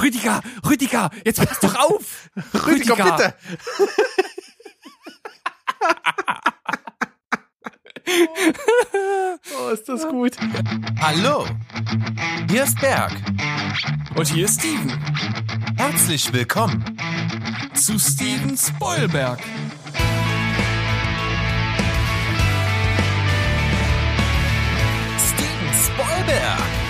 Rüdiger, Rüdiger, jetzt pass doch auf! Rüdiger, bitte! oh, ist das gut. Hallo, hier ist Berg. Und hier ist Steven. Herzlich willkommen zu Steven Spoilberg. Steven Spoilberg.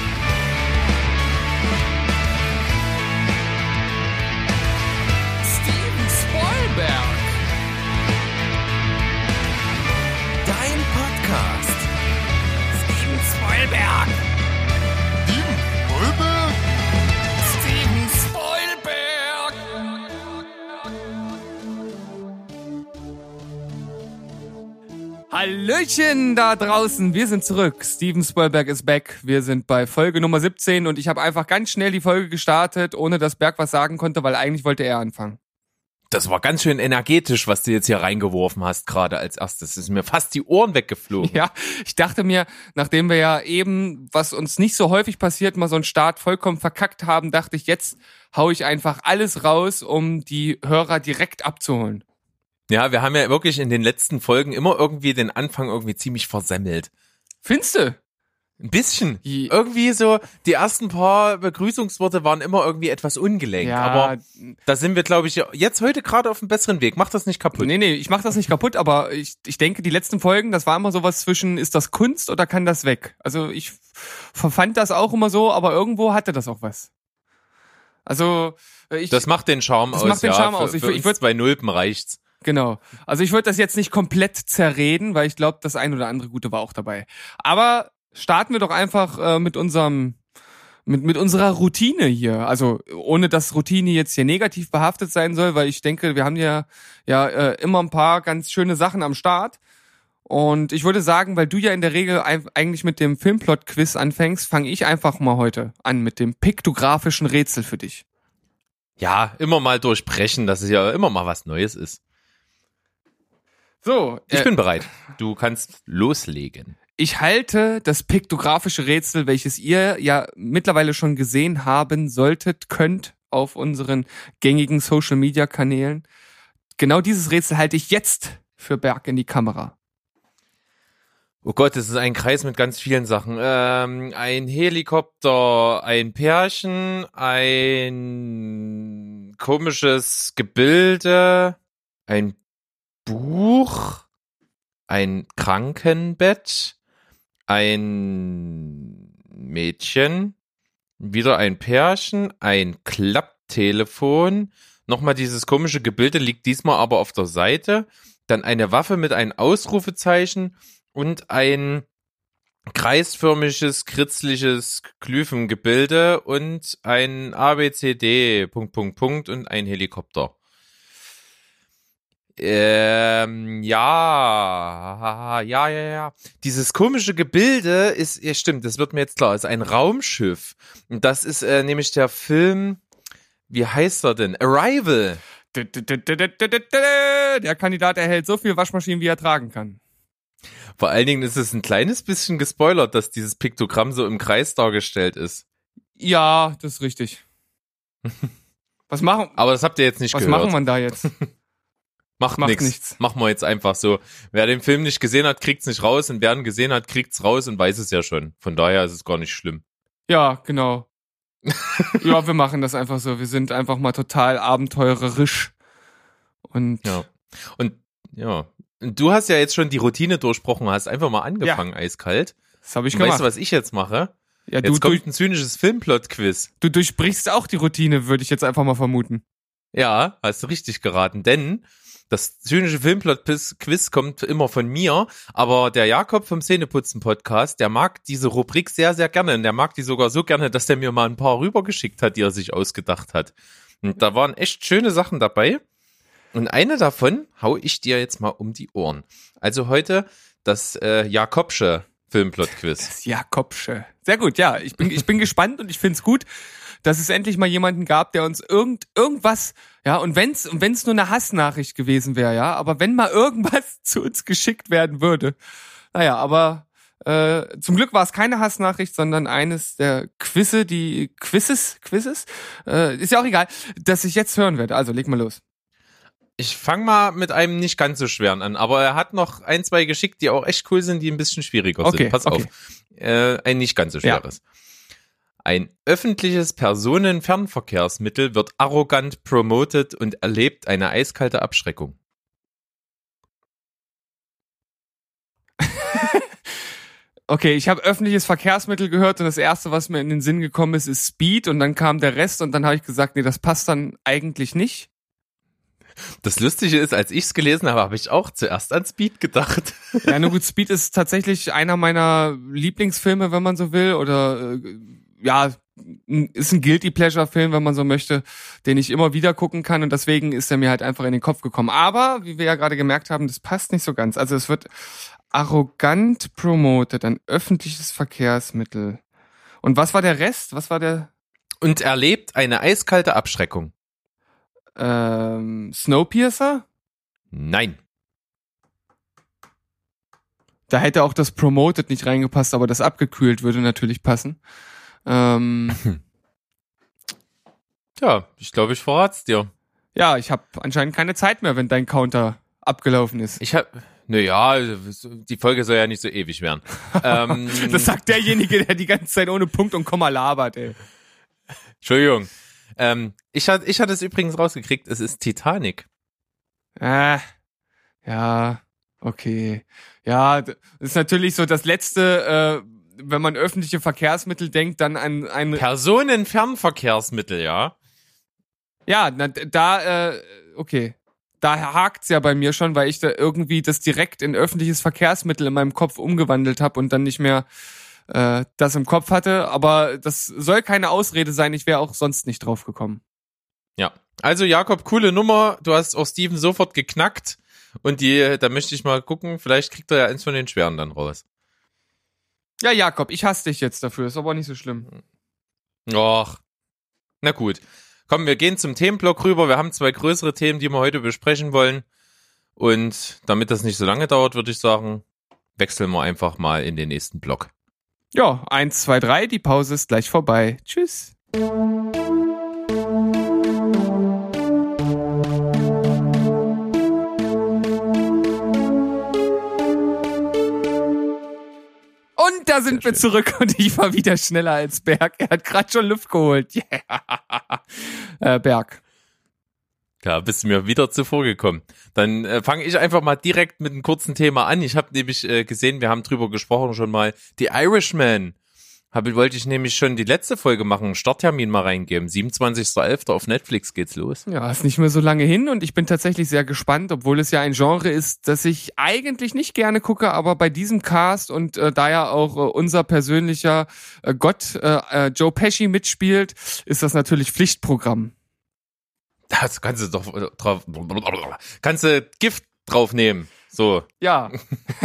Spoilberg. Steven Spoilberg. Steven Spoilberg. Hallöchen da draußen, wir sind zurück. Steven Spoilberg ist back. Wir sind bei Folge Nummer 17 und ich habe einfach ganz schnell die Folge gestartet, ohne dass Berg was sagen konnte, weil eigentlich wollte er anfangen. Das war ganz schön energetisch, was du jetzt hier reingeworfen hast, gerade als erstes. Ist mir fast die Ohren weggeflogen. Ja, ich dachte mir, nachdem wir ja eben, was uns nicht so häufig passiert, mal so einen Start vollkommen verkackt haben, dachte ich, jetzt hau ich einfach alles raus, um die Hörer direkt abzuholen. Ja, wir haben ja wirklich in den letzten Folgen immer irgendwie den Anfang irgendwie ziemlich versemmelt. Findest du? Ein bisschen. Je- Irgendwie so, die ersten paar Begrüßungsworte waren immer irgendwie etwas ungelenk. Ja, Aber da sind wir, glaube ich, jetzt heute gerade auf einem besseren Weg. Mach das nicht kaputt. nee, nee, ich mach das nicht kaputt, aber ich, ich denke, die letzten Folgen, das war immer sowas zwischen, ist das Kunst oder kann das weg? Also ich verfand das auch immer so, aber irgendwo hatte das auch was. Also äh, ich, Das macht den Charme Das aus. macht den ja. Charme für, aus. Ich für ich uns würd- zwei Nulpen reicht's. Genau. Also ich würde das jetzt nicht komplett zerreden, weil ich glaube, das ein oder andere Gute war auch dabei. Aber starten wir doch einfach äh, mit unserem mit, mit unserer Routine hier. Also ohne dass Routine jetzt hier negativ behaftet sein soll, weil ich denke, wir haben ja ja äh, immer ein paar ganz schöne Sachen am Start. Und ich würde sagen, weil du ja in der Regel eigentlich mit dem Filmplot-Quiz anfängst, fange ich einfach mal heute an mit dem piktografischen Rätsel für dich. Ja, immer mal durchbrechen, dass es ja immer mal was Neues ist. So, Ich äh, bin bereit. Du kannst loslegen. Ich halte das piktografische Rätsel, welches ihr ja mittlerweile schon gesehen haben solltet, könnt auf unseren gängigen Social Media Kanälen. Genau dieses Rätsel halte ich jetzt für Berg in die Kamera. Oh Gott, das ist ein Kreis mit ganz vielen Sachen. Ähm, ein Helikopter, ein Pärchen, ein komisches Gebilde, ein Buch, ein Krankenbett, ein Mädchen, wieder ein Pärchen, ein Klapptelefon, nochmal dieses komische Gebilde liegt diesmal aber auf der Seite, dann eine Waffe mit einem Ausrufezeichen und ein kreisförmiges, kritzliches Glyphengebilde und ein ABCD, Punkt, Punkt, Punkt und ein Helikopter. Ähm, ja, ja, ja, ja. Dieses komische Gebilde ist, ja stimmt, das wird mir jetzt klar, ist ein Raumschiff. Und das ist äh, nämlich der Film, wie heißt er denn? Arrival. Der Kandidat erhält so viel Waschmaschinen, wie er tragen kann. Vor allen Dingen ist es ein kleines bisschen gespoilert, dass dieses Piktogramm so im Kreis dargestellt ist. Ja, das ist richtig. Was machen, Aber das habt ihr jetzt nicht was gehört. machen wir da jetzt? Macht, macht nichts. nichts. Machen wir jetzt einfach so. Wer den Film nicht gesehen hat, kriegt's nicht raus und wer ihn gesehen hat, kriegt's raus und weiß es ja schon. Von daher ist es gar nicht schlimm. Ja, genau. ja, wir machen das einfach so. Wir sind einfach mal total abenteurerisch. Und Ja. Und ja, und du hast ja jetzt schon die Routine durchbrochen, hast einfach mal angefangen eiskalt. das habe ich Und gemacht. weißt du, was ich jetzt mache? ja, du, Jetzt kommt ein zynisches Filmplot-Quiz. du durchbrichst auch die Routine, würde ich jetzt einfach mal vermuten. Ja, hast du richtig geraten, denn das zynische Filmplot-Quiz kommt immer von mir, aber der Jakob vom Szeneputzen-Podcast, der mag diese Rubrik sehr, sehr gerne und der mag die sogar so gerne, dass der mir mal ein paar rübergeschickt hat, die er sich ausgedacht hat. Und da waren echt schöne Sachen dabei. Und eine davon hau ich dir jetzt mal um die Ohren. Also heute das äh, Jakobsche Filmplot-Quiz. Das Jakobsche. Sehr gut, ja. Ich bin, ich bin gespannt und ich find's gut, dass es endlich mal jemanden gab, der uns irgend, irgendwas, ja, und wenn's, und wenn's nur eine Hassnachricht gewesen wäre, ja, aber wenn mal irgendwas zu uns geschickt werden würde. Naja, aber Äh, zum Glück war es keine Hassnachricht, sondern eines der Quizze, die Quizzes, Quizzes, äh, ist ja auch egal, dass ich jetzt hören werde. Also leg mal los. Ich fange mal mit einem nicht ganz so schweren an, aber er hat noch ein, zwei geschickt, die auch echt cool sind, die ein bisschen schwieriger Okay, sind. Pass okay. auf. Äh, ein nicht ganz so Ja. Ein öffentliches Personenfernverkehrsmittel wird arrogant promoted und erlebt eine eiskalte Abschreckung. Okay, ich habe öffentliches Verkehrsmittel gehört und das erste, was mir in den Sinn gekommen ist, ist Speed und dann kam der Rest und dann habe ich gesagt, nee, das passt dann eigentlich nicht. Das Lustige ist, als ich es gelesen habe, habe ich auch zuerst an Speed gedacht. Ja, nur gut, Speed ist tatsächlich einer meiner Lieblingsfilme, wenn man so will, oder äh, ja, ist ein Guilty Pleasure Film, wenn man so möchte, den ich immer wieder gucken kann und deswegen ist er mir halt einfach in den Kopf gekommen. Aber, wie wir ja gerade gemerkt haben, das passt nicht so ganz. Also es wird arrogant promoted, ein öffentliches Verkehrsmittel. Und was war der Rest? Was war der Und erlebt eine eiskalte Abschreckung. ähm, Snowpiercer? Nein. Da hätte auch das promoted nicht reingepasst, aber das abgekühlt würde natürlich passen. Ähm, Tja, ich glaube, ich verrat's dir. Ja, ich habe anscheinend keine Zeit mehr, wenn dein Counter abgelaufen ist. Ich hab, naja, die Folge soll ja nicht so ewig werden. ähm, Das sagt derjenige, der die ganze Zeit ohne Punkt und Komma labert, ey. Entschuldigung. Ähm, ich hatte, ich hatte es übrigens rausgekriegt, es ist Titanic. Ah, ja, okay. Ja, ist natürlich so das letzte, äh, wenn man öffentliche Verkehrsmittel denkt, dann an ein Personenfernverkehrsmittel, ja. Ja, na, da, äh, okay. Da hakt's ja bei mir schon, weil ich da irgendwie das direkt in öffentliches Verkehrsmittel in meinem Kopf umgewandelt habe und dann nicht mehr äh, das im Kopf hatte. Aber das soll keine Ausrede sein, ich wäre auch sonst nicht drauf gekommen. Ja. Also Jakob, coole Nummer. Du hast auch Steven sofort geknackt. Und die, da möchte ich mal gucken, vielleicht kriegt er ja eins von den Schweren dann raus. Ja, Jakob, ich hasse dich jetzt dafür, ist aber nicht so schlimm. Och. Na gut. Komm, wir gehen zum Themenblock rüber. Wir haben zwei größere Themen, die wir heute besprechen wollen. Und damit das nicht so lange dauert, würde ich sagen, wechseln wir einfach mal in den nächsten Block. Ja, eins, zwei, drei, die Pause ist gleich vorbei. Tschüss. Und da sind wir schön. zurück und ich war wieder schneller als Berg. Er hat gerade schon Luft geholt. Yeah. Äh, Berg. Ja, bist du mir wieder zuvor gekommen. Dann äh, fange ich einfach mal direkt mit einem kurzen Thema an. Ich habe nämlich äh, gesehen, wir haben drüber gesprochen schon mal. Die Irishman. Habe, wollte ich nämlich schon die letzte Folge machen, Starttermin mal reingeben. 27.11. auf Netflix geht's los. Ja, ist nicht mehr so lange hin und ich bin tatsächlich sehr gespannt, obwohl es ja ein Genre ist, das ich eigentlich nicht gerne gucke, aber bei diesem Cast und äh, da ja auch äh, unser persönlicher äh, Gott äh, äh, Joe Pesci mitspielt, ist das natürlich Pflichtprogramm. Das kannst du doch äh, drauf. Kannst du Gift draufnehmen. So. Ja,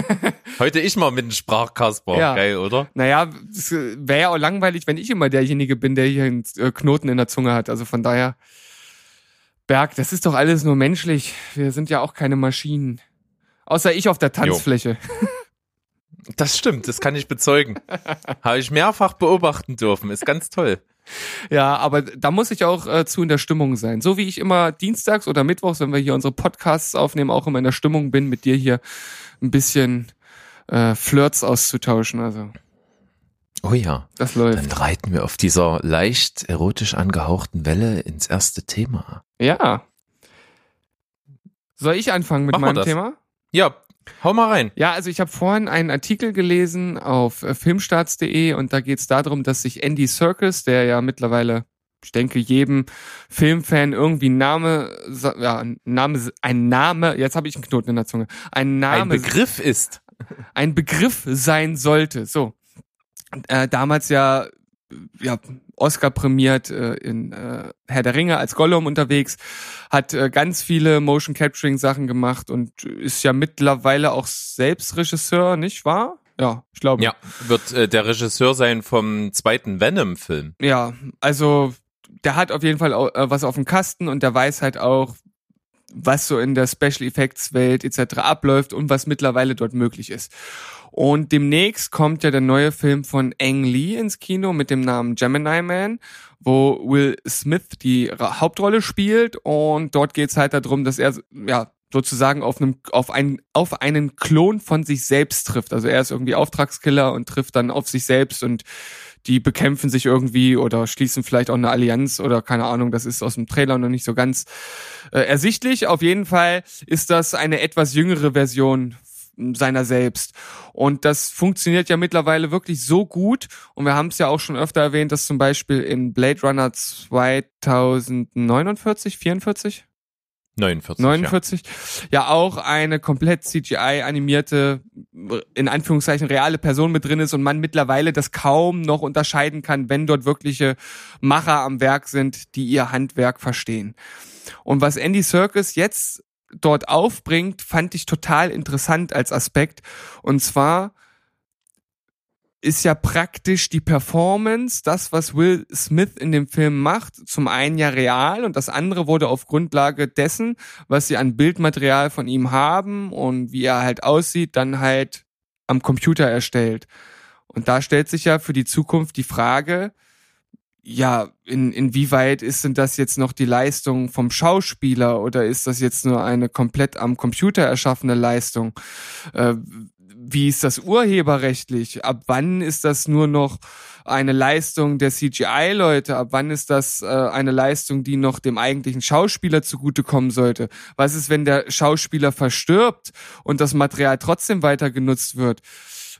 Heute ich mal mit dem Sprachkasper. Ja. Geil, oder? naja, es wäre ja auch langweilig, wenn ich immer derjenige bin, der hier einen äh, Knoten in der Zunge hat. Also von daher, Berg, das ist doch alles nur menschlich. Wir sind ja auch keine Maschinen. Außer ich auf der Tanzfläche. Das stimmt, das kann ich bezeugen. Habe ich mehrfach beobachten dürfen. Ist ganz toll. Ja, aber da muss ich auch äh, zu in der Stimmung sein. So wie ich immer dienstags oder mittwochs, wenn wir hier unsere Podcasts aufnehmen, auch immer in der Stimmung bin, mit dir hier ein bisschen äh, Flirts auszutauschen. Also Oh ja. das läuft. Dann reiten wir auf dieser leicht erotisch angehauchten Welle ins erste Thema. Ja. Soll ich anfangen mit Machen meinem. Thema? Ja, hau mal rein. Ja, also ich habe vorhin einen Artikel gelesen auf äh, filmstarts.de und da geht es darum, dass sich Andy Serkis, der ja mittlerweile, ich denke, jedem Filmfan irgendwie Name, ja, ein Name, ein Name, jetzt habe ich einen Knoten in der Zunge, ein Name, Ein Begriff ist. Ein Begriff sein sollte. So, äh, damals ja, ja Oscar prämiert äh, in äh, Herr der Ringe als Gollum unterwegs, hat äh, ganz viele Motion Capturing Sachen gemacht und ist ja mittlerweile auch selbst Regisseur, nicht wahr? Ja, ich glaube. Ja, wird äh, der Regisseur sein vom zweiten Venom-Film. Ja, also der hat auf jeden Fall äh, was auf dem Kasten und der weiß halt auch, was so in der Special Effects Welt etc. abläuft und was mittlerweile dort möglich ist. Und demnächst kommt ja der neue Film von Ang Lee ins Kino mit dem Namen Gemini Man, wo Will Smith die Hauptrolle spielt und dort geht's halt darum, dass er ja sozusagen auf einem auf einen auf einen Klon von sich selbst trifft. Also er ist irgendwie Auftragskiller und trifft dann auf sich selbst und die bekämpfen sich irgendwie oder schließen vielleicht auch eine Allianz oder keine Ahnung, das ist aus dem Trailer noch nicht so ganz äh, ersichtlich. Auf jeden Fall ist das eine etwas jüngere Version seiner selbst. Und das funktioniert ja mittlerweile wirklich so gut. Und wir haben es ja auch schon öfter erwähnt, dass zum Beispiel in Blade Runner 2049, 44? 49. 49. Ja. ja, auch eine komplett CGI-animierte, in Anführungszeichen reale Person mit drin ist und man mittlerweile das kaum noch unterscheiden kann, wenn dort wirkliche Macher am Werk sind, die ihr Handwerk verstehen. Und was Andy Serkis jetzt dort aufbringt, fand ich total interessant als Aspekt. Und zwar ist ja praktisch die Performance, das, was Will Smith in dem Film macht, zum einen ja real und das andere wurde auf Grundlage dessen, was sie an Bildmaterial von ihm haben und wie er halt aussieht, dann halt am Computer erstellt. Und da stellt sich ja für die Zukunft die Frage, ja, in, inwieweit ist denn das jetzt noch die Leistung vom Schauspieler oder ist das jetzt nur eine komplett am Computer erschaffene Leistung? Äh, wie ist das urheberrechtlich? Ab wann ist das nur noch eine Leistung der CGI-Leute? Ab wann ist das äh, eine Leistung, die noch dem eigentlichen Schauspieler zugutekommen sollte? Was ist, wenn der Schauspieler verstirbt und das Material trotzdem weiter genutzt wird?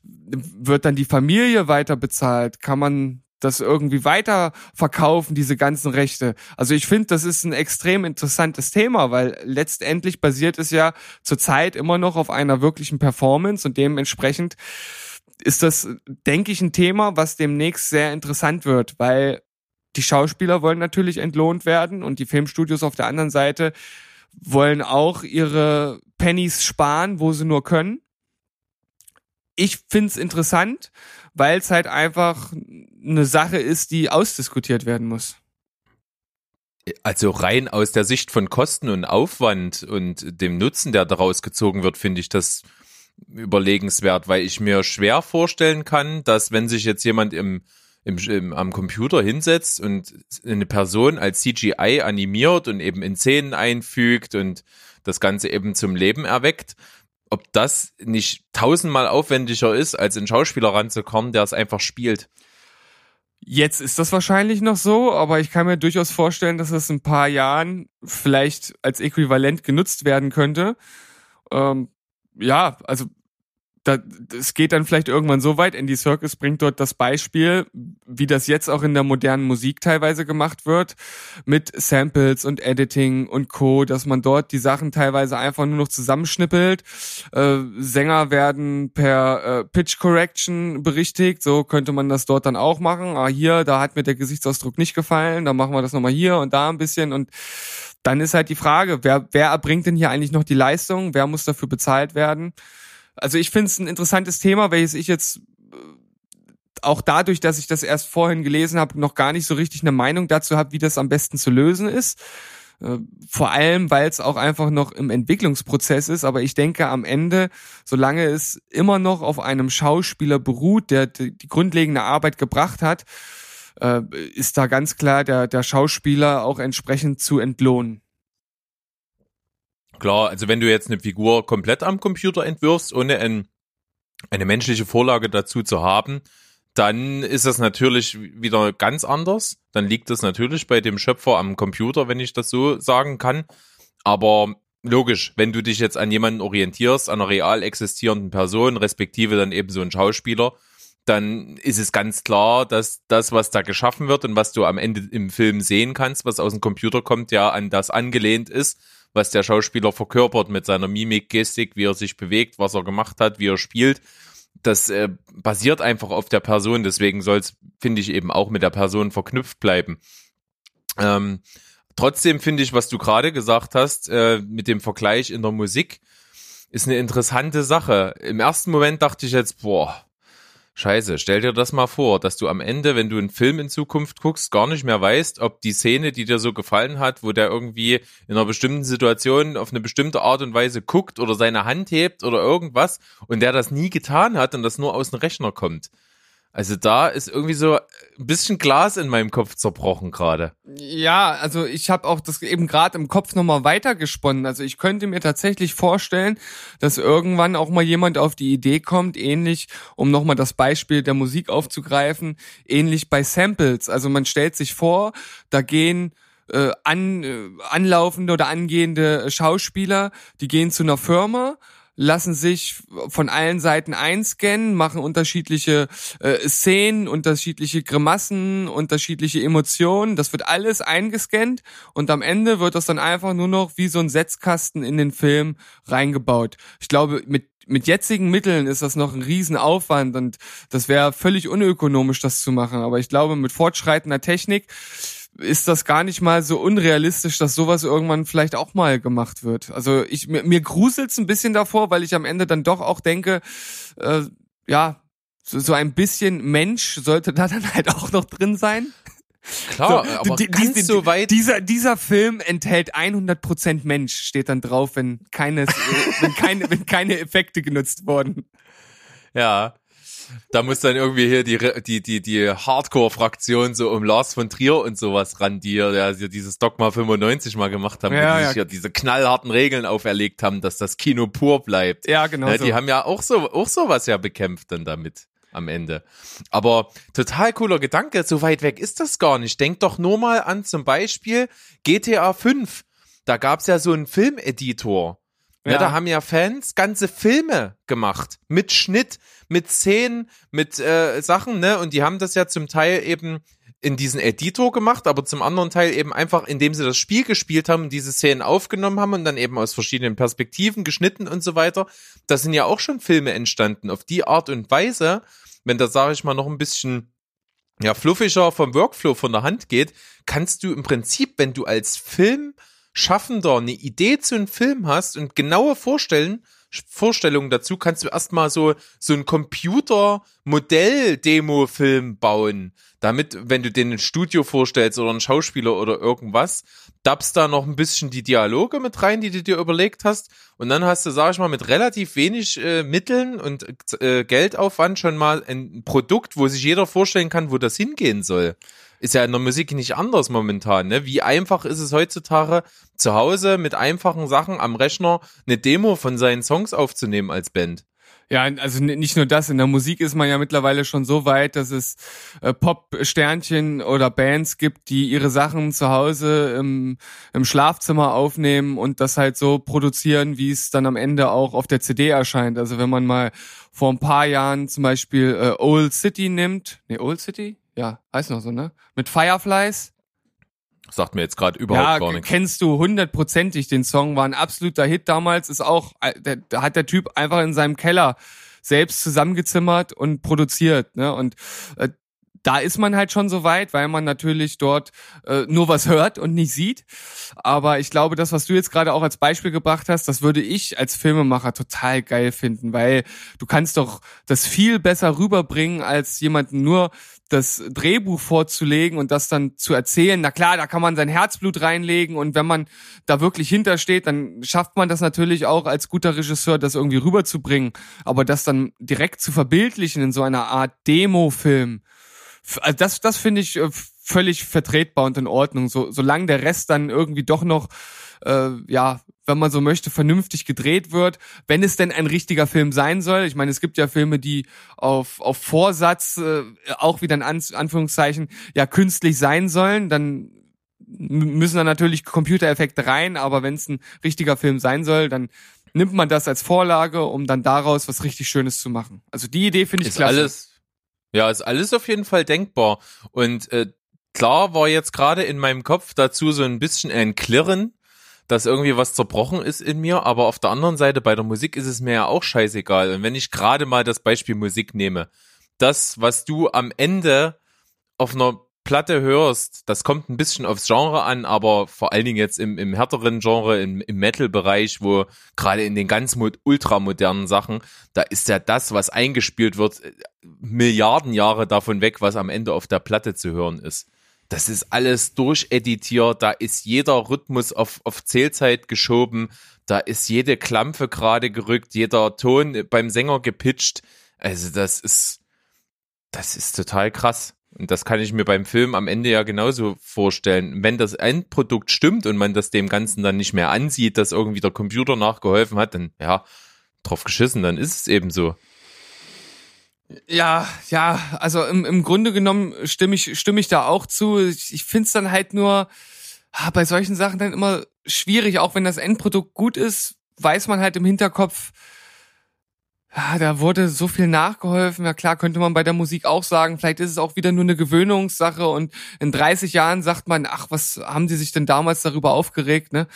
Wird dann die Familie weiter bezahlt? Kann man das irgendwie weiter verkaufen, diese ganzen Rechte. Also ich finde, das ist ein extrem interessantes Thema, weil letztendlich basiert es ja zurzeit immer noch auf einer wirklichen Performance und dementsprechend ist das, denke ich, ein Thema, was demnächst sehr interessant wird, weil die Schauspieler wollen natürlich entlohnt werden und die Filmstudios auf der anderen Seite wollen auch ihre Pennies sparen, wo sie nur können. Ich find's interessant, weil es halt einfach eine Sache ist, die ausdiskutiert werden muss. Also rein aus der Sicht von Kosten und Aufwand und dem Nutzen, der daraus gezogen wird, finde ich das überlegenswert, weil ich mir schwer vorstellen kann, dass wenn sich jetzt jemand im, im, im am Computer hinsetzt und eine Person als CGI animiert und eben in Szenen einfügt und das Ganze eben zum Leben erweckt, ob das nicht tausendmal aufwendiger ist, als ein Schauspieler ranzukommen, der es einfach spielt. Jetzt ist das wahrscheinlich noch so, aber ich kann mir durchaus vorstellen, dass es in ein paar Jahren vielleicht als Äquivalent genutzt werden könnte. Ähm, ja, also da, es geht dann vielleicht irgendwann so weit, Andy Circus bringt dort das Beispiel, wie das jetzt auch in der modernen Musik teilweise gemacht wird, mit Samples und Editing und Co., dass man dort die Sachen teilweise einfach nur noch zusammenschnippelt. Äh, Sänger werden per äh, Pitch Correction berichtigt, so könnte man das dort dann auch machen. Ah, hier, da hat mir der Gesichtsausdruck nicht gefallen, dann machen wir das nochmal hier und da ein bisschen und dann ist halt die Frage, wer, wer erbringt denn hier eigentlich noch die Leistung? Wer muss dafür bezahlt werden? Also ich finde es ein interessantes Thema, welches ich jetzt äh, auch dadurch, dass ich das erst vorhin gelesen habe, noch gar nicht so richtig eine Meinung dazu habe, wie das am besten zu lösen ist. Äh, vor allem, weil es auch einfach noch im Entwicklungsprozess ist. Aber ich denke, am Ende, solange es immer noch auf einem Schauspieler beruht, der die, grundlegende Arbeit gebracht hat, äh, ist da ganz klar der, der Schauspieler auch entsprechend zu entlohnen. Klar, also wenn du jetzt eine Figur komplett am Computer entwirfst, ohne ein, eine menschliche Vorlage dazu zu haben, dann ist das natürlich wieder ganz anders. Dann liegt das natürlich bei dem Schöpfer am Computer, wenn ich das so sagen kann. Aber logisch, wenn du dich jetzt an jemanden orientierst, an einer real existierenden Person, respektive dann eben so ein Schauspieler, dann ist es ganz klar, dass das, was da geschaffen wird und was du am Ende im Film sehen kannst, was aus dem Computer kommt, ja an das angelehnt ist was der Schauspieler verkörpert mit seiner Mimik, Gestik, wie er sich bewegt, was er gemacht hat, wie er spielt. Das äh, basiert einfach auf der Person, deswegen soll es, finde ich, eben auch mit der Person verknüpft bleiben. Ähm, trotzdem finde ich, was du gerade gesagt hast, äh, mit dem Vergleich in der Musik, ist eine interessante Sache. Im ersten Moment dachte ich jetzt, boah, Scheiße, stell dir das mal vor, dass du am Ende, wenn du einen Film in Zukunft guckst, gar nicht mehr weißt, ob die Szene, die dir so gefallen hat, wo der irgendwie in einer bestimmten Situation auf eine bestimmte Art und Weise guckt oder seine Hand hebt oder irgendwas und der das nie getan hat und das nur aus dem Rechner kommt. Also da ist irgendwie so ein bisschen Glas in meinem Kopf zerbrochen gerade. Ja, also ich habe auch das eben gerade im Kopf nochmal weitergesponnen. Also ich könnte mir tatsächlich vorstellen, dass irgendwann auch mal jemand auf die Idee kommt, ähnlich, um nochmal das Beispiel der Musik aufzugreifen, ähnlich bei Samples. Also man stellt sich vor, da gehen äh, an, äh, anlaufende oder angehende Schauspieler, die gehen zu einer Firma, lassen sich von allen Seiten einscannen, machen unterschiedliche äh, Szenen, unterschiedliche Grimassen, unterschiedliche Emotionen. Das wird alles eingescannt und am Ende wird das dann einfach nur noch wie so ein Setzkasten in den Film reingebaut. Ich glaube, mit mit jetzigen Mitteln ist das noch ein Riesenaufwand und das wäre völlig unökonomisch, das zu machen. Aber ich glaube, mit fortschreitender Technik ist das gar nicht mal so unrealistisch, dass sowas irgendwann vielleicht auch mal gemacht wird. Also ich mir, mir gruselt's ein bisschen davor, weil ich am Ende dann doch auch denke, äh, ja, so, so ein bisschen Mensch sollte da dann halt auch noch drin sein. Klar, so, aber die, die, so weit dieser dieser Film enthält 100% Mensch steht dann drauf, wenn keine wenn keine wenn keine Effekte genutzt wurden. Ja, da muss dann irgendwie hier die, die, die, die Hardcore-Fraktion so um Lars von Trier und sowas ran, die ja dieses Dogma 95 mal gemacht haben, ja, die ja. sich ja diese knallharten Regeln auferlegt haben, dass das Kino pur bleibt. Ja, genau. Ja, die so. haben ja auch so, auch sowas ja bekämpft dann damit am Ende. Aber total cooler Gedanke, so weit weg ist das gar nicht. Denk doch nur mal an zum Beispiel GTA 5. Da gab's ja so einen Filmeditor. Ja. ja. da haben ja Fans ganze Filme gemacht mit Schnitt, mit Szenen, mit äh, Sachen, ne? Und die haben das ja zum Teil eben in diesen Editor gemacht, aber zum anderen Teil eben einfach, indem sie das Spiel gespielt haben diese Szenen aufgenommen haben und dann eben aus verschiedenen Perspektiven geschnitten und so weiter. Da sind ja auch schon Filme entstanden. Auf die Art und Weise, wenn das, sage ich mal, noch ein bisschen ja, fluffiger vom Workflow von der Hand geht, kannst du im Prinzip, wenn du als Filmschaffender eine Idee zu einem Film hast und genaue Vorstellen, Vorstellungen dazu, kannst du erstmal so, so ein Computer-Modell-Demo-Film bauen. Damit, wenn du den ein Studio vorstellst oder einen Schauspieler oder irgendwas, dabst da noch ein bisschen die Dialoge mit rein, die du dir überlegt hast. Und dann hast du, sag ich mal, mit relativ wenig äh, Mitteln und äh, Geldaufwand schon mal ein Produkt, wo sich jeder vorstellen kann, wo das hingehen soll ist ja in der Musik nicht anders momentan. Ne? Wie einfach ist es heutzutage, zu Hause mit einfachen Sachen am Rechner eine Demo von seinen Songs aufzunehmen als Band? Ja, also nicht nur das, in der Musik ist man ja mittlerweile schon so weit, dass es äh, Pop-Sternchen oder Bands gibt, die ihre Sachen zu Hause im, im Schlafzimmer aufnehmen und das halt so produzieren, wie es dann am Ende auch auf der CD erscheint. Also wenn man mal vor ein paar Jahren zum Beispiel äh, Old City nimmt, nee, Old City? Ja, heißt noch so, ne? Mit Fireflies. Sagt mir jetzt gerade überhaupt ja, gar nichts. Kennst du hundertprozentig den Song, war ein absoluter Hit damals, ist auch, äh, da hat der Typ einfach in seinem Keller selbst zusammengezimmert und produziert, ne? Und äh, da ist man halt schon so weit, weil man natürlich dort äh, nur was hört und nicht sieht. Aber ich glaube, das, was du jetzt gerade auch als Beispiel gebracht hast, das würde ich als Filmemacher total geil finden, weil du kannst doch das viel besser rüberbringen, als jemanden nur das Drehbuch vorzulegen und das dann zu erzählen. Na klar, da kann man sein Herzblut reinlegen und wenn man da wirklich hintersteht, dann schafft man das natürlich auch als guter Regisseur, das irgendwie rüberzubringen. Aber das dann direkt zu verbildlichen in so einer Art Demo-Film, also das, das finde ich äh, völlig vertretbar und in Ordnung. So, solange der Rest dann irgendwie doch noch, äh, ja, wenn man so möchte, vernünftig gedreht wird, wenn es denn ein richtiger Film sein soll. Ich meine, es gibt ja Filme, die auf, auf Vorsatz äh, auch wieder in An Anführungszeichen ja künstlich sein sollen, dann müssen da natürlich Computereffekte rein, aber wenn es ein richtiger Film sein soll, dann nimmt man das als Vorlage, um dann daraus was richtig Schönes zu machen. Also die Idee finde ich ist klasse. Alles ja, ist alles auf jeden Fall denkbar. Und äh, klar war jetzt gerade in meinem Kopf dazu so ein bisschen ein Klirren, dass irgendwie was zerbrochen ist in mir, aber auf der anderen Seite bei der Musik ist es mir ja auch scheißegal. Und wenn ich gerade mal das Beispiel Musik nehme, das, was du am Ende auf einer Platte hörst, das kommt ein bisschen aufs Genre an, aber vor allen Dingen jetzt im, im härteren Genre, im, im Metal-Bereich, wo gerade in den ganz ultramodernen Sachen, da ist ja das, was eingespielt wird, äh, Milliarden Jahre davon weg, was am Ende auf der Platte zu hören ist. Das ist alles durcheditiert, da ist jeder Rhythmus auf, auf Zählzeit geschoben, da ist jede Klampfe gerade gerückt, jeder Ton beim Sänger gepitcht. Also das ist, das ist total krass. Und das kann ich mir beim Film am Ende ja genauso vorstellen. Wenn das Endprodukt stimmt und man das dem Ganzen dann nicht mehr ansieht, dass irgendwie der Computer nachgeholfen hat, dann ja, drauf geschissen, dann ist es eben so. Ja, ja, also im, im Grunde genommen stimme ich, stimme ich da auch zu. Ich, ich finde es dann halt nur ah, bei solchen Sachen dann immer schwierig, auch wenn das Endprodukt gut ist, weiß man halt im Hinterkopf, ja, da wurde so viel nachgeholfen. Ja klar, könnte man bei der Musik auch sagen, vielleicht ist es auch wieder nur eine Gewöhnungssache und in 30 Jahren sagt man, ach, was haben die sich denn damals darüber aufgeregt, ne?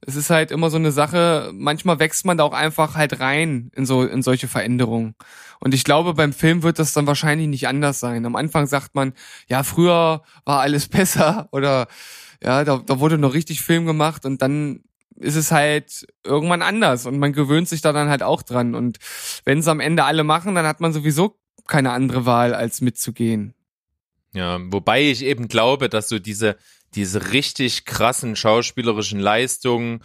Es ist halt immer so eine Sache, manchmal wächst man da auch einfach halt rein in so, in solche Veränderungen. Und ich glaube, beim Film wird das dann wahrscheinlich nicht anders sein. Am Anfang sagt man, ja, früher war alles besser oder ja, da, da wurde noch richtig Film gemacht und dann ist es halt irgendwann anders und man gewöhnt sich da dann halt auch dran. Und wenn es am Ende alle machen, dann hat man sowieso keine andere Wahl, als mitzugehen. Ja, wobei ich eben glaube, dass so diese, diese richtig krassen schauspielerischen Leistungen,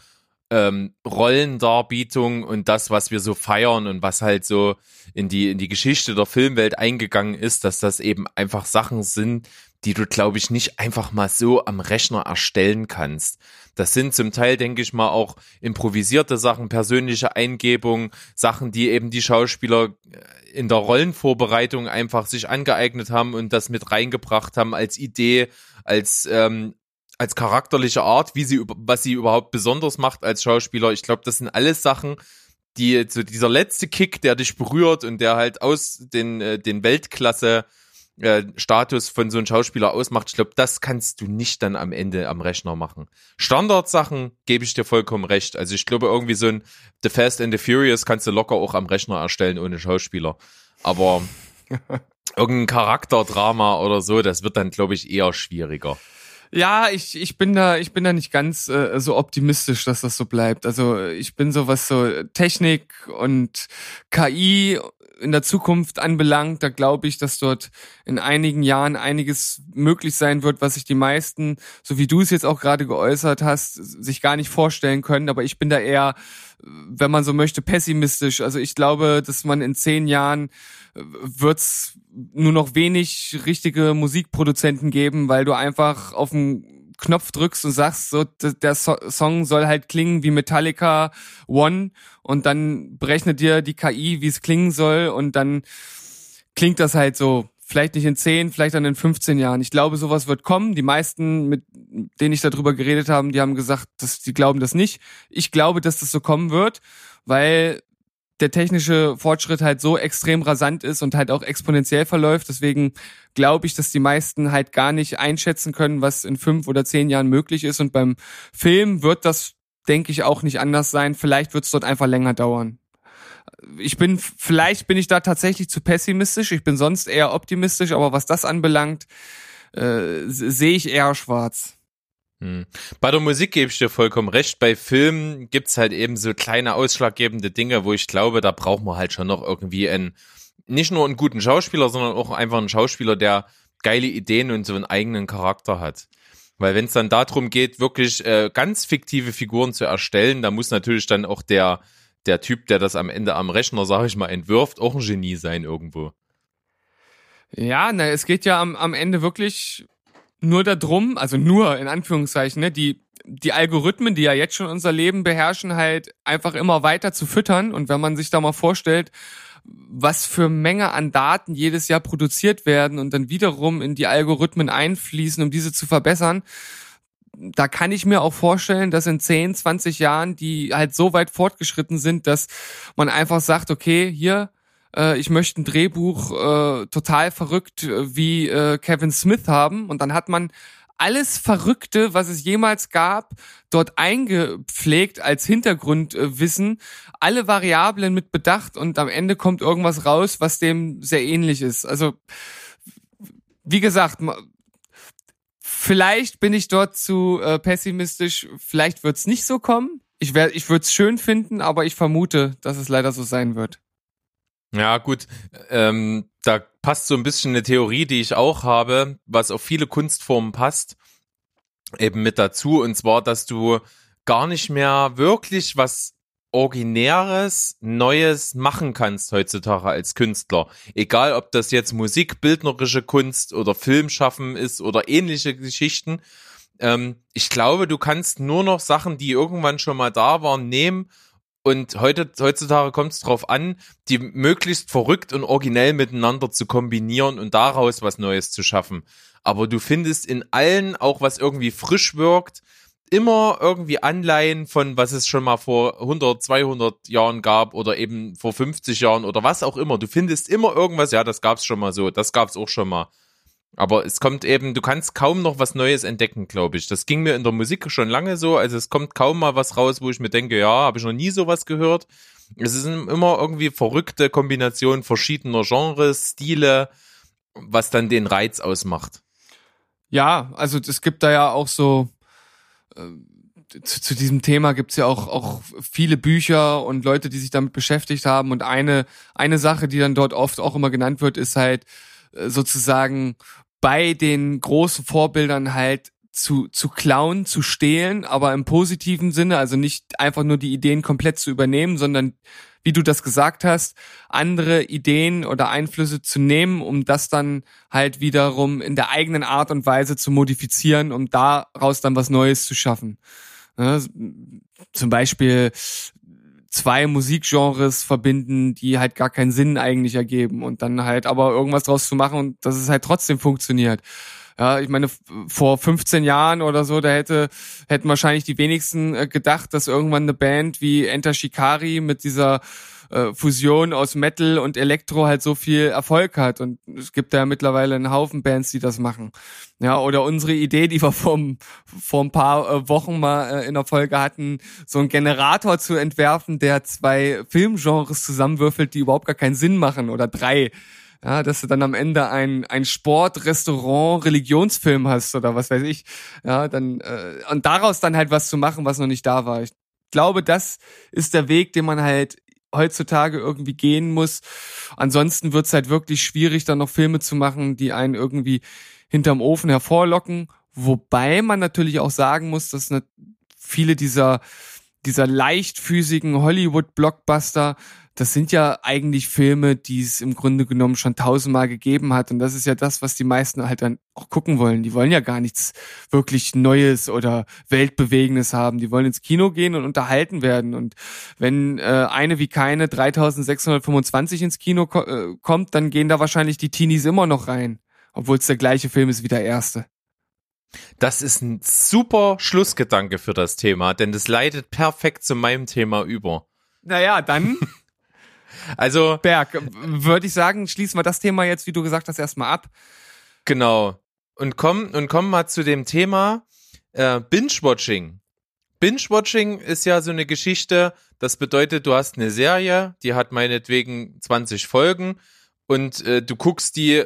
ähm, Rollendarbietung und das, was wir so feiern und was halt so in die, in die Geschichte der Filmwelt eingegangen ist, dass das eben einfach Sachen sind, die du, glaube ich, nicht einfach mal so am Rechner erstellen kannst. Das sind zum Teil, denke ich mal, auch improvisierte Sachen, persönliche Eingebungen, Sachen, die eben die Schauspieler äh, in der Rollenvorbereitung einfach sich angeeignet haben und das mit reingebracht haben als Idee, als ähm, als charakterliche Art, wie sie was sie überhaupt besonders macht als Schauspieler. Ich glaube, das sind alles Sachen, die so dieser letzte Kick, der dich berührt und der halt aus den äh, den Weltklasse äh, Status von so einem Schauspieler ausmacht. Ich glaube, das kannst du nicht dann am Ende am Rechner machen. Standardsachen gebe ich dir vollkommen recht. Also ich glaube, irgendwie so ein The Fast and the Furious kannst du locker auch am Rechner erstellen ohne Schauspieler. Aber irgendein Charakterdrama oder so, das wird dann, glaube ich, eher schwieriger. Ja, ich, ich bin da, ich bin da nicht ganz äh, so optimistisch, dass das so bleibt. Also ich bin so was so Technik und KI in der Zukunft anbelangt, da glaube ich, dass dort in einigen Jahren einiges möglich sein wird, was sich die meisten, so wie du es jetzt auch gerade geäußert hast, sich gar nicht vorstellen können. Aber ich bin da eher, wenn man so möchte, pessimistisch. Also ich glaube, dass man in zehn Jahren äh, wird's nur noch wenig richtige Musikproduzenten geben, weil du einfach auf dem Knopf drückst und sagst, so der Song soll halt klingen wie Metallica One und dann berechnet dir die KI, wie es klingen soll und dann klingt das halt so. Vielleicht nicht in 10, vielleicht dann in 15 Jahren. Ich glaube, sowas wird kommen. Die meisten, mit denen ich darüber geredet habe, die haben gesagt, dass die glauben das nicht. Ich glaube, dass das so kommen wird, weil der technische Fortschritt halt so extrem rasant ist und halt auch exponentiell verläuft. Deswegen glaube ich, dass die meisten halt gar nicht einschätzen können, was in fünf oder zehn Jahren möglich ist. Und beim Film wird das, denke ich, auch nicht anders sein. Vielleicht wird es dort einfach länger dauern. Ich bin, vielleicht bin ich da tatsächlich zu pessimistisch. Ich bin sonst eher optimistisch, aber was das anbelangt, äh, sehe ich eher schwarz. Hm. Bei der Musik gebe ich dir vollkommen recht. Bei Filmen gibt's halt eben so kleine ausschlaggebende Dinge, wo ich glaube, da braucht man halt schon noch irgendwie einen, nicht nur einen guten Schauspieler, sondern auch einfach einen Schauspieler, der geile Ideen und so einen eigenen Charakter hat. Weil wenn es dann darum geht, wirklich äh, ganz fiktive Figuren zu erstellen, da muss natürlich dann auch der, der Typ, der das am Ende am Rechner, sag ich mal, entwirft, auch ein Genie sein irgendwo. Ja, na, es geht ja am, am Ende wirklich nur darum, also nur in Anführungszeichen, ne, die, die Algorithmen, die ja jetzt schon unser Leben beherrschen, halt einfach immer weiter zu füttern. Und wenn man sich da mal vorstellt, was für Menge an Daten jedes Jahr produziert werden und dann wiederum in die Algorithmen einfließen, um diese zu verbessern, da kann ich mir auch vorstellen, dass in 10, 20 Jahren die halt so weit fortgeschritten sind, dass man einfach sagt, okay, hier, äh, ich möchte ein Drehbuch äh, total verrückt äh, wie äh, Kevin Smith haben und dann hat man alles Verrückte, was es jemals gab, dort eingepflegt als Hintergrundwissen, alle Variablen mit bedacht und am Ende kommt irgendwas raus, was dem sehr ähnlich ist. Also, wie gesagt, Vielleicht bin ich dort zu äh, pessimistisch. Vielleicht wird's nicht so kommen. Ich, wär, ich würde es schön finden, aber ich vermute, dass es leider so sein wird. Ja, gut. Ähm, da passt so ein bisschen eine Theorie, die ich auch habe, was auf viele Kunstformen passt, eben mit dazu. Und zwar, dass du gar nicht mehr wirklich was Originäres, Neues machen kannst heutzutage als Künstler. Egal, ob das jetzt Musik, bildnerische Kunst oder Filmschaffen ist oder ähnliche Geschichten. Ähm, ich glaube, du kannst nur noch Sachen, die irgendwann schon mal da waren, nehmen und heute, heutzutage kommt es darauf an, die möglichst verrückt und originell miteinander zu kombinieren und daraus was Neues zu schaffen. Aber du findest in allen auch was irgendwie frisch wirkt, immer irgendwie Anleihen von, was es schon mal vor 100, 200 Jahren gab oder eben vor 50 Jahren oder was auch immer. Du findest immer irgendwas, ja, das gab's schon mal so, das gab's auch schon mal. Aber es kommt eben, du kannst kaum noch was Neues entdecken, glaube ich. Das ging mir in der Musik schon lange so. Also es kommt kaum mal was raus, wo ich mir denke, ja, habe ich noch nie sowas gehört. Es ist immer irgendwie verrückte Kombination verschiedener Genres, Stile, was dann den Reiz ausmacht. Ja, also es gibt da ja auch so äh, zu, zu diesem Thema gibt's ja auch, auch viele Bücher und Leute, die sich damit beschäftigt haben. Und eine, eine Sache, die dann dort oft auch immer genannt wird, ist halt äh, sozusagen bei den großen Vorbildern halt zu, zu klauen, zu stehlen, aber im positiven Sinne, also nicht einfach nur die Ideen komplett zu übernehmen, sondern wie du das gesagt hast, andere Ideen oder Einflüsse zu nehmen, um das dann halt wiederum in der eigenen Art und Weise zu modifizieren, um daraus dann was Neues zu schaffen. Ja, zum Beispiel zwei Musikgenres verbinden, die halt gar keinen Sinn eigentlich ergeben und dann halt aber irgendwas draus zu machen und dass es halt trotzdem funktioniert. Ja, ich meine, vor 15 Jahren oder so, da hätte, hätten wahrscheinlich die wenigsten äh, gedacht, dass irgendwann eine Band wie Enter Shikari mit dieser äh, Fusion aus Metal und Elektro halt so viel Erfolg hat. Und es gibt ja mittlerweile einen Haufen Bands, die das machen. Ja, oder unsere Idee, die wir vor, vor ein paar äh, Wochen mal in der Folge hatten, so einen Generator zu entwerfen, der zwei Filmgenres zusammenwürfelt, die überhaupt gar keinen Sinn machen oder drei ja, dass du dann am Ende ein, ein Sport, Restaurant, Religionsfilm hast oder was weiß ich, ja, dann äh, und daraus dann halt was zu machen, was noch nicht da war. Ich glaube, das ist der Weg, den man halt heutzutage irgendwie gehen muss. Ansonsten wird's halt wirklich schwierig, dann noch Filme zu machen, die einen irgendwie hinterm Ofen hervorlocken. Wobei man natürlich auch sagen muss, dass viele dieser dieser leichtfüßigen Hollywood-Blockbuster das sind ja eigentlich Filme, die es im Grunde genommen schon tausendmal gegeben hat. Und das ist ja das, was die meisten halt dann auch gucken wollen. Die wollen ja gar nichts wirklich Neues oder Weltbewegendes haben. Die wollen ins Kino gehen und unterhalten werden. Und wenn äh, eine wie keine 3625 ins Kino ko äh, kommt, dann gehen da wahrscheinlich die Teenies immer noch rein. Obwohl es der gleiche Film ist wie der erste. Das ist ein super Schlussgedanke für das Thema, denn das leitet perfekt zu meinem Thema über. Naja, dann Also. Berg, würde ich sagen, schließen wir das Thema jetzt, wie du gesagt hast, erstmal ab. Genau. Und kommen und kommen mal zu dem Thema äh, Binge-Watching. Binge-Watching ist ja so eine Geschichte, das bedeutet, du hast eine Serie, die hat meinetwegen 20 Folgen und äh, du guckst die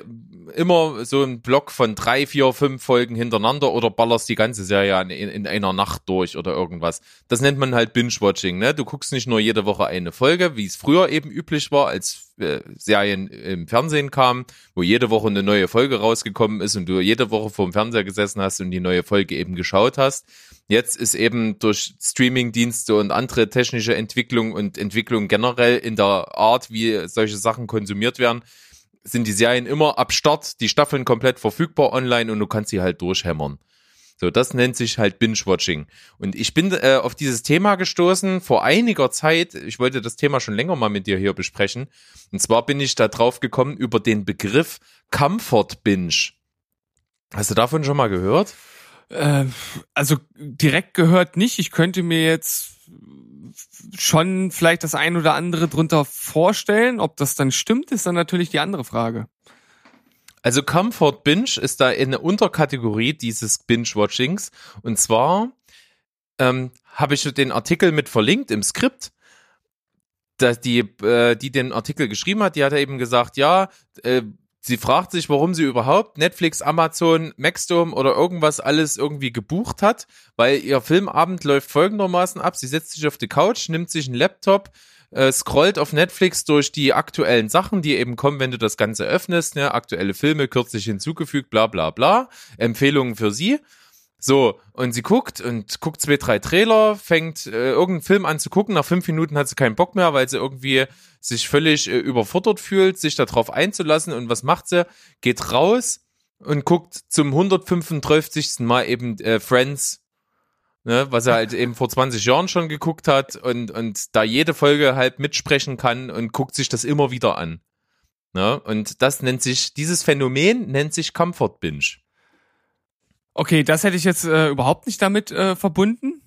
immer so einen Block von drei, vier, fünf Folgen hintereinander oder ballerst die ganze Serie in, in einer Nacht durch oder irgendwas. Das nennt man halt Binge-Watching. Ne? Du guckst nicht nur jede Woche eine Folge, wie es früher eben üblich war, als äh, Serien im Fernsehen kamen, wo jede Woche eine neue Folge rausgekommen ist und du jede Woche vor dem Fernseher gesessen hast und die neue Folge eben geschaut hast. Jetzt ist eben durch Streaming-Dienste und andere technische Entwicklung und Entwicklung generell in der Art, wie solche Sachen konsumiert werden, sind die Serien immer ab Start, die Staffeln komplett verfügbar online und du kannst sie halt durchhämmern. So, das nennt sich halt Binge-Watching. Und ich bin äh, auf dieses Thema gestoßen vor einiger Zeit. Ich wollte das Thema schon länger mal mit dir hier besprechen. Und zwar bin ich da drauf gekommen über den Begriff Comfort Binge. Hast du davon schon mal gehört? Äh, also direkt gehört nicht. Ich könnte mir jetzt schon vielleicht das ein oder andere drunter vorstellen. Ob das dann stimmt, ist dann natürlich die andere Frage. Also Comfort Binge ist da eine Unterkategorie dieses Binge-Watchings. Und zwar ähm, habe ich den Artikel mit verlinkt im Skript. Dass die, äh, die den Artikel geschrieben hat, die hat eben gesagt, ja, äh, Sie fragt sich, warum sie überhaupt Netflix, Amazon, Maxdome oder irgendwas alles irgendwie gebucht hat, weil ihr Filmabend läuft folgendermaßen ab. Sie setzt sich auf die Couch, nimmt sich einen Laptop, äh, scrollt auf Netflix durch die aktuellen Sachen, die eben kommen, wenn du das Ganze öffnest, ne? aktuelle Filme kürzlich hinzugefügt, bla bla bla, Empfehlungen für sie. So, und sie guckt und guckt zwei, drei Trailer, fängt äh, irgendeinen Film an zu gucken. Nach fünf Minuten hat sie keinen Bock mehr, weil sie irgendwie sich völlig äh, überfordert fühlt, sich darauf einzulassen. Und was macht sie? Geht raus und guckt zum 135. Mal eben äh, Friends, ne, was er halt eben vor 20 Jahren schon geguckt hat und, und da jede Folge halt mitsprechen kann und guckt sich das immer wieder an. Ne? Und das nennt sich, dieses Phänomen nennt sich Comfort Binge. Okay, das hätte ich jetzt äh, überhaupt nicht damit äh, verbunden.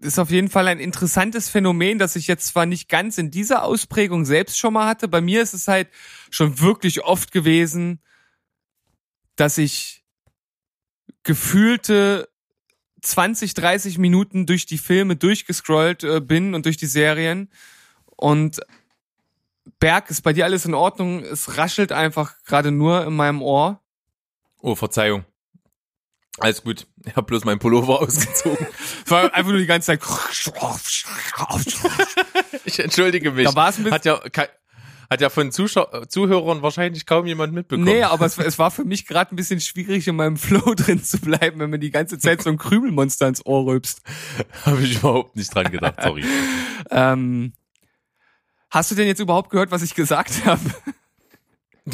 Ist auf jeden Fall ein interessantes Phänomen, das ich jetzt zwar nicht ganz in dieser Ausprägung selbst schon mal hatte. Bei mir ist es halt schon wirklich oft gewesen, dass ich gefühlte 20, 30 Minuten durch die Filme durchgescrollt äh, bin und durch die Serien. Und Berg, ist bei dir alles in Ordnung? Es raschelt einfach gerade nur in meinem Ohr. Oh, Verzeihung. Alles gut. Ich habe bloß meinen Pullover ausgezogen. Es war einfach nur die ganze Zeit. ich entschuldige mich. Da war es ein bisschen. Hat ja, hat ja von Zuschau Zuhörern wahrscheinlich kaum jemand mitbekommen. Nee, aber es, es war für mich gerade ein bisschen schwierig, in meinem Flow drin zu bleiben, wenn man die ganze Zeit so ein Krümelmonster ins Ohr rülpst. Habe ich überhaupt nicht dran gedacht, sorry. Ähm, hast du denn jetzt überhaupt gehört, was ich gesagt habe?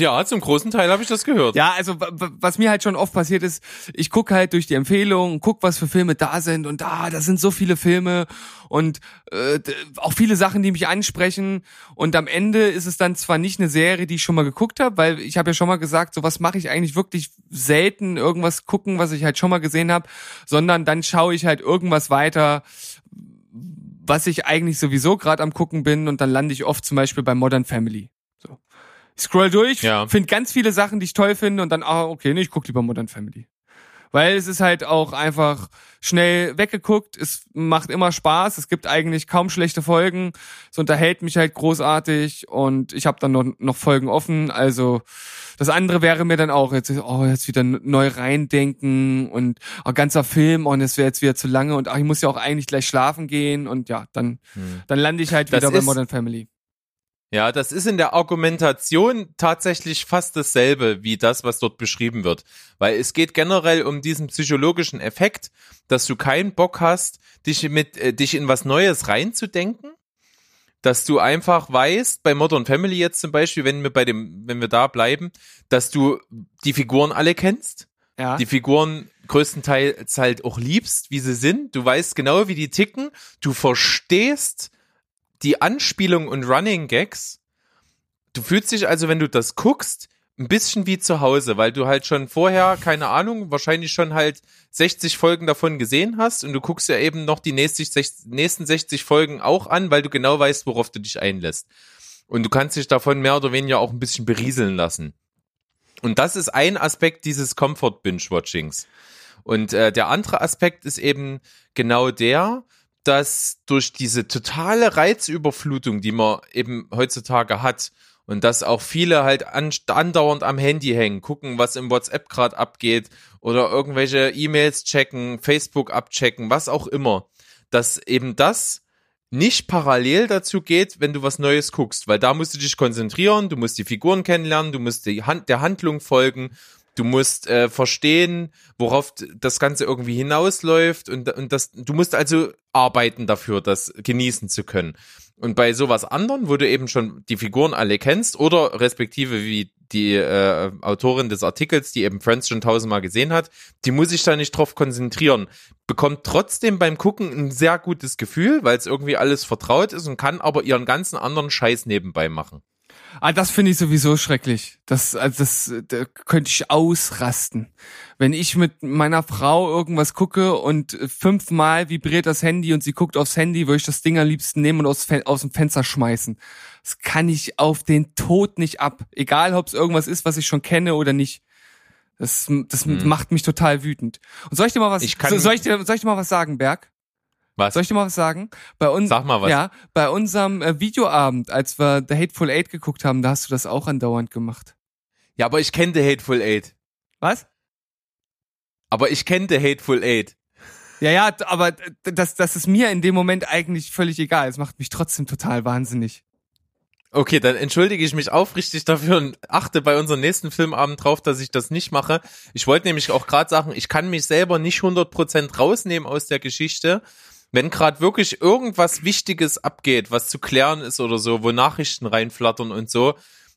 Ja, zum großen Teil habe ich das gehört. Ja, also was mir halt schon oft passiert ist, ich guck halt durch die Empfehlungen, guck, was für Filme da sind und da, da sind so viele Filme und äh, auch viele Sachen, die mich ansprechen und am Ende ist es dann zwar nicht eine Serie, die ich schon mal geguckt habe, weil ich habe ja schon mal gesagt, so was mache ich eigentlich wirklich selten, irgendwas gucken, was ich halt schon mal gesehen habe, sondern dann schaue ich halt irgendwas weiter, was ich eigentlich sowieso gerade am gucken bin und dann lande ich oft zum Beispiel bei Modern Family. Scroll durch, Ja. finde ganz viele Sachen, die ich toll finde und dann, ah, okay, nee, ich guck lieber Modern Family. Weil es ist halt auch einfach schnell weggeguckt, es macht immer Spaß, es gibt eigentlich kaum schlechte Folgen, es unterhält mich halt großartig und ich habe dann noch, noch Folgen offen, also das andere wäre mir dann auch jetzt, oh, jetzt wieder neu reindenken und oh, ganzer Film und es wäre jetzt wieder zu lange und ach, ich muss ja auch eigentlich gleich schlafen gehen und ja, dann, Hm. dann lande ich halt Das wieder bei Modern Family. Ja, das ist in der Argumentation tatsächlich fast dasselbe wie das, was dort beschrieben wird. Weil es geht generell um diesen psychologischen Effekt, dass du keinen Bock hast, dich mit, äh, dich in was Neues reinzudenken. Dass du einfach weißt, bei Modern Family jetzt zum Beispiel, wenn wir bei dem, wenn wir da bleiben, dass du die Figuren alle kennst, Ja. die Figuren größtenteils halt auch liebst, wie sie sind. Du weißt genau, wie die ticken. Du verstehst die Anspielung und Running Gags. Du fühlst dich also, wenn du das guckst, ein bisschen wie zu Hause, weil du halt schon vorher, keine Ahnung, wahrscheinlich schon halt 60 Folgen davon gesehen hast und du guckst ja eben noch die nächsten 60, nächsten 60 Folgen auch an, weil du genau weißt, worauf du dich einlässt. Und du kannst dich davon mehr oder weniger auch ein bisschen berieseln lassen. Und das ist ein Aspekt dieses Comfort Binge-Watchings. Und äh, der andere Aspekt ist eben genau der, dass durch diese totale Reizüberflutung, die man eben heutzutage hat, und dass auch viele halt an, andauernd am Handy hängen, gucken, was im WhatsApp gerade abgeht oder irgendwelche E-Mails checken, Facebook abchecken, was auch immer, dass eben das nicht parallel dazu geht, wenn du was Neues guckst, weil da musst du dich konzentrieren, du musst die Figuren kennenlernen, du musst die Hand, der Handlung folgen, du musst äh, verstehen, worauf das Ganze irgendwie hinausläuft und, und das, du musst also arbeiten dafür, das genießen zu können. Und bei sowas anderen, wo du eben schon die Figuren alle kennst oder respektive wie die äh, Autorin des Artikels, die eben Friends schon tausendmal gesehen hat, die muss sich da nicht drauf konzentrieren. Bekommt trotzdem beim Gucken ein sehr gutes Gefühl, weil es irgendwie alles vertraut ist und kann aber ihren ganzen anderen Scheiß nebenbei machen. Ah, das finde ich sowieso schrecklich. Das, also das, da könnte ich ausrasten. Wenn ich mit meiner Frau irgendwas gucke und fünfmal vibriert das Handy und sie guckt aufs Handy, würde ich das Ding am liebsten nehmen und aus, aus dem Fenster schmeißen. Das kann ich auf den Tod nicht ab. Egal, ob es irgendwas ist, was ich schon kenne oder nicht. Das, das Hm. macht mich total wütend. Und soll ich dir mal was, soll ich dir, soll ich dir mal was sagen, Berg? Was? Soll ich dir mal was sagen? Bei uns, Sag mal was. Ja, bei unserem äh, Videoabend, als wir The Hateful Eight geguckt haben, da hast du das auch andauernd gemacht. Ja, aber ich kenne The Hateful Eight. Was? Aber ich kenne The Hateful Eight. Ja, ja, aber das, das ist mir in dem Moment eigentlich völlig egal. Es macht mich trotzdem total wahnsinnig. Okay, dann entschuldige ich mich aufrichtig dafür und achte bei unserem nächsten Filmabend drauf, dass ich das nicht mache. Ich wollte nämlich auch gerade sagen, ich kann mich selber nicht 100% rausnehmen aus der Geschichte. Wenn gerade wirklich irgendwas Wichtiges abgeht, was zu klären ist oder so, wo Nachrichten reinflattern und so,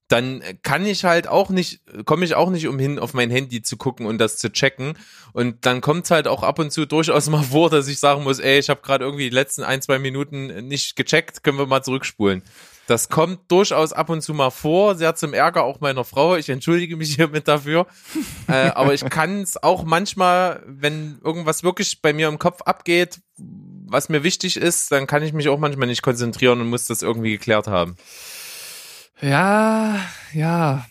dann kann ich halt auch nicht, komme ich auch nicht umhin, auf mein Handy zu gucken und das zu checken. Und dann kommt es halt auch ab und zu durchaus mal vor, dass ich sagen muss, ey, ich habe gerade irgendwie die letzten ein, zwei Minuten nicht gecheckt, können wir mal zurückspulen. Das kommt durchaus ab und zu mal vor, sehr zum Ärger auch meiner Frau. Ich entschuldige mich hiermit dafür. äh, aber ich kann es auch manchmal, wenn irgendwas wirklich bei mir im Kopf abgeht, was mir wichtig ist, dann kann ich mich auch manchmal nicht konzentrieren und muss das irgendwie geklärt haben. Ja, ja.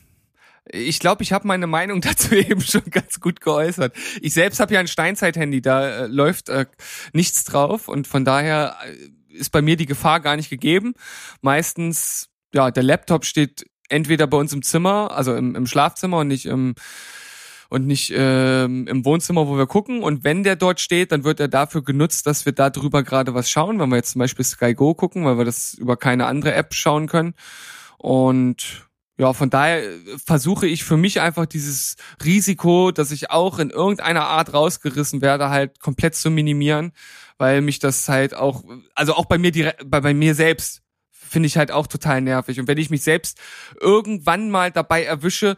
Ich glaube, ich habe meine Meinung dazu eben schon ganz gut geäußert. Ich selbst habe ja ein Steinzeit-Handy, da äh, läuft äh, nichts drauf und von daher äh, ist bei mir die Gefahr gar nicht gegeben. Meistens, ja, der Laptop steht entweder bei uns im Zimmer, also im, im Schlafzimmer und nicht im und nicht ähm, im Wohnzimmer, wo wir gucken. Und wenn der dort steht, dann wird er dafür genutzt, dass wir da drüber gerade was schauen, wenn wir jetzt zum Beispiel Sky Go gucken, weil wir das über keine andere App schauen können. Und ja, von daher versuche ich für mich einfach dieses Risiko, dass ich auch in irgendeiner Art rausgerissen werde, halt komplett zu minimieren, weil mich das halt auch, also auch bei mir direkt, bei, bei mir selbst finde ich halt auch total nervig. Und wenn ich mich selbst irgendwann mal dabei erwische,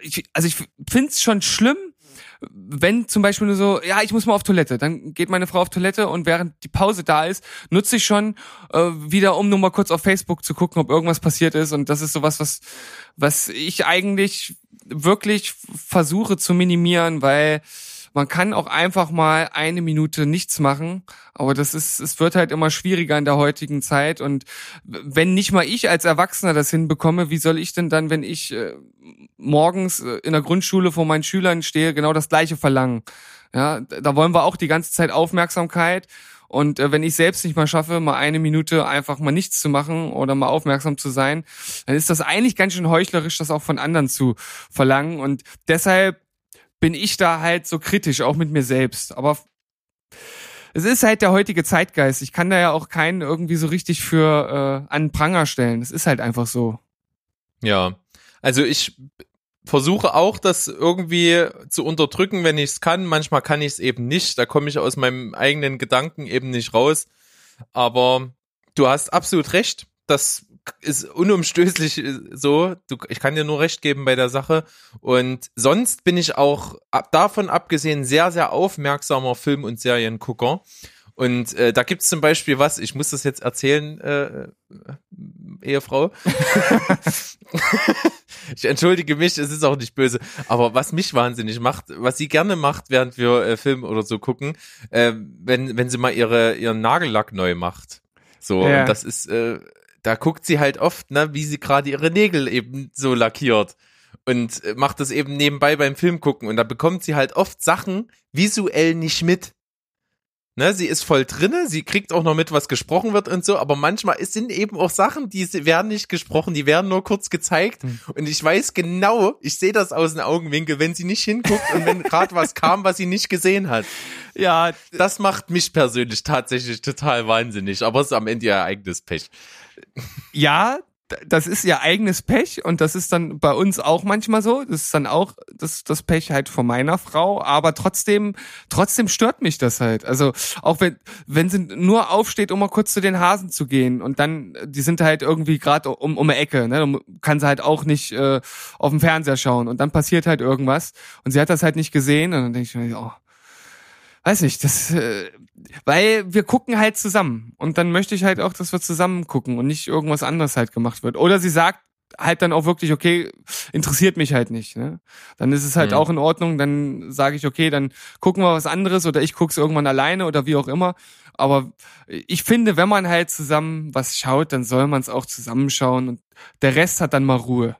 ich, also ich finde es schon schlimm, wenn zum Beispiel nur so, ja, ich muss mal auf Toilette, dann geht meine Frau auf Toilette und während die Pause da ist, nutze ich schon äh, wieder, um nur mal kurz auf Facebook zu gucken, ob irgendwas passiert ist. Und das ist sowas, was, was ich eigentlich wirklich versuche zu minimieren, weil man kann auch einfach mal eine Minute nichts machen, aber das ist, es wird halt immer schwieriger in der heutigen Zeit und wenn nicht mal ich als Erwachsener das hinbekomme, wie soll ich denn dann, wenn ich äh, morgens äh, in der Grundschule vor meinen Schülern stehe, genau das Gleiche verlangen? Ja, da wollen wir auch die ganze Zeit Aufmerksamkeit und äh, wenn ich selbst nicht mal schaffe, mal eine Minute einfach mal nichts zu machen oder mal aufmerksam zu sein, dann ist das eigentlich ganz schön heuchlerisch, das auch von anderen zu verlangen. Und deshalb bin ich da halt so kritisch, auch mit mir selbst. Aber es ist halt der heutige Zeitgeist. Ich kann da ja auch keinen irgendwie so richtig für äh, an Pranger stellen. Es ist halt einfach so. Ja, also ich versuche auch, das irgendwie zu unterdrücken, wenn ich es kann. Manchmal kann ich es eben nicht. Da komme ich aus meinem eigenen Gedanken eben nicht raus. Aber du hast absolut recht. Das ist unumstößlich äh, so. Du, ich kann dir nur recht geben bei der Sache. Und sonst bin ich auch ab, davon abgesehen sehr, sehr aufmerksamer Film- und Seriengucker. Und äh, da gibt's zum Beispiel was, ich muss das jetzt erzählen, äh, äh Ehefrau. ich entschuldige mich, es ist auch nicht böse. Aber was mich wahnsinnig macht, was sie gerne macht, während wir äh, Film oder so gucken, äh, wenn, wenn sie mal ihre, ihren Nagellack neu macht. So, ja. und das ist, äh, da guckt sie halt oft, ne, wie sie gerade ihre Nägel eben so lackiert und äh, macht das eben nebenbei beim Film gucken und da bekommt sie halt oft Sachen visuell nicht mit. Ne, sie ist voll drinne, sie kriegt auch noch mit, was gesprochen wird und so, aber manchmal sind eben auch Sachen, die werden nicht gesprochen, die werden nur kurz gezeigt mhm. und ich weiß genau, ich sehe das aus dem Augenwinkel, wenn sie nicht hinguckt und wenn gerade was kam, was sie nicht gesehen hat. Ja, das macht mich persönlich tatsächlich total wahnsinnig, aber es ist am Ende ihr eigenes Pech ja, das ist ihr eigenes Pech und das ist dann bei uns auch manchmal so. Das ist dann auch das, das Pech halt von meiner Frau, aber trotzdem, trotzdem stört mich das halt. Also auch wenn, wenn sie nur aufsteht, um mal kurz zu den Hasen zu gehen und dann, die sind halt irgendwie gerade um, um eine Ecke, ne? Dann kann sie halt auch nicht äh, auf dem Fernseher schauen und dann passiert halt irgendwas und sie hat das halt nicht gesehen und dann denke ich mir, oh, weiß nicht, das, äh, weil wir gucken halt zusammen und dann möchte ich halt auch, dass wir zusammen gucken und nicht irgendwas anderes halt gemacht wird. Oder sie sagt halt dann auch wirklich, okay, interessiert mich halt nicht. Ne? Dann ist es halt mhm. auch in Ordnung, dann sage ich, okay, dann gucken wir was anderes oder ich guck's irgendwann alleine oder wie auch immer. Aber ich finde, wenn man halt zusammen was schaut, dann soll man es auch zusammenschauen und der Rest hat dann mal Ruhe.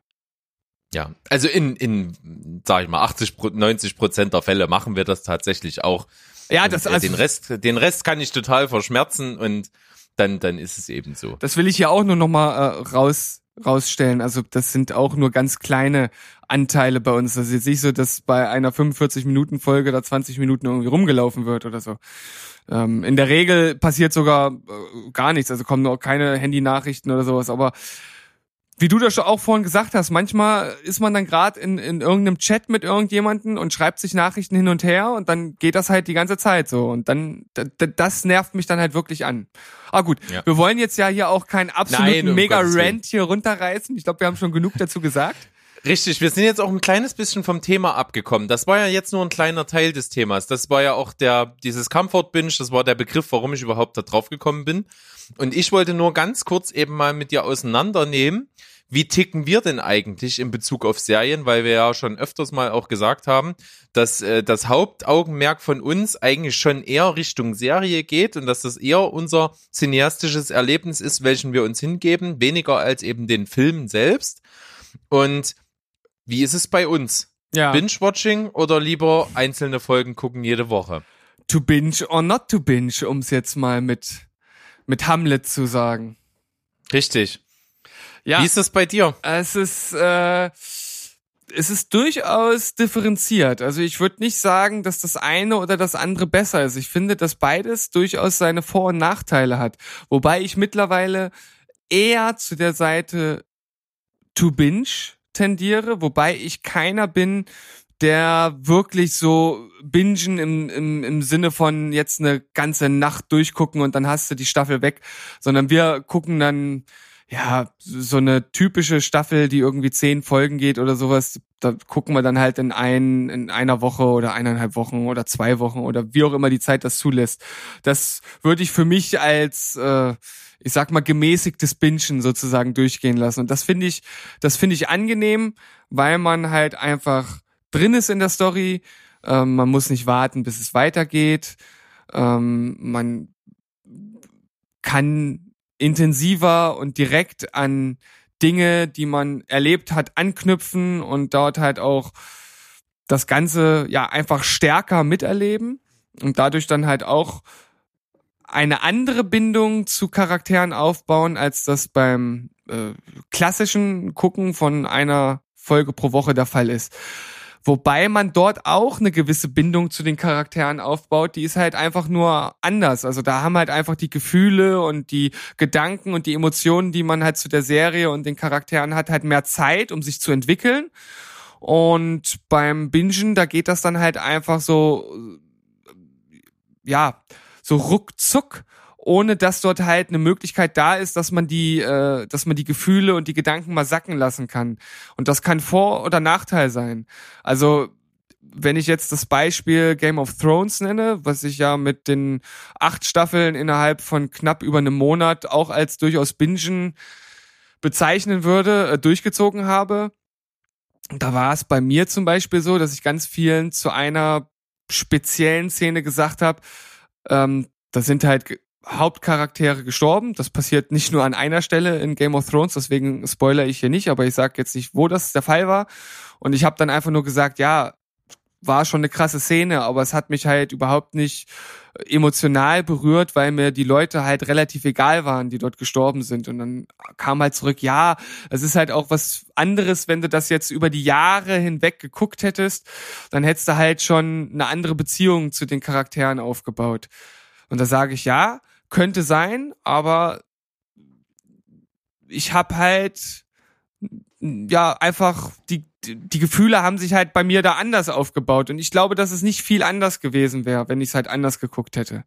Ja, also in, in, sag ich mal, 80, 90 Prozent der Fälle machen wir das tatsächlich auch. Ja, das und, äh, also den Rest, den Rest kann ich total verschmerzen und dann, dann ist es eben so. Das will ich ja auch nur noch mal äh, raus rausstellen. Also das sind auch nur ganz kleine Anteile bei uns. Das ist jetzt nicht so, dass bei einer 45-Minuten-Folge da 20 Minuten irgendwie rumgelaufen wird oder so. Ähm, in der Regel passiert sogar äh, gar nichts, also kommen auch keine Handy-Nachrichten oder sowas, aber wie du das schon auch vorhin gesagt hast, manchmal ist man dann gerade in, in irgendeinem Chat mit irgendjemanden und schreibt sich Nachrichten hin und her und dann geht das halt die ganze Zeit so und dann das nervt mich dann halt wirklich an. Ah gut, ja. wir wollen jetzt ja hier auch keinen absoluten Nein, mega Rant hier runterreißen. Ich glaube, wir haben schon genug dazu gesagt. Richtig, wir sind jetzt auch ein kleines bisschen vom Thema abgekommen. Das war ja jetzt nur ein kleiner Teil des Themas. Das war ja auch der, dieses Comfort Binge, das war der Begriff, warum ich überhaupt da drauf gekommen bin. Und ich wollte nur ganz kurz eben mal mit dir auseinandernehmen, wie ticken wir denn eigentlich in Bezug auf Serien, weil wir ja schon öfters mal auch gesagt haben, dass äh, das Hauptaugenmerk von uns eigentlich schon eher Richtung Serie geht und dass das eher unser cineastisches Erlebnis ist, welchen wir uns hingeben, weniger als eben den Film selbst. Und wie ist es bei uns? Ja. Binge-Watching oder lieber einzelne Folgen gucken jede Woche? To binge or not to binge, um es jetzt mal mit, mit Hamlet zu sagen. Richtig. Ja. Wie ist das bei dir? Es ist, äh, es ist durchaus differenziert. Also ich würde nicht sagen, dass das eine oder das andere besser ist. Ich finde, dass beides durchaus seine Vor- und Nachteile hat. Wobei ich mittlerweile eher zu der Seite to binge tendiere, wobei ich keiner bin, der wirklich so bingen im, im, im Sinne von jetzt eine ganze Nacht durchgucken und dann hast du die Staffel weg, sondern wir gucken dann ja so eine typische Staffel, die irgendwie zehn Folgen geht oder sowas. Da gucken wir dann halt in, ein, in einer Woche oder eineinhalb Wochen oder zwei Wochen oder wie auch immer die Zeit das zulässt. Das würde ich für mich als äh, ich sag mal, gemäßigtes Bingen sozusagen durchgehen lassen. Und das finde ich, das finde ich angenehm, weil man halt einfach drin ist in der Story. Ähm, man muss nicht warten, bis es weitergeht. Ähm, man kann intensiver und direkt an Dinge, die man erlebt hat, anknüpfen und dort halt auch das Ganze ja einfach stärker miterleben und dadurch dann halt auch eine andere Bindung zu Charakteren aufbauen, als das beim äh, klassischen Gucken von einer Folge pro Woche der Fall ist. Wobei man dort auch eine gewisse Bindung zu den Charakteren aufbaut, die ist halt einfach nur anders. Also da haben halt einfach die Gefühle und die Gedanken und die Emotionen, die man halt zu der Serie und den Charakteren hat, halt mehr Zeit, um sich zu entwickeln. Und beim Bingen, da geht das dann halt einfach so, ja, so ruckzuck ohne dass dort halt eine Möglichkeit da ist, dass man die, äh, dass man die Gefühle und die Gedanken mal sacken lassen kann. Und das kann Vor- oder Nachteil sein. Also wenn ich jetzt das Beispiel Game of Thrones nenne, was ich ja mit den acht Staffeln innerhalb von knapp über einem Monat auch als durchaus Bingen bezeichnen würde, äh, durchgezogen habe, da war es bei mir zum Beispiel so, dass ich ganz vielen zu einer speziellen Szene gesagt habe, ähm, das sind halt Hauptcharaktere gestorben. Das passiert nicht nur an einer Stelle in Game of Thrones, deswegen spoiler ich hier nicht, aber ich sage jetzt nicht, wo das der Fall war. Und ich habe dann einfach nur gesagt, ja, war schon eine krasse Szene, aber es hat mich halt überhaupt nicht emotional berührt, weil mir die Leute halt relativ egal waren, die dort gestorben sind. Und dann kam halt zurück, ja, es ist halt auch was anderes, wenn du das jetzt über die Jahre hinweg geguckt hättest, dann hättest du halt schon eine andere Beziehung zu den Charakteren aufgebaut. Und da sage ich ja, könnte sein, aber ich habe halt ja einfach die die Gefühle haben sich halt bei mir da anders aufgebaut und ich glaube, dass es nicht viel anders gewesen wäre, wenn ich es halt anders geguckt hätte.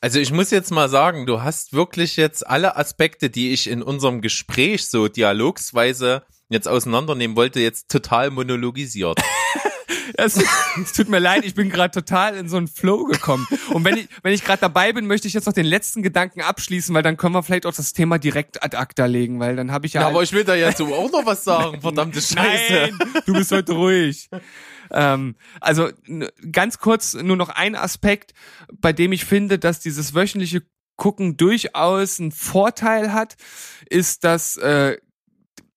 Also ich muss jetzt mal sagen, du hast wirklich jetzt alle Aspekte, die ich in unserem Gespräch so dialogsweise jetzt auseinandernehmen wollte, jetzt total monologisiert. Es, es tut mir leid, ich bin gerade total in so einen Flow gekommen. Und wenn ich, wenn ich gerade dabei bin, möchte ich jetzt noch den letzten Gedanken abschließen, weil dann können wir vielleicht auch das Thema direkt ad acta legen, weil dann habe ich ja. ja aber ich will da jetzt auch noch was sagen, verdammte Scheiße. Nein, du bist heute ruhig. Ähm, also ganz kurz nur noch ein Aspekt, bei dem ich finde, dass dieses wöchentliche Gucken durchaus einen Vorteil hat, ist, dass äh,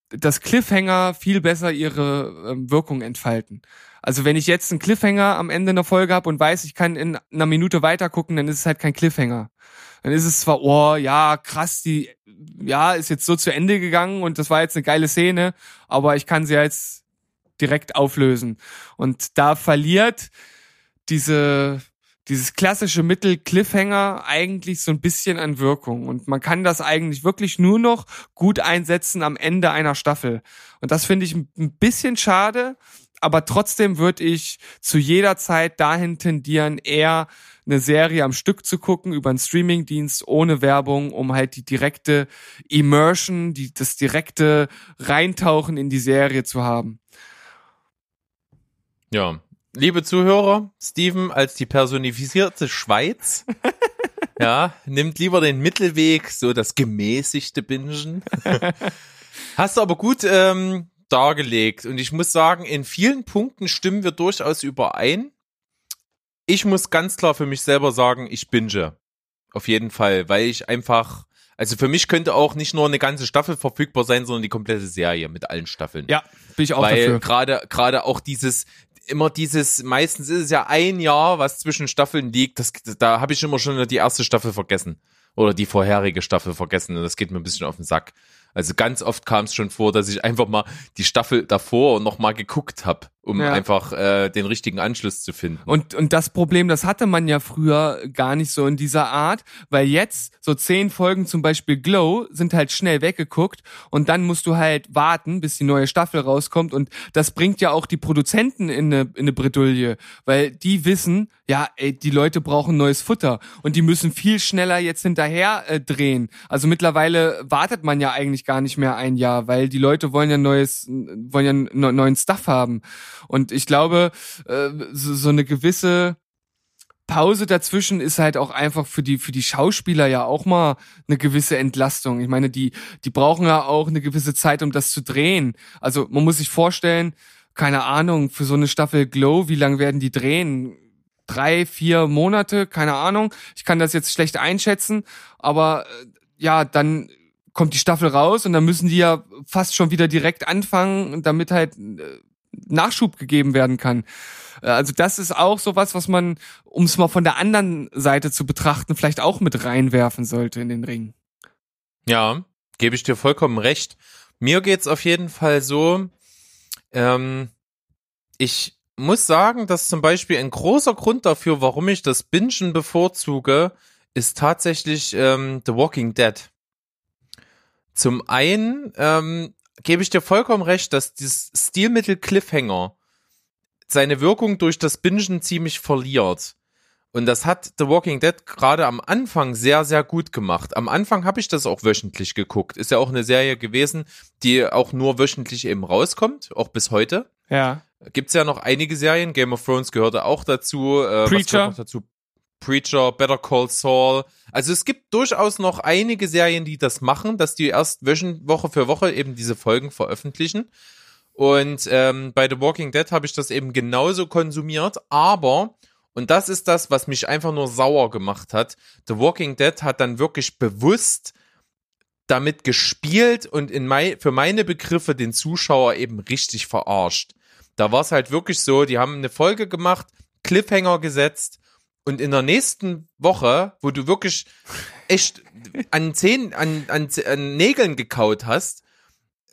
dass Cliffhanger viel besser ihre äh, Wirkung entfalten. Also wenn ich jetzt einen Cliffhanger am Ende einer Folge habe und weiß, ich kann in einer Minute weiter gucken, dann ist es halt kein Cliffhanger. Dann ist es zwar, oh ja, krass, die, ja, ist jetzt so zu Ende gegangen und das war jetzt eine geile Szene, aber ich kann sie jetzt direkt auflösen. Und da verliert diese, dieses klassische Mittel Cliffhanger eigentlich so ein bisschen an Wirkung. Und man kann das eigentlich wirklich nur noch gut einsetzen am Ende einer Staffel. Und das finde ich ein bisschen schade, aber trotzdem würde ich zu jeder Zeit dahin tendieren, eher eine Serie am Stück zu gucken über einen Streamingdienst ohne Werbung, um halt die direkte Immersion, die, das direkte Reintauchen in die Serie zu haben. Ja, liebe Zuhörer, Steven als die personifizierte Schweiz, ja, nimmt lieber den Mittelweg, so das gemäßigte Bingen. Hast du aber gut ähm, dargelegt. Und ich muss sagen, in vielen Punkten stimmen wir durchaus überein. Ich muss ganz klar für mich selber sagen, ich binge. Auf jeden Fall, weil ich einfach, also für mich könnte auch nicht nur eine ganze Staffel verfügbar sein, sondern die komplette Serie mit allen Staffeln. Ja, bin ich auch weil dafür. gerade gerade auch dieses immer dieses meistens ist es ja ein Jahr, was zwischen Staffeln liegt, das da habe ich immer schon die erste Staffel vergessen oder die vorherige Staffel vergessen und das geht mir ein bisschen auf den Sack. Also ganz oft kam es schon vor, dass ich einfach mal die Staffel davor noch mal geguckt habe, um ja. einfach äh, den richtigen Anschluss zu finden. Und, und das Problem, das hatte man ja früher gar nicht so in dieser Art, weil jetzt so zehn Folgen zum Beispiel Glow sind halt schnell weggeguckt und dann musst du halt warten, bis die neue Staffel rauskommt und das bringt ja auch die Produzenten in eine, in eine Bredouille, weil die wissen, ja, ey, die Leute brauchen neues Futter und die müssen viel schneller jetzt hinterher äh, drehen. Also mittlerweile wartet man ja eigentlich gar nicht mehr ein Jahr, weil die Leute wollen ja neues, wollen ja neuen Stuff haben. Und ich glaube, äh, so, so eine gewisse Pause dazwischen ist halt auch einfach für die für die Schauspieler ja auch mal eine gewisse Entlastung. Ich meine, die die brauchen ja auch eine gewisse Zeit, um das zu drehen. Also man muss sich vorstellen, keine Ahnung, für so eine Staffel Glow, wie lang werden die drehen? drei, vier Monate, keine Ahnung. Ich kann das jetzt schlecht einschätzen, aber äh, ja, dann kommt die Staffel raus und dann müssen die ja fast schon wieder direkt anfangen, damit halt äh, Nachschub gegeben werden kann. Äh, also das ist auch sowas, was man, um es mal von der anderen Seite zu betrachten, vielleicht auch mit reinwerfen sollte in den Ring. Ja, gebe ich dir vollkommen recht. Mir geht's auf jeden Fall so, ähm, ich muss sagen, dass zum Beispiel ein großer Grund dafür, warum ich das Bingen bevorzuge, ist tatsächlich ähm, The Walking Dead. Zum einen ähm, gebe ich dir vollkommen recht, dass dieses Stilmittel Cliffhanger seine Wirkung durch das Bingen ziemlich verliert. Und das hat The Walking Dead gerade am Anfang sehr, sehr gut gemacht. Am Anfang habe ich das auch wöchentlich geguckt. Ist ja auch eine Serie gewesen, die auch nur wöchentlich eben rauskommt, auch bis heute. Ja. Gibt's ja noch einige Serien. Game of Thrones gehörte auch dazu. Äh, Preacher. dazu? Preacher, Better Call Saul. Also es gibt durchaus noch einige Serien, die das machen, dass die erst Woche für Woche eben diese Folgen veröffentlichen. Und ähm, bei The Walking Dead habe ich das eben genauso konsumiert, aber und das ist das, was mich einfach nur sauer gemacht hat. The Walking Dead hat dann wirklich bewusst damit gespielt und in mei für meine Begriffe den Zuschauer eben richtig verarscht. Da war es halt wirklich so, die haben eine Folge gemacht, Cliffhanger gesetzt und in der nächsten Woche, wo du wirklich echt an Zähnen, an, an, an Nägeln gekaut hast,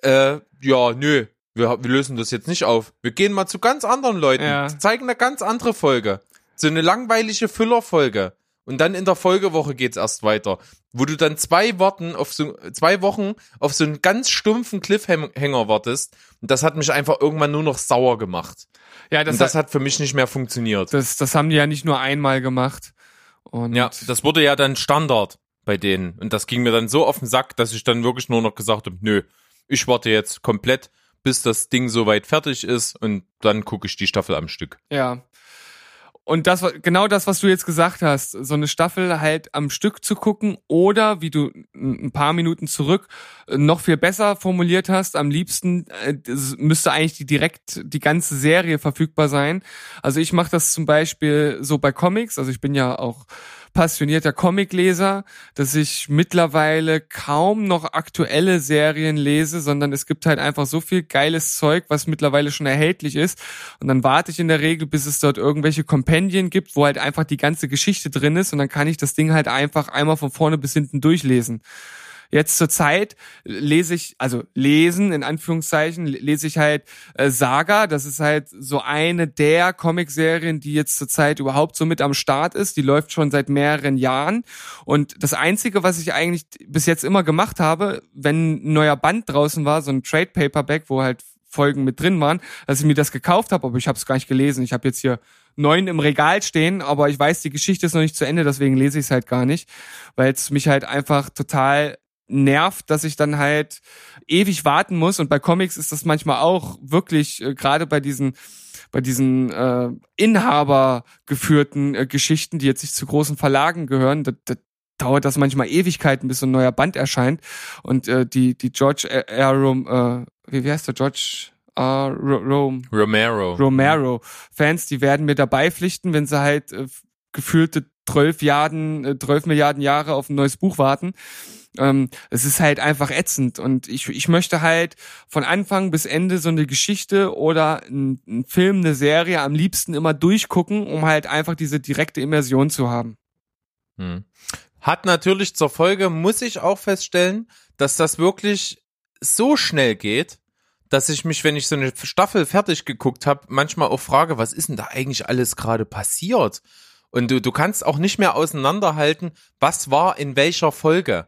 äh, ja, nö, wir, wir lösen das jetzt nicht auf. Wir gehen mal zu ganz anderen Leuten, ja. zeigen eine ganz andere Folge. So eine langweilige Füllerfolge. Und dann in der Folgewoche geht's erst weiter, wo du dann zwei Wochen auf so zwei Wochen auf so einen ganz stumpfen Cliffhanger wartest. Und das hat mich einfach irgendwann nur noch sauer gemacht. Ja, das, und das hat, hat für mich nicht mehr funktioniert. Das, das haben die ja nicht nur einmal gemacht. Und ja, das wurde ja dann Standard bei denen. Und das ging mir dann so auf den Sack, dass ich dann wirklich nur noch gesagt habe, nö, ich warte jetzt komplett, bis das Ding soweit fertig ist und dann gucke ich die Staffel am Stück. Ja, und das, genau das, was du jetzt gesagt hast, so eine Staffel halt am Stück zu gucken oder, wie du ein paar Minuten zurück äh, noch viel besser formuliert hast, am liebsten äh, müsste eigentlich die direkt die ganze Serie verfügbar sein. Also ich mache das zum Beispiel so bei Comics, also ich bin ja auch passionierter Comicleser, dass ich mittlerweile kaum noch aktuelle Serien lese, sondern es gibt halt einfach so viel geiles Zeug, was mittlerweile schon erhältlich ist. Und dann warte ich in der Regel, bis es dort irgendwelche Companion gibt, wo halt einfach die ganze Geschichte drin ist und dann kann ich das Ding halt einfach einmal von vorne bis hinten durchlesen. Jetzt zur Zeit lese ich, also lesen in Anführungszeichen, lese ich halt äh, Saga. Das ist halt so eine der Comicserien, die jetzt zur Zeit überhaupt so mit am Start ist. Die läuft schon seit mehreren Jahren. Und das Einzige, was ich eigentlich bis jetzt immer gemacht habe, wenn ein neuer Band draußen war, so ein Trade Paperback, wo halt Folgen mit drin waren, dass ich mir das gekauft habe, aber ich habe es gar nicht gelesen. Ich habe jetzt hier neun im Regal stehen, aber ich weiß, die Geschichte ist noch nicht zu Ende, deswegen lese ich es halt gar nicht, weil es mich halt einfach total nervt, dass ich dann halt ewig warten muss. Und bei Comics ist das manchmal auch wirklich, äh, gerade bei diesen bei diesen äh, Inhaber geführten äh, Geschichten, die jetzt nicht zu großen Verlagen gehören, da, da dauert das manchmal Ewigkeiten, bis so ein neuer Band erscheint. Und äh, die die George R. Rom, äh, wie, wie heißt der George R. Rom, Romero. Romero Fans, die werden mir dabei pflichten, wenn sie halt äh, gefühlte 12 Milliarden, äh, 12 Milliarden Jahre auf ein neues Buch warten. Ähm, es ist halt einfach ätzend und ich, ich möchte halt von Anfang bis Ende so eine Geschichte oder ein Film, eine Serie am liebsten immer durchgucken, um halt einfach diese direkte Immersion zu haben. Hm. Hat natürlich zur Folge, muss ich auch feststellen, dass das wirklich so schnell geht, dass ich mich, wenn ich so eine Staffel fertig geguckt habe, manchmal auch frage, was ist denn da eigentlich alles gerade passiert? Und du, du kannst auch nicht mehr auseinanderhalten, was war in welcher Folge.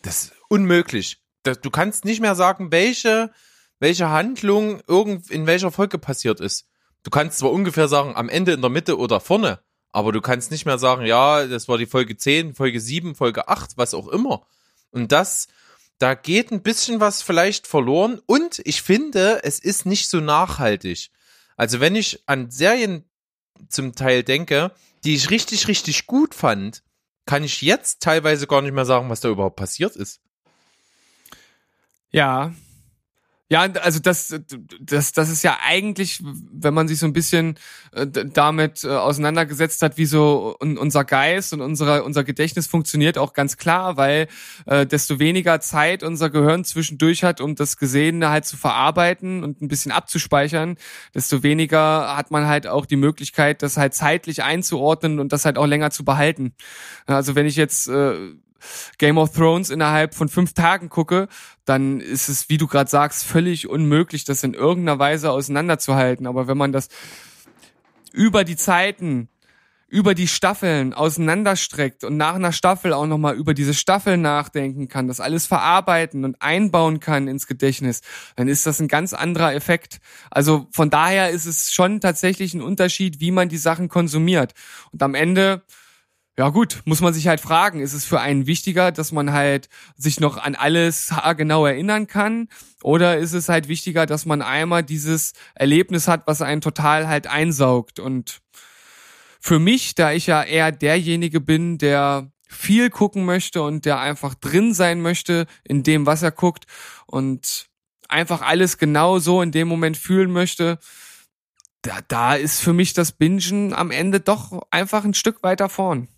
Das ist unmöglich. Du kannst nicht mehr sagen, welche, welche Handlung irgend, in welcher Folge passiert ist. Du kannst zwar ungefähr sagen, am Ende, in der Mitte oder vorne, aber du kannst nicht mehr sagen, ja, das war die Folge 10, Folge 7, Folge 8, was auch immer. Und das, da geht ein bisschen was vielleicht verloren und ich finde, es ist nicht so nachhaltig. Also wenn ich an Serien zum Teil denke, die ich richtig, richtig gut fand, kann ich jetzt teilweise gar nicht mehr sagen, was da überhaupt passiert ist. Ja, ja, also das, das, das ist ja eigentlich, wenn man sich so ein bisschen äh, damit äh, auseinandergesetzt hat, wie so unser Geist und unser, unser Gedächtnis funktioniert, auch ganz klar, weil äh, desto weniger Zeit unser Gehirn zwischendurch hat, um das Gesehene halt zu verarbeiten und ein bisschen abzuspeichern, desto weniger hat man halt auch die Möglichkeit, das halt zeitlich einzuordnen und das halt auch länger zu behalten. Also wenn ich jetzt äh, Game of Thrones innerhalb von fünf Tagen gucke, dann ist es, wie du gerade sagst, völlig unmöglich, das in irgendeiner Weise auseinanderzuhalten. Aber wenn man das über die Zeiten, über die Staffeln auseinanderstreckt und nach einer Staffel auch nochmal über diese Staffel nachdenken kann, das alles verarbeiten und einbauen kann ins Gedächtnis, dann ist das ein ganz anderer Effekt. Also von daher ist es schon tatsächlich ein Unterschied, wie man die Sachen konsumiert. Und am Ende ja gut, muss man sich halt fragen, ist es für einen wichtiger, dass man halt sich noch an alles genau erinnern kann oder ist es halt wichtiger, dass man einmal dieses Erlebnis hat, was einen total halt einsaugt und für mich, da ich ja eher derjenige bin, der viel gucken möchte und der einfach drin sein möchte in dem, was er guckt und einfach alles genau so in dem Moment fühlen möchte, da, da ist für mich das Bingen am Ende doch einfach ein Stück weiter vorn.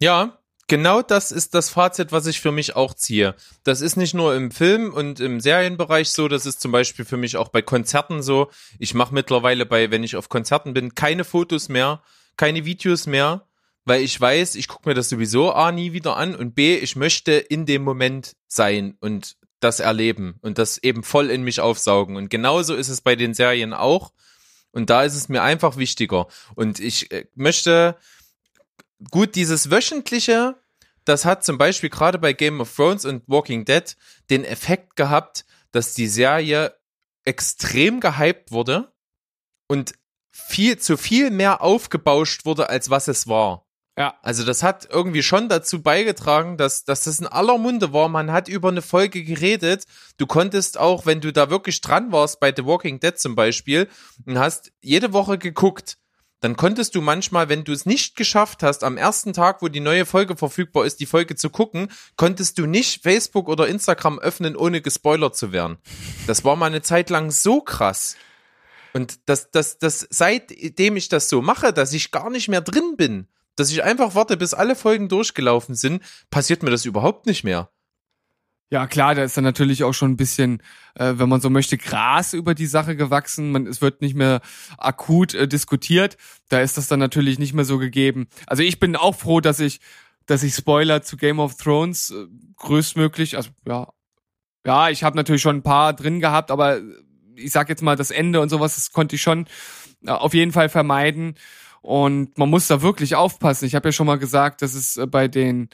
Ja, genau das ist das Fazit, was ich für mich auch ziehe. Das ist nicht nur im Film und im Serienbereich so, das ist zum Beispiel für mich auch bei Konzerten so. Ich mache mittlerweile bei, wenn ich auf Konzerten bin, keine Fotos mehr, keine Videos mehr, weil ich weiß, ich gucke mir das sowieso A nie wieder an und B, ich möchte in dem Moment sein und das erleben und das eben voll in mich aufsaugen. Und genauso ist es bei den Serien auch. Und da ist es mir einfach wichtiger. Und ich äh, möchte gut, dieses wöchentliche, das hat zum Beispiel gerade bei Game of Thrones und Walking Dead den Effekt gehabt, dass die Serie extrem gehypt wurde und viel zu viel mehr aufgebauscht wurde, als was es war. Ja. Also das hat irgendwie schon dazu beigetragen, dass, dass das in aller Munde war. Man hat über eine Folge geredet. Du konntest auch, wenn du da wirklich dran warst, bei The Walking Dead zum Beispiel, und hast jede Woche geguckt, dann konntest du manchmal, wenn du es nicht geschafft hast, am ersten Tag, wo die neue Folge verfügbar ist, die Folge zu gucken, konntest du nicht Facebook oder Instagram öffnen, ohne gespoilert zu werden. Das war mal eine Zeit lang so krass. Und das, das, das, seitdem ich das so mache, dass ich gar nicht mehr drin bin, dass ich einfach warte, bis alle Folgen durchgelaufen sind, passiert mir das überhaupt nicht mehr. Ja, klar, da ist dann natürlich auch schon ein bisschen, äh, wenn man so möchte, Gras über die Sache gewachsen. Man, es wird nicht mehr akut äh, diskutiert. Da ist das dann natürlich nicht mehr so gegeben. Also ich bin auch froh, dass ich, dass ich Spoiler zu Game of Thrones äh, größtmöglich, also ja, ja, ich habe natürlich schon ein paar drin gehabt, aber ich sag jetzt mal das Ende und sowas, das konnte ich schon äh, auf jeden Fall vermeiden. Und man muss da wirklich aufpassen. Ich habe ja schon mal gesagt, dass es äh, bei den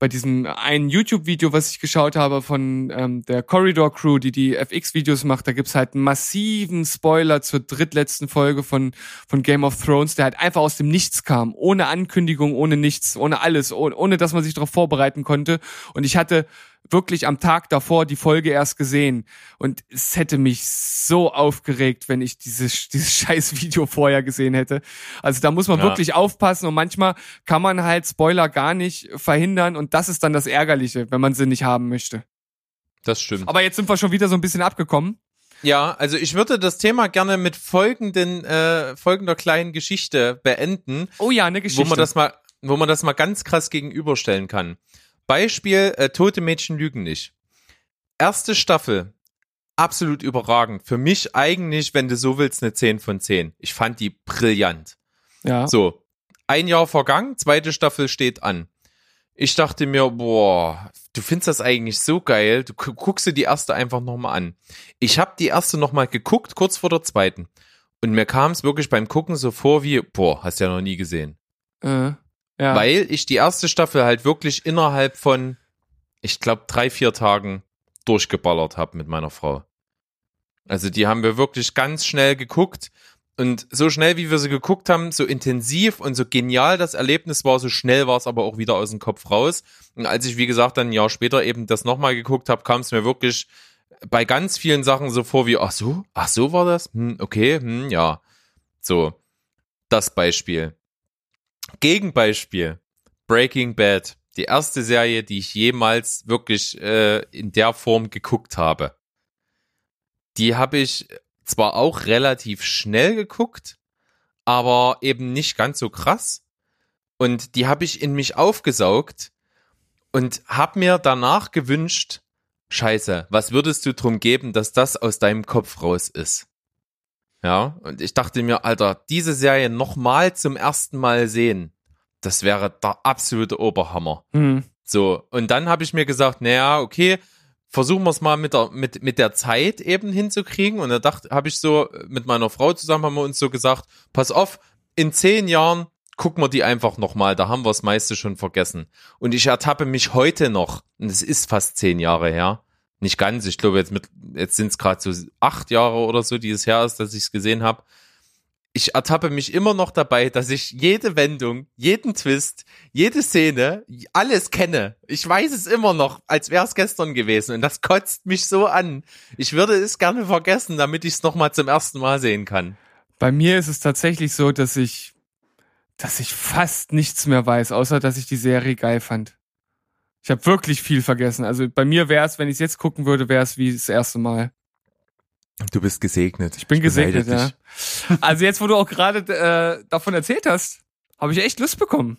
bei diesem einen YouTube-Video, was ich geschaut habe von ähm, der Corridor Crew, die die FX-Videos macht, da gibt's halt einen massiven Spoiler zur drittletzten Folge von, von Game of Thrones, der halt einfach aus dem Nichts kam, ohne Ankündigung, ohne nichts, ohne alles, ohne, ohne dass man sich darauf vorbereiten konnte. Und ich hatte wirklich am Tag davor die Folge erst gesehen und es hätte mich so aufgeregt, wenn ich dieses, dieses scheiß Video vorher gesehen hätte. Also da muss man ja. wirklich aufpassen und manchmal kann man halt Spoiler gar nicht verhindern und das ist dann das Ärgerliche, wenn man sie nicht haben möchte. Das stimmt. Aber jetzt sind wir schon wieder so ein bisschen abgekommen. Ja, also ich würde das Thema gerne mit folgenden, äh, folgender kleinen Geschichte beenden. Oh ja, eine Geschichte. Wo man das mal, wo man das mal ganz krass gegenüberstellen kann. Beispiel, äh, Tote Mädchen lügen nicht. Erste Staffel, absolut überragend. Für mich eigentlich, wenn du so willst, eine 10 von 10. Ich fand die brillant. Ja. So, ein Jahr vergangen, zweite Staffel steht an. Ich dachte mir, boah, du findest das eigentlich so geil. Du guckst dir die erste einfach nochmal an. Ich habe die erste nochmal geguckt, kurz vor der zweiten. Und mir kam es wirklich beim Gucken so vor wie, boah, hast ja noch nie gesehen. Äh. Ja. Weil ich die erste Staffel halt wirklich innerhalb von, ich glaube, drei, vier Tagen durchgeballert habe mit meiner Frau. Also die haben wir wirklich ganz schnell geguckt. Und so schnell, wie wir sie geguckt haben, so intensiv und so genial das Erlebnis war, so schnell war es aber auch wieder aus dem Kopf raus. Und als ich, wie gesagt, dann ein Jahr später eben das nochmal geguckt habe, kam es mir wirklich bei ganz vielen Sachen so vor wie, ach so, ach so war das? Hm, okay, hm, ja. So, das Beispiel. Gegenbeispiel. Breaking Bad. Die erste Serie, die ich jemals wirklich äh, in der Form geguckt habe. Die habe ich zwar auch relativ schnell geguckt, aber eben nicht ganz so krass. Und die habe ich in mich aufgesaugt und habe mir danach gewünscht, Scheiße, was würdest du drum geben, dass das aus deinem Kopf raus ist? Ja, und ich dachte mir, Alter, diese Serie nochmal zum ersten Mal sehen, das wäre der absolute Oberhammer. Mhm. So, und dann habe ich mir gesagt, naja, okay, versuchen wir es mal mit der, mit, mit der Zeit eben hinzukriegen. Und da dachte, habe ich so mit meiner Frau zusammen haben wir uns so gesagt, pass auf, in zehn Jahren gucken wir die einfach nochmal, da haben wir das meiste schon vergessen. Und ich ertappe mich heute noch, und es ist fast zehn Jahre her, nicht ganz, ich glaube jetzt mit, jetzt sind es gerade so acht Jahre oder so, die es her ist, dass ich es gesehen habe. Ich ertappe mich immer noch dabei, dass ich jede Wendung, jeden Twist, jede Szene, alles kenne. Ich weiß es immer noch, als wäre es gestern gewesen. Und das kotzt mich so an. Ich würde es gerne vergessen, damit ich es nochmal zum ersten Mal sehen kann. Bei mir ist es tatsächlich so, dass ich, dass ich fast nichts mehr weiß, außer dass ich die Serie geil fand. Ich habe wirklich viel vergessen. Also bei mir wäre es, wenn ich es jetzt gucken würde, wäre es wie das erste Mal. Du bist gesegnet. Ich bin ich gesegnet, ja. Also jetzt, wo du auch gerade äh, davon erzählt hast, habe ich echt Lust bekommen.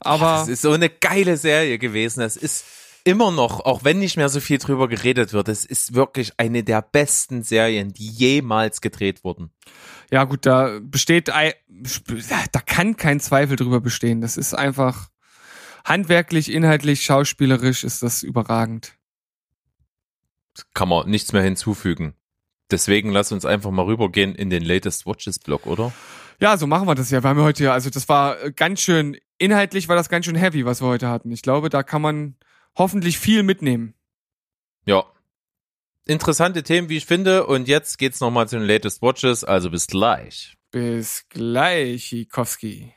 Aber es ist so eine geile Serie gewesen. Es ist immer noch, auch wenn nicht mehr so viel drüber geredet wird, es ist wirklich eine der besten Serien, die jemals gedreht wurden. Ja, gut, da besteht, da kann kein Zweifel drüber bestehen. Das ist einfach, handwerklich, inhaltlich, schauspielerisch ist das überragend. Kann man nichts mehr hinzufügen. Deswegen lass uns einfach mal rübergehen in den Latest Watches Blog, oder? Ja, so machen wir das ja. Wir haben heute ja, also das war ganz schön, inhaltlich war das ganz schön heavy, was wir heute hatten. Ich glaube, da kann man hoffentlich viel mitnehmen. Ja. Interessante Themen, wie ich finde. Und jetzt geht's nochmal zu den Latest Watches. Also bis gleich. Bis gleich, Ikowski.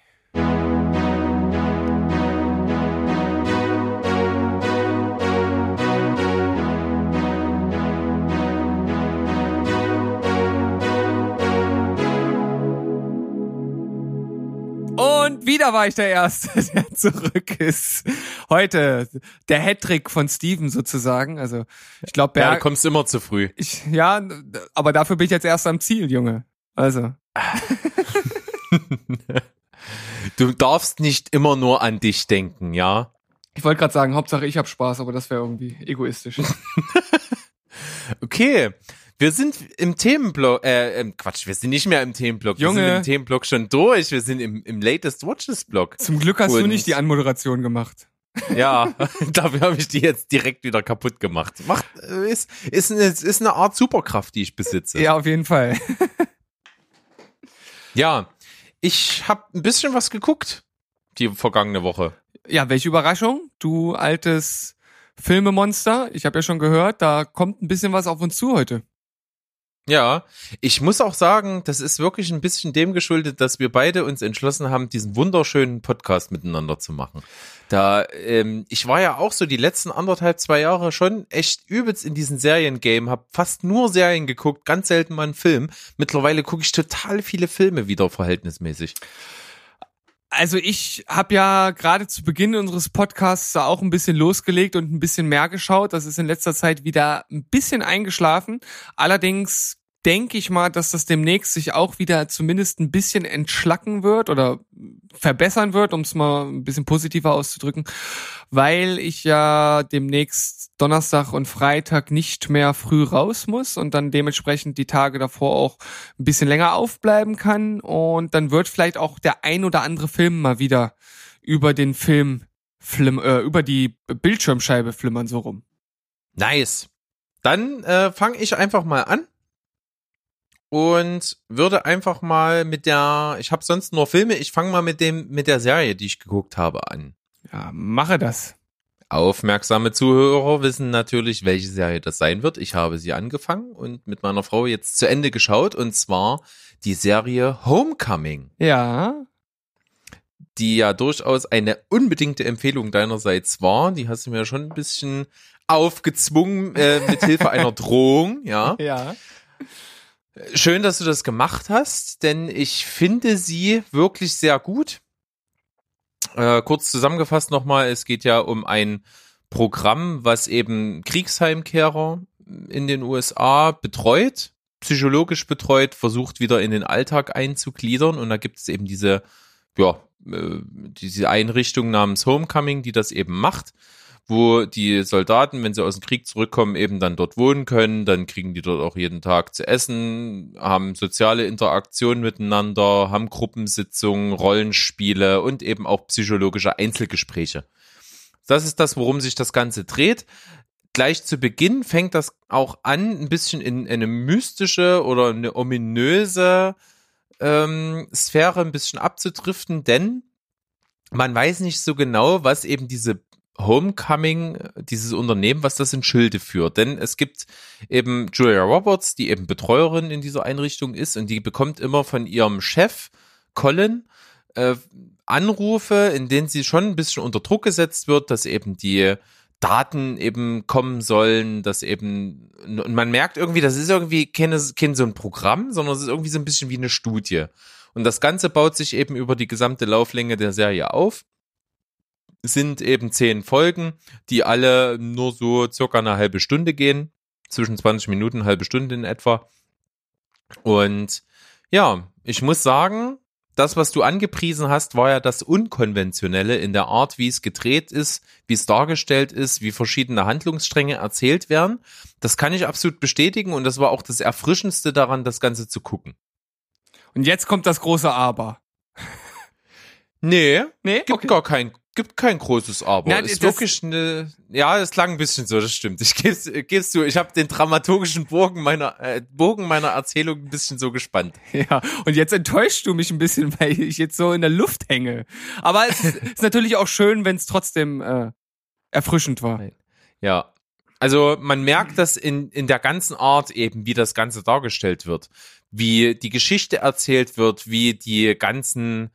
Und wieder war ich der Erste, der zurück ist. Heute der Hattrick von Steven sozusagen. Also ich glaube, Ja, du kommst immer zu früh. Ich, ja, aber dafür bin ich jetzt erst am Ziel, Junge. Also. Du darfst nicht immer nur an dich denken, ja? Ich wollte gerade sagen, Hauptsache ich hab Spaß, aber das wäre irgendwie egoistisch. okay. Wir sind im Themenblock, äh, Quatsch, wir sind nicht mehr im Themenblock. Junge. Wir sind im Themenblock schon durch. Wir sind im, im Latest Watches Block. Zum Glück hast du Und- nicht die Anmoderation gemacht. Ja, dafür habe ich die jetzt direkt wieder kaputt gemacht. Macht, äh, ist, ist, eine, ist eine Art Superkraft, die ich besitze. Ja, auf jeden Fall. Ja, ich habe ein bisschen was geguckt die vergangene Woche. Ja, welche Überraschung, du altes Filmemonster. Ich habe ja schon gehört, da kommt ein bisschen was auf uns zu heute. Ja, ich muss auch sagen, das ist wirklich ein bisschen dem geschuldet, dass wir beide uns entschlossen haben, diesen wunderschönen Podcast miteinander zu machen. Da, ähm, ich war ja auch so die letzten anderthalb, zwei Jahre schon echt übelst in diesen Seriengame, hab fast nur Serien geguckt, ganz selten mal einen Film. Mittlerweile gucke ich total viele Filme wieder verhältnismäßig. Also ich habe ja gerade zu Beginn unseres Podcasts da auch ein bisschen losgelegt und ein bisschen mehr geschaut. Das ist in letzter Zeit wieder ein bisschen eingeschlafen. Allerdings denke ich mal, dass das demnächst sich auch wieder zumindest ein bisschen entschlacken wird oder verbessern wird, um es mal ein bisschen positiver auszudrücken, weil ich ja demnächst Donnerstag und Freitag nicht mehr früh raus muss und dann dementsprechend die Tage davor auch ein bisschen länger aufbleiben kann und dann wird vielleicht auch der ein oder andere Film mal wieder über den Film flim äh, über die Bildschirmscheibe flimmern so rum. Nice. Dann äh, fange ich einfach mal an und würde einfach mal mit der, ich habe sonst nur Filme, ich fange mal mit dem mit der Serie, die ich geguckt habe, an. Ja, mache das. Aufmerksame Zuhörer wissen natürlich, welche Serie das sein wird. Ich habe sie angefangen und mit meiner Frau jetzt zu Ende geschaut und zwar die Serie Homecoming, Ja, die ja durchaus eine unbedingte Empfehlung deinerseits war. Die hast du mir schon ein bisschen aufgezwungen äh, mit Hilfe einer Drohung, ja. ja. Schön, dass du das gemacht hast, denn ich finde sie wirklich sehr gut. Äh, kurz zusammengefasst nochmal, es geht ja um ein Programm, was eben Kriegsheimkehrer in den USA betreut, psychologisch betreut, versucht wieder in den Alltag einzugliedern und da gibt es eben diese, ja, äh, diese Einrichtung namens Homecoming, die das eben macht wo die Soldaten, wenn sie aus dem Krieg zurückkommen, eben dann dort wohnen können. Dann kriegen die dort auch jeden Tag zu essen, haben soziale Interaktion miteinander, haben Gruppensitzungen, Rollenspiele und eben auch psychologische Einzelgespräche. Das ist das, worum sich das Ganze dreht. Gleich zu Beginn fängt das auch an, ein bisschen in eine mystische oder eine ominöse ähm, Sphäre ein bisschen abzudriften, denn man weiß nicht so genau, was eben diese Homecoming, dieses Unternehmen, was das in Schilde führt. Denn es gibt eben Julia Roberts, die eben Betreuerin in dieser Einrichtung ist und die bekommt immer von ihrem Chef Colin äh, Anrufe, in denen sie schon ein bisschen unter Druck gesetzt wird, dass eben die Daten eben kommen sollen, dass eben, und man merkt irgendwie, das ist irgendwie keine, kein so ein Programm, sondern es ist irgendwie so ein bisschen wie eine Studie. Und das Ganze baut sich eben über die gesamte Lauflänge der Serie auf sind eben zehn Folgen, die alle nur so circa eine halbe Stunde gehen. Zwischen 20 Minuten, halbe Stunde in etwa. Und ja, ich muss sagen, das, was du angepriesen hast, war ja das Unkonventionelle in der Art, wie es gedreht ist, wie es dargestellt ist, wie verschiedene Handlungsstränge erzählt werden. Das kann ich absolut bestätigen und das war auch das Erfrischendste daran, das Ganze zu gucken. Und jetzt kommt das große Aber. Nee, Nee, gibt okay. gar kein gibt kein großes Aber. Na, ist das- wirklich eine ja, es klang ein bisschen so, das stimmt. Ich geb's, geb's du, ich habe den dramaturgischen Bogen meiner äh, Bogen meiner Erzählung ein bisschen so gespannt. Ja, und jetzt enttäuschst du mich ein bisschen, weil ich jetzt so in der Luft hänge. Aber es ist, natürlich auch schön, wenn es trotzdem äh, erfrischend war. Ja. Also man merkt das in, in der ganzen Art eben, wie das Ganze dargestellt wird, wie die Geschichte erzählt wird, wie die ganzen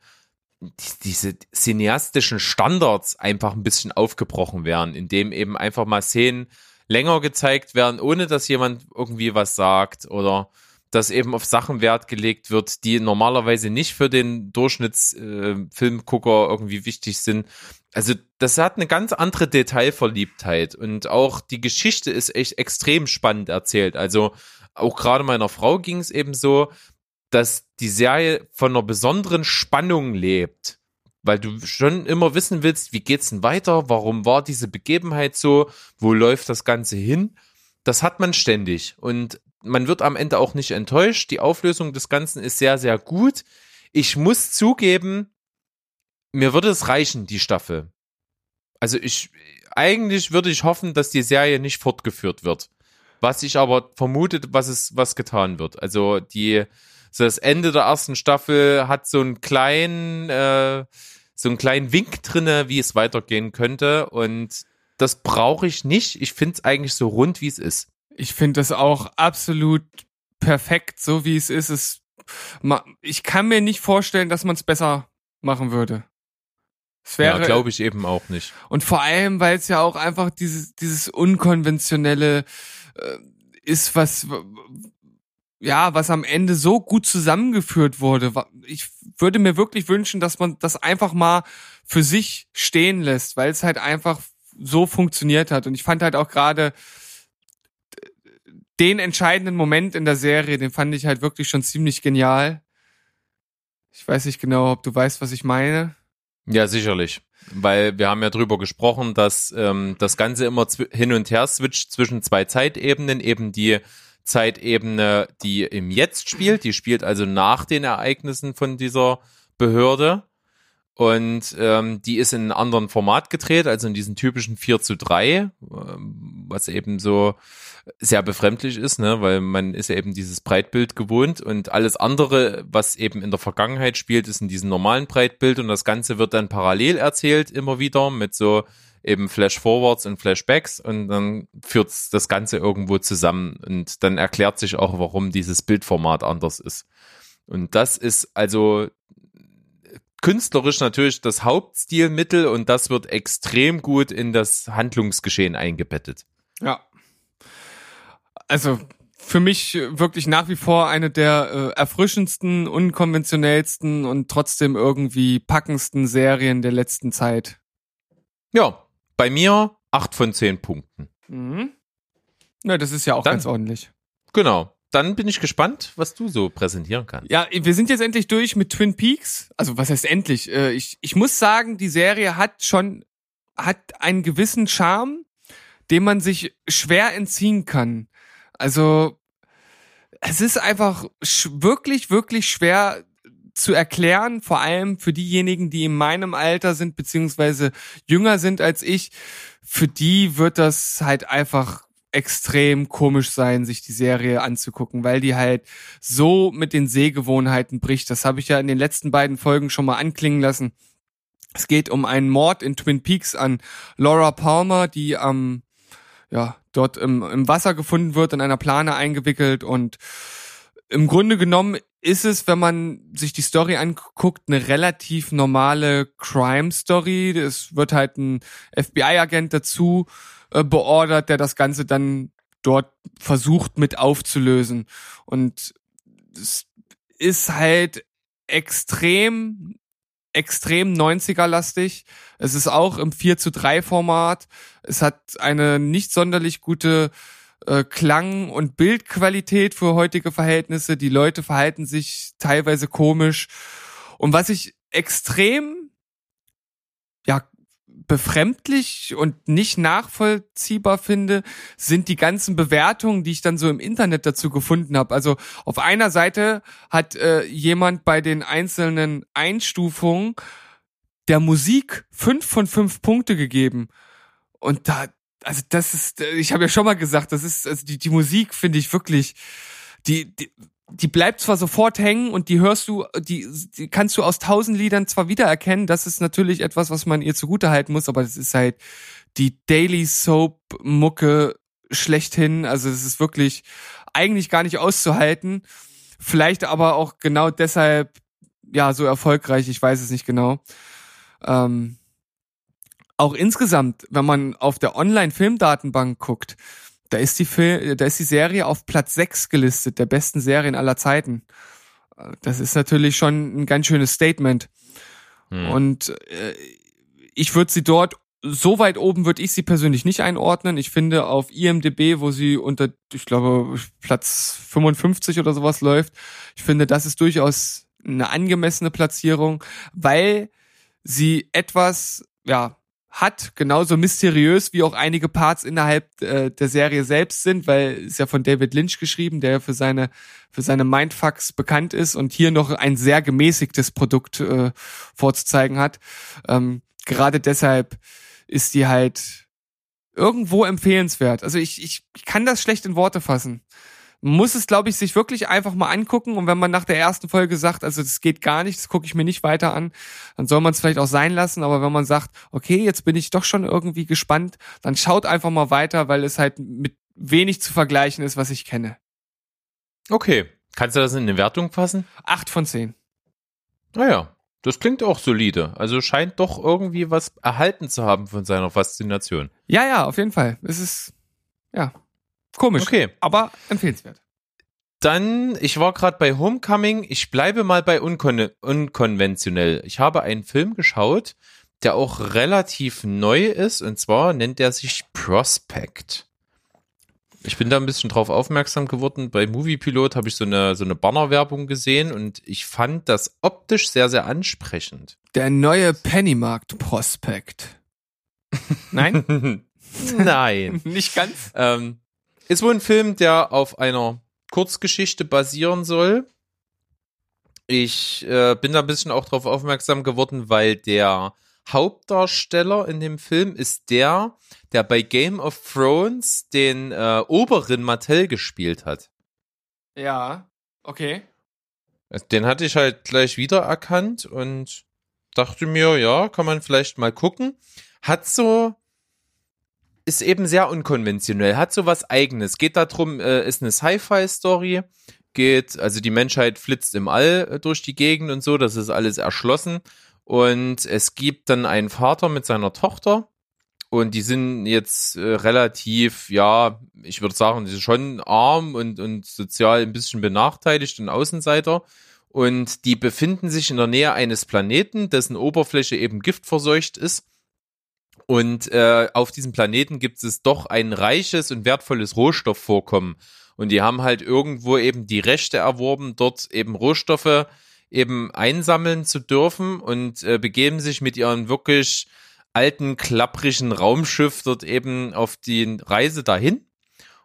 diese cineastischen Standards einfach ein bisschen aufgebrochen werden, indem eben einfach mal Szenen länger gezeigt werden, ohne dass jemand irgendwie was sagt oder dass eben auf Sachen Wert gelegt wird, die normalerweise nicht für den Durchschnittsfilmgucker äh, irgendwie wichtig sind. Also das hat eine ganz andere Detailverliebtheit und auch die Geschichte ist echt extrem spannend erzählt. Also auch gerade meiner Frau ging es eben so, dass die Serie von einer besonderen Spannung lebt, weil du schon immer wissen willst, wie geht's denn weiter? Warum war diese Begebenheit so? Wo läuft das Ganze hin? Das hat man ständig und man wird am Ende auch nicht enttäuscht. Die Auflösung des Ganzen ist sehr, sehr gut. Ich muss zugeben, mir würde es reichen, die Staffel. Also ich, eigentlich würde ich hoffen, dass die Serie nicht fortgeführt wird. Was ich aber vermute, was es, was getan wird. Also die, so das Ende der ersten Staffel hat so einen kleinen, äh, so einen kleinen Wink drinne, wie es weitergehen könnte. Und das brauche ich nicht. Ich finde es eigentlich so rund, wie es ist. Ich finde das auch absolut perfekt, so wie es ist. Es, ich kann mir nicht vorstellen, dass man es besser machen würde. Es wäre, ja, glaube ich eben auch nicht. Und vor allem, weil es ja auch einfach dieses, dieses unkonventionelle äh, ist, was ja, was am Ende so gut zusammengeführt wurde. Ich würde mir wirklich wünschen, dass man das einfach mal für sich stehen lässt, weil es halt einfach so funktioniert hat. Und ich fand halt auch gerade den entscheidenden Moment in der Serie, den fand ich halt wirklich schon ziemlich genial. Ich weiß nicht genau, ob du weißt, was ich meine. Ja, sicherlich. Weil wir haben ja drüber gesprochen, dass ähm, das Ganze immer hin und her switcht zwischen zwei Zeitebenen, eben die Zeitebene, die im Jetzt spielt, die spielt also nach den Ereignissen von dieser Behörde. Und ähm, die ist in einem anderen Format gedreht, also in diesem typischen 4 zu 3, ähm, was eben so sehr befremdlich ist, ne, weil man ist ja eben dieses Breitbild gewohnt. Und alles andere, was eben in der Vergangenheit spielt, ist in diesem normalen Breitbild. Und das Ganze wird dann parallel erzählt immer wieder mit so eben Flash-Forwards und Flashbacks und dann führt das Ganze irgendwo zusammen und dann erklärt sich auch, warum dieses Bildformat anders ist. Und das ist also künstlerisch natürlich das Hauptstilmittel und das wird extrem gut in das Handlungsgeschehen eingebettet. Ja. Also für mich wirklich nach wie vor eine der äh, erfrischendsten, unkonventionellsten und trotzdem irgendwie packendsten Serien der letzten Zeit. Ja, bei mir acht von zehn Punkten. Mhm. Na, das ist ja auch Dann, ganz ordentlich. Genau dann bin ich gespannt, was du so präsentieren kannst. Ja, wir sind jetzt endlich durch mit Twin Peaks. Also was heißt endlich? Äh, ich, ich muss sagen, die Serie hat schon, hat einen gewissen Charme, dem man sich schwer entziehen kann. Also es ist einfach wirklich, wirklich schwer zu erklären, vor allem für diejenigen, die in meinem Alter sind, beziehungsweise jünger sind als ich. Für die wird das halt einfach extrem komisch sein, sich die Serie anzugucken, weil die halt so mit den Sehgewohnheiten bricht. Das habe ich ja in den letzten beiden Folgen schon mal anklingen lassen. Es geht um einen Mord in Twin Peaks an Laura Palmer, die am ja dort im, im Wasser gefunden wird, in einer Plane eingewickelt und im Grunde genommen ist es, wenn man sich die Story anguckt, eine relativ normale Crime-Story. Es wird halt ein FBI-Agent dazu äh, beordert, der das Ganze dann dort versucht mit aufzulösen. Und es ist halt extrem, extrem 90er-lastig. Es ist auch im 4 zu 3 Format. Es hat eine nicht sonderlich gute äh, Klang- und Bildqualität für heutige Verhältnisse. Die Leute verhalten sich teilweise komisch. Und was ich extrem ja befremdlich und nicht nachvollziehbar finde, sind die ganzen Bewertungen, die ich dann so im Internet dazu gefunden habe. Also auf einer Seite hat äh, jemand bei den einzelnen Einstufungen der Musik fünf von fünf Punkte gegeben. Und da, also das ist, ich habe ja schon mal gesagt, das ist, also die, die Musik finde ich wirklich, die, die die bleibt zwar sofort hängen und die hörst du, die, die kannst du aus tausend Liedern zwar wiedererkennen, das ist natürlich etwas, was man ihr zugute halten muss, aber das ist halt die Daily Soap Mucke schlechthin, also es ist wirklich eigentlich gar nicht auszuhalten, vielleicht aber auch genau deshalb ja so erfolgreich, ich weiß es nicht genau. Ähm, auch insgesamt, wenn man auf der Online-Filmdatenbank guckt, da ist die Film, da ist die Serie auf Platz 6 gelistet, der besten Serien aller Zeiten. Das ist natürlich schon ein ganz schönes Statement. Hm. Und äh, ich würde sie dort so weit oben würde ich sie persönlich nicht einordnen. Ich finde auf IMDb, wo sie unter, ich glaube, Platz 55 oder sowas läuft, ich finde, das ist durchaus eine angemessene Platzierung, weil sie etwas, ja, hat, genauso mysteriös wie auch einige Parts innerhalb äh, der Serie selbst sind, weil es ja von David Lynch geschrieben, der für seine für seine Mindfucks bekannt ist und hier noch ein sehr gemäßigtes Produkt äh, vorzuzeigen hat. Ähm, gerade deshalb ist die halt irgendwo empfehlenswert. Also ich, ich, ich kann das schlecht in Worte fassen muss es, glaube ich, sich wirklich einfach mal angucken. Und wenn man nach der ersten Folge sagt, also das geht gar nicht, das gucke ich mir nicht weiter an, dann soll man es vielleicht auch sein lassen. Aber wenn man sagt, okay, jetzt bin ich doch schon irgendwie gespannt, dann schaut einfach mal weiter, weil es halt mit wenig zu vergleichen ist, was ich kenne. Okay. Kannst du das in eine Wertung fassen? Acht von zehn. Naja, das klingt auch solide. Also scheint doch irgendwie was erhalten zu haben von seiner Faszination. Ja, ja, auf jeden Fall. Es ist, ja, Komisch. Okay. Aber empfehlenswert. Dann, ich war gerade bei Homecoming. Ich bleibe mal bei unkon unkonventionell. Ich habe einen Film geschaut, der auch relativ neu ist. Und zwar nennt er sich Prospect. Ich bin da ein bisschen drauf aufmerksam geworden. Bei Moviepilot habe ich so eine, so eine Bannerwerbung gesehen und ich fand das optisch sehr, sehr ansprechend. Der neue Pennymarkt Prospect. Nein? Nein. Nicht ganz? Ähm, ist wohl ein Film, der auf einer Kurzgeschichte basieren soll. Ich äh, bin da ein bisschen auch darauf aufmerksam geworden, weil der Hauptdarsteller in dem Film ist der, der bei Game of Thrones den äh, Oberin Mattel gespielt hat. Ja, okay. Den hatte ich halt gleich wiedererkannt und dachte mir, ja, kann man vielleicht mal gucken. Hat so ist eben sehr unkonventionell, hat so was eigenes. Geht darum, äh, ist eine Sci-Fi-Story, geht, also die Menschheit flitzt im All äh, durch die Gegend und so, das ist alles erschlossen. Und es gibt dann einen Vater mit seiner Tochter. Und die sind jetzt äh, relativ, ja, ich würde sagen, die sind schon arm und, und sozial ein bisschen benachteiligt und Außenseiter. Und die befinden sich in der Nähe eines Planeten, dessen Oberfläche eben giftverseucht ist. Und äh, auf diesem Planeten gibt es doch ein reiches und wertvolles Rohstoffvorkommen. Und die haben halt irgendwo eben die Rechte erworben, dort eben Rohstoffe eben einsammeln zu dürfen und äh, begeben sich mit ihren wirklich alten, klapprigen Raumschiff dort eben auf die Reise dahin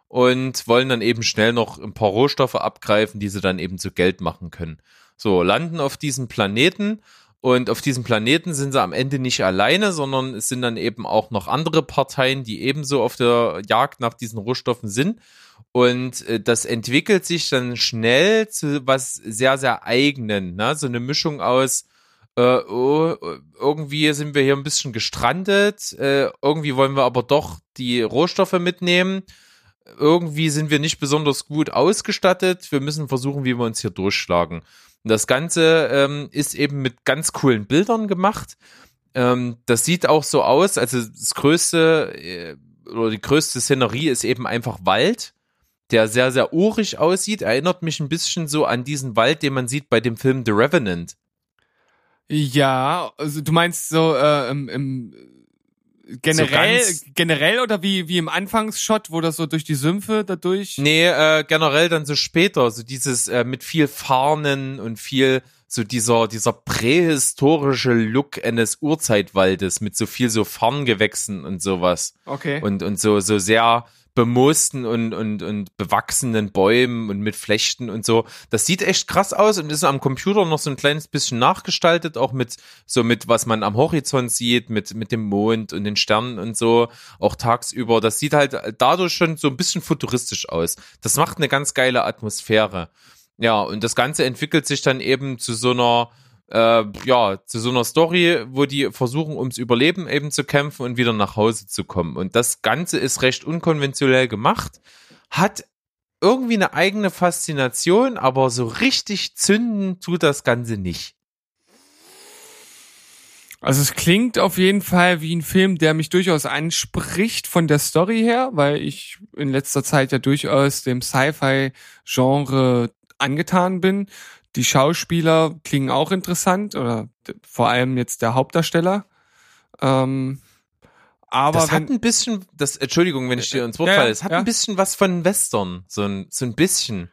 und wollen dann eben schnell noch ein paar Rohstoffe abgreifen, die sie dann eben zu Geld machen können. So, landen auf diesem Planeten und auf diesem Planeten sind sie am Ende nicht alleine, sondern es sind dann eben auch noch andere Parteien, die ebenso auf der Jagd nach diesen Rohstoffen sind. Und äh, das entwickelt sich dann schnell zu was sehr, sehr eigenen. Ne? So eine Mischung aus, äh, oh, irgendwie sind wir hier ein bisschen gestrandet, äh, irgendwie wollen wir aber doch die Rohstoffe mitnehmen. Irgendwie sind wir nicht besonders gut ausgestattet. Wir müssen versuchen, wie wir uns hier durchschlagen. Das Ganze ähm, ist eben mit ganz coolen Bildern gemacht. Ähm, das sieht auch so aus, also das größte äh, oder die größte Szenerie ist eben einfach Wald, der sehr, sehr urig aussieht. Erinnert mich ein bisschen so an diesen Wald, den man sieht bei dem Film The Revenant. Ja, also du meinst so äh, im, im generell, so generell oder wie, wie im Anfangsshot, wo das so durch die Sümpfe dadurch? Nee, äh, generell dann so später, so dieses äh, mit viel Farnen und viel so dieser, dieser prähistorische Look eines Urzeitwaldes mit so viel so Farngewächsen und sowas. Okay. Und, und so, so sehr, bemoosten und, und, und bewachsenen Bäumen und mit Flechten und so. Das sieht echt krass aus und ist am Computer noch so ein kleines bisschen nachgestaltet, auch mit so mit, was man am Horizont sieht, mit, mit dem Mond und den Sternen und so, auch tagsüber. Das sieht halt dadurch schon so ein bisschen futuristisch aus. Das macht eine ganz geile Atmosphäre. Ja, und das Ganze entwickelt sich dann eben zu so einer, äh, ja, zu so einer Story, wo die versuchen, ums Überleben eben zu kämpfen und wieder nach Hause zu kommen. Und das Ganze ist recht unkonventionell gemacht, hat irgendwie eine eigene Faszination, aber so richtig zünden tut das Ganze nicht. Also es klingt auf jeden Fall wie ein Film, der mich durchaus anspricht von der Story her, weil ich in letzter Zeit ja durchaus dem Sci-Fi-Genre angetan bin. Die Schauspieler klingen auch interessant oder vor allem jetzt der Hauptdarsteller. Ähm, aber das wenn, hat ein bisschen, das Entschuldigung, wenn ich dir ins Wort ja, falle, es hat ja. ein bisschen was von Western, so ein so ein bisschen.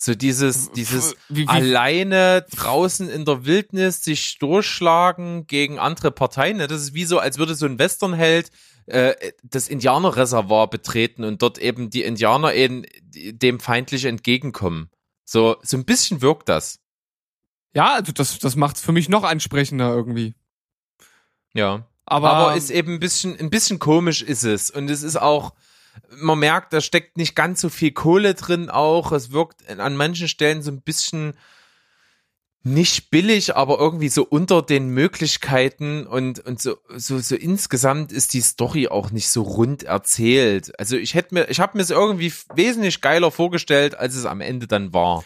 So dieses, dieses Wie- wie- alleine draußen in der Wildnis sich durchschlagen gegen andere Parteien. ne? Das ist wie so, als würde so ein Westernheld äh, das Indianerreservoir betreten und dort eben die Indianer eben dem feindlich entgegenkommen. So, so ein bisschen wirkt das. Ja, also das, das macht's für mich noch ansprechender irgendwie. Ja. Aber, Aber ist eben ein bisschen, ein bisschen komisch ist es. Und es ist auch, man merkt, da steckt nicht ganz so viel Kohle drin auch. Es wirkt an manchen Stellen so ein bisschen nicht billig, aber irgendwie so unter den Möglichkeiten und, und so, so, so insgesamt ist die Story auch nicht so rund erzählt. Also ich hätte mir, ich habe mir es irgendwie wesentlich geiler vorgestellt, als es am Ende dann war.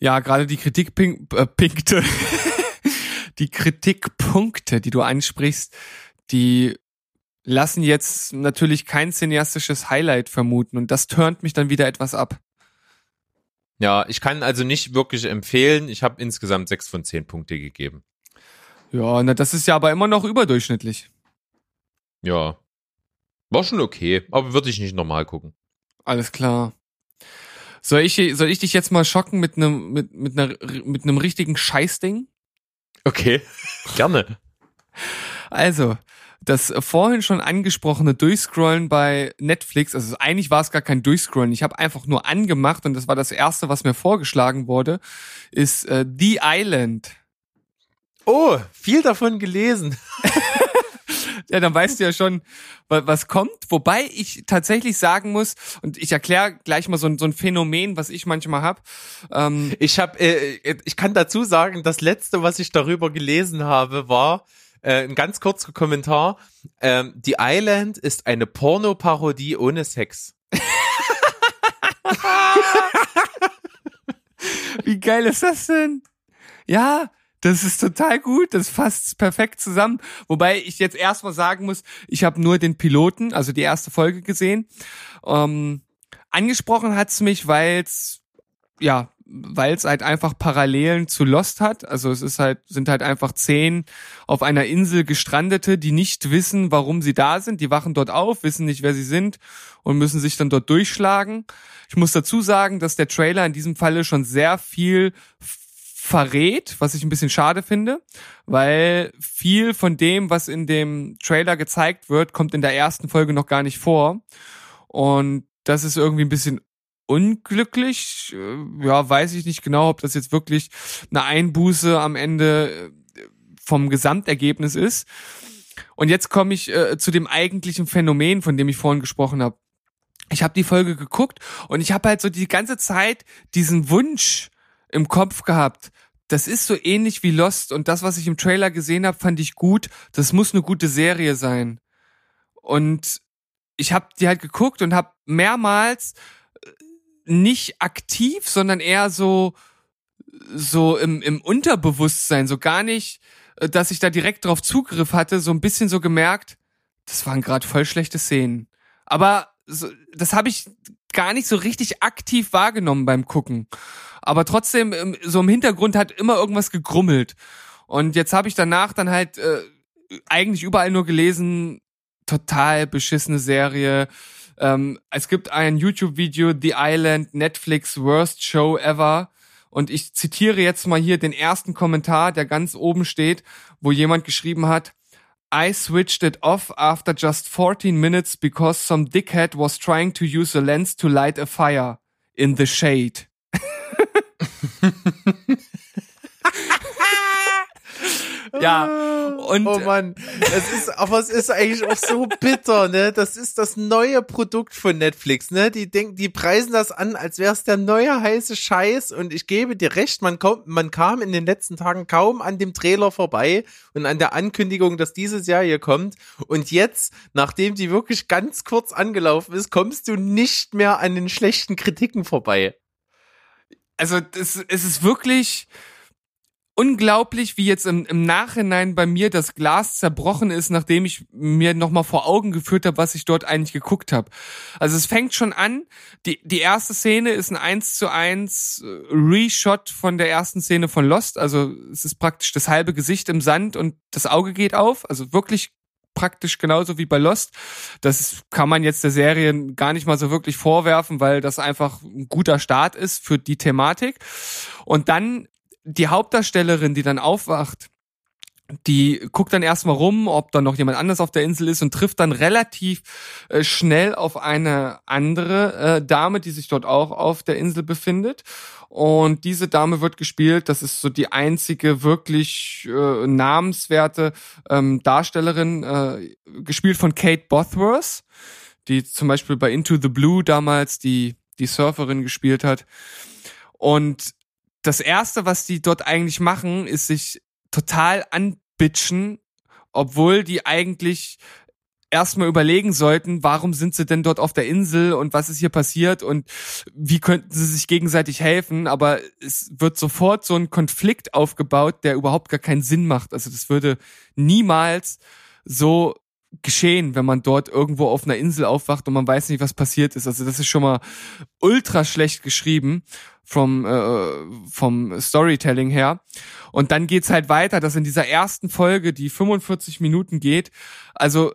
ja, gerade die Kritikpunkte, äh, die Kritikpunkte, die du ansprichst, die lassen jetzt natürlich kein cineastisches Highlight vermuten und das turnt mich dann wieder etwas ab. Ja, ich kann also nicht wirklich empfehlen. Ich habe insgesamt sechs von zehn Punkte gegeben. Ja, na, das ist ja aber immer noch überdurchschnittlich. Ja. War schon okay, aber würde ich nicht normal gucken. Alles klar. Soll ich, soll ich dich jetzt mal schocken mit einem, mit, mit einer, mit einem richtigen Scheißding? Okay. Gerne. Also, das vorhin schon angesprochene Durchscrollen bei Netflix, also eigentlich war es gar kein Durchscrollen, ich habe einfach nur angemacht und das war das erste, was mir vorgeschlagen wurde, ist äh, The Island. Oh, viel davon gelesen. Ja, dann weißt du ja schon, wa- was kommt. Wobei ich tatsächlich sagen muss, und ich erkläre gleich mal so ein, so ein Phänomen, was ich manchmal hab. Ähm, Ich habe, äh, ich kann dazu sagen, das letzte, was ich darüber gelesen habe, war äh, ein ganz kurzer Kommentar. Ähm, The Island ist eine Pornoparodie ohne Sex. Wie geil ist das denn? Ja, das ist total gut, das fasst perfekt zusammen. Wobei ich jetzt erstmal sagen muss, ich habe nur den Piloten, also die erste Folge gesehen. Ähm, angesprochen hat's mich, weil's ja, weil's halt einfach Parallelen zu Lost hat. Also es ist halt sind halt einfach zehn auf einer Insel gestrandete, die nicht wissen, warum sie da sind. Die wachen dort auf, wissen nicht, wer sie sind und müssen sich dann dort durchschlagen. Ich muss dazu sagen, dass der Trailer in diesem Falle schon sehr viel verrät, was ich ein bisschen schade finde, weil viel von dem, was in dem Trailer gezeigt wird, kommt in der ersten Folge noch gar nicht vor. Und das ist irgendwie ein bisschen unglücklich. Äh, Ja, weiß ich nicht genau, ob das jetzt wirklich eine Einbuße am Ende äh, vom Gesamtergebnis ist. Und jetzt komme ich äh, zu dem eigentlichen Phänomen, von dem ich vorhin gesprochen habe. Ich habe die Folge geguckt und ich habe halt so die ganze Zeit diesen Wunsch im Kopf gehabt. Das ist so ähnlich wie Lost und das, was ich im Trailer gesehen habe, fand ich gut. Das muss eine gute Serie sein. Und ich habe die halt geguckt und habe mehrmals nicht aktiv, sondern eher so so im, im Unterbewusstsein, so gar nicht, äh, dass ich da direkt drauf Zugriff hatte, so ein bisschen so gemerkt, das waren gerade voll schlechte Szenen. Aber so, das habe ich gar nicht so richtig aktiv wahrgenommen beim Gucken. Aber trotzdem, ähm, so im Hintergrund hat immer irgendwas gegrummelt. Und jetzt habe ich danach dann halt äh, eigentlich überall nur gelesen, total beschissene Serie. Ähm, es gibt ein YouTube-Video, The Island, Netflix Worst Show Ever. Und ich zitiere jetzt mal hier den ersten Kommentar, der ganz oben steht, wo jemand geschrieben hat, I switched it off after just 14 minutes because some dickhead was trying to use a lens to light a fire in the shade. ja, und oh Mann, es ist, aber es ist eigentlich auch so bitter, ne? Das ist das neue Produkt von Netflix, ne? Die denken, die preisen das an, als wäre es der neue heiße Scheiß. Und ich gebe dir recht, man kommt, man kam in den letzten Tagen kaum an dem Trailer vorbei und an der Ankündigung, dass diese Serie kommt. Und jetzt, nachdem die wirklich ganz kurz angelaufen ist, kommst du nicht mehr an den schlechten Kritiken vorbei. also das, es ist wirklich unglaublich, wie jetzt im, im Nachhinein bei mir das Glas zerbrochen ist, nachdem ich mir nochmal vor Augen geführt habe, was ich dort eigentlich geguckt habe. Also es fängt schon an, die, die erste Szene ist ein 1 zu 1 äh, Reshot von der ersten Szene von Lost. Also es ist praktisch das halbe Gesicht im Sand und das Auge geht auf. Also wirklich praktisch genauso wie bei Lost. Das kann man jetzt der Serie gar nicht mal so wirklich vorwerfen, weil das einfach ein guter Start ist für die Thematik. Und dann die Hauptdarstellerin, die dann aufwacht, die guckt dann erstmal rum, ob da noch jemand anders auf der Insel ist und trifft dann relativ äh, schnell auf eine andere äh, Dame, die sich dort auch auf der Insel befindet. Und diese Dame wird gespielt, das ist so die einzige wirklich äh, namenswerte ähm, Darstellerin, äh, gespielt von Kate Bothworth, die zum Beispiel bei Into the Blue damals die, die Surferin gespielt hat. Und das erste, was die dort eigentlich machen, ist sich total anbitchen, obwohl die eigentlich erstmal überlegen sollten, warum sind sie denn dort auf der Insel und was ist hier passiert und wie könnten sie sich gegenseitig helfen, aber es wird sofort so ein Konflikt aufgebaut, der überhaupt gar keinen Sinn macht. Also das würde niemals so geschehen, wenn man dort irgendwo auf einer Insel aufwacht und man weiß nicht, was passiert ist. Also das ist schon mal ultra schlecht geschrieben vom äh, vom Storytelling her. Und dann geht's halt weiter, dass in dieser ersten Folge, die 45 Minuten geht, also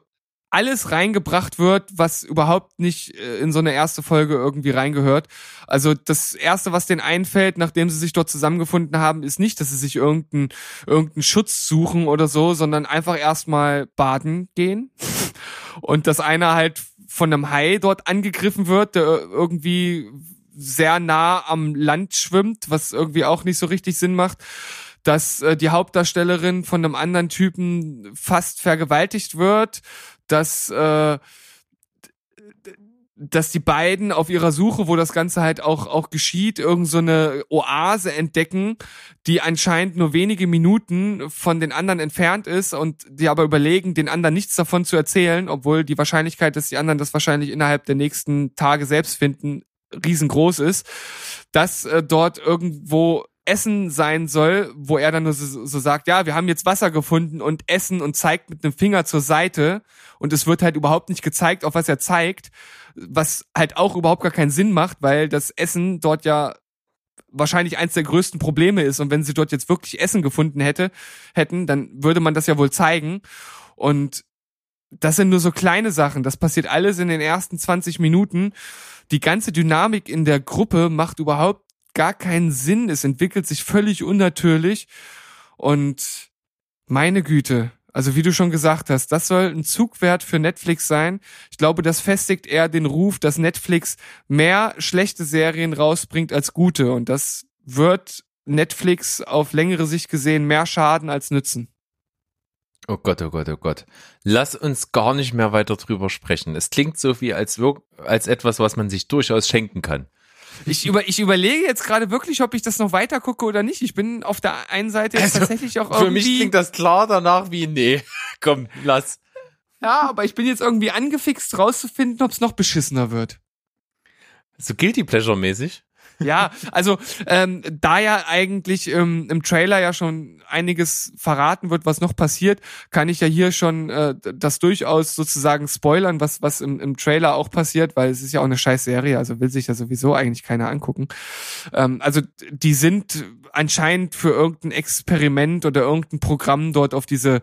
alles reingebracht wird, was überhaupt nicht äh, in so eine erste Folge irgendwie reingehört. Also das erste, was denen einfällt, nachdem sie sich dort zusammengefunden haben, ist nicht, dass sie sich irgendeinen irgendeinen Schutz suchen oder so, sondern einfach erstmal baden gehen. Und dass einer halt von einem Hai dort angegriffen wird, der irgendwie sehr nah am Land schwimmt, was irgendwie auch nicht so richtig Sinn macht. Dass äh, die Hauptdarstellerin von einem anderen Typen fast vergewaltigt wird, dass äh, dass die beiden auf ihrer Suche, wo das Ganze halt auch auch geschieht, irgend so Oase entdecken, die anscheinend nur wenige Minuten von den anderen entfernt ist und die aber überlegen, den anderen nichts davon zu erzählen, obwohl die Wahrscheinlichkeit, dass die anderen das wahrscheinlich innerhalb der nächsten Tage selbst finden, riesengroß ist, dass äh, dort irgendwo Essen sein soll, wo er dann nur so, so, sagt, ja, wir haben jetzt Wasser gefunden und Essen und zeigt mit einem Finger zur Seite. Und es wird halt überhaupt nicht gezeigt, auf was er zeigt, was halt auch überhaupt gar keinen Sinn macht, weil das Essen dort ja wahrscheinlich eins der größten Probleme ist. Und wenn sie dort jetzt wirklich Essen gefunden hätte, hätten, dann würde man das ja wohl zeigen. Und das sind nur so kleine Sachen, das passiert alles in den ersten 20 Minuten. Die ganze Dynamik in der Gruppe macht überhaupt gar keinen Sinn. Es entwickelt sich völlig unnatürlich. Und meine Güte, also wie du schon gesagt hast, das soll ein Zugwert für Netflix sein. Ich glaube, das festigt eher den Ruf, dass Netflix mehr schlechte Serien rausbringt als gute. Und das wird Netflix auf längere Sicht gesehen mehr schaden als nützen. Oh Gott, oh Gott, oh Gott. Lass uns gar nicht mehr weiter drüber sprechen. Es klingt so wie als, als etwas, was man sich durchaus schenken kann. Ich, über, ich überlege jetzt gerade wirklich, ob ich das noch weiter gucke oder nicht. Ich bin auf der einen Seite jetzt also, tatsächlich auch irgendwie. Für mich klingt das klar danach wie, nee, komm, lass. Ja, aber ich bin jetzt irgendwie angefixt rauszufinden, ob es noch beschissener wird. So Guilty Pleasure mäßig? Ja, also ähm, da ja eigentlich ähm, im Trailer ja schon einiges verraten wird, was noch passiert, kann ich ja hier schon äh, das durchaus sozusagen spoilern, was was im, im Trailer auch passiert, weil es ist ja auch eine scheiß Serie, also will sich ja sowieso eigentlich keiner angucken. Ähm, also die sind anscheinend für irgendein Experiment oder irgendein Programm dort auf diese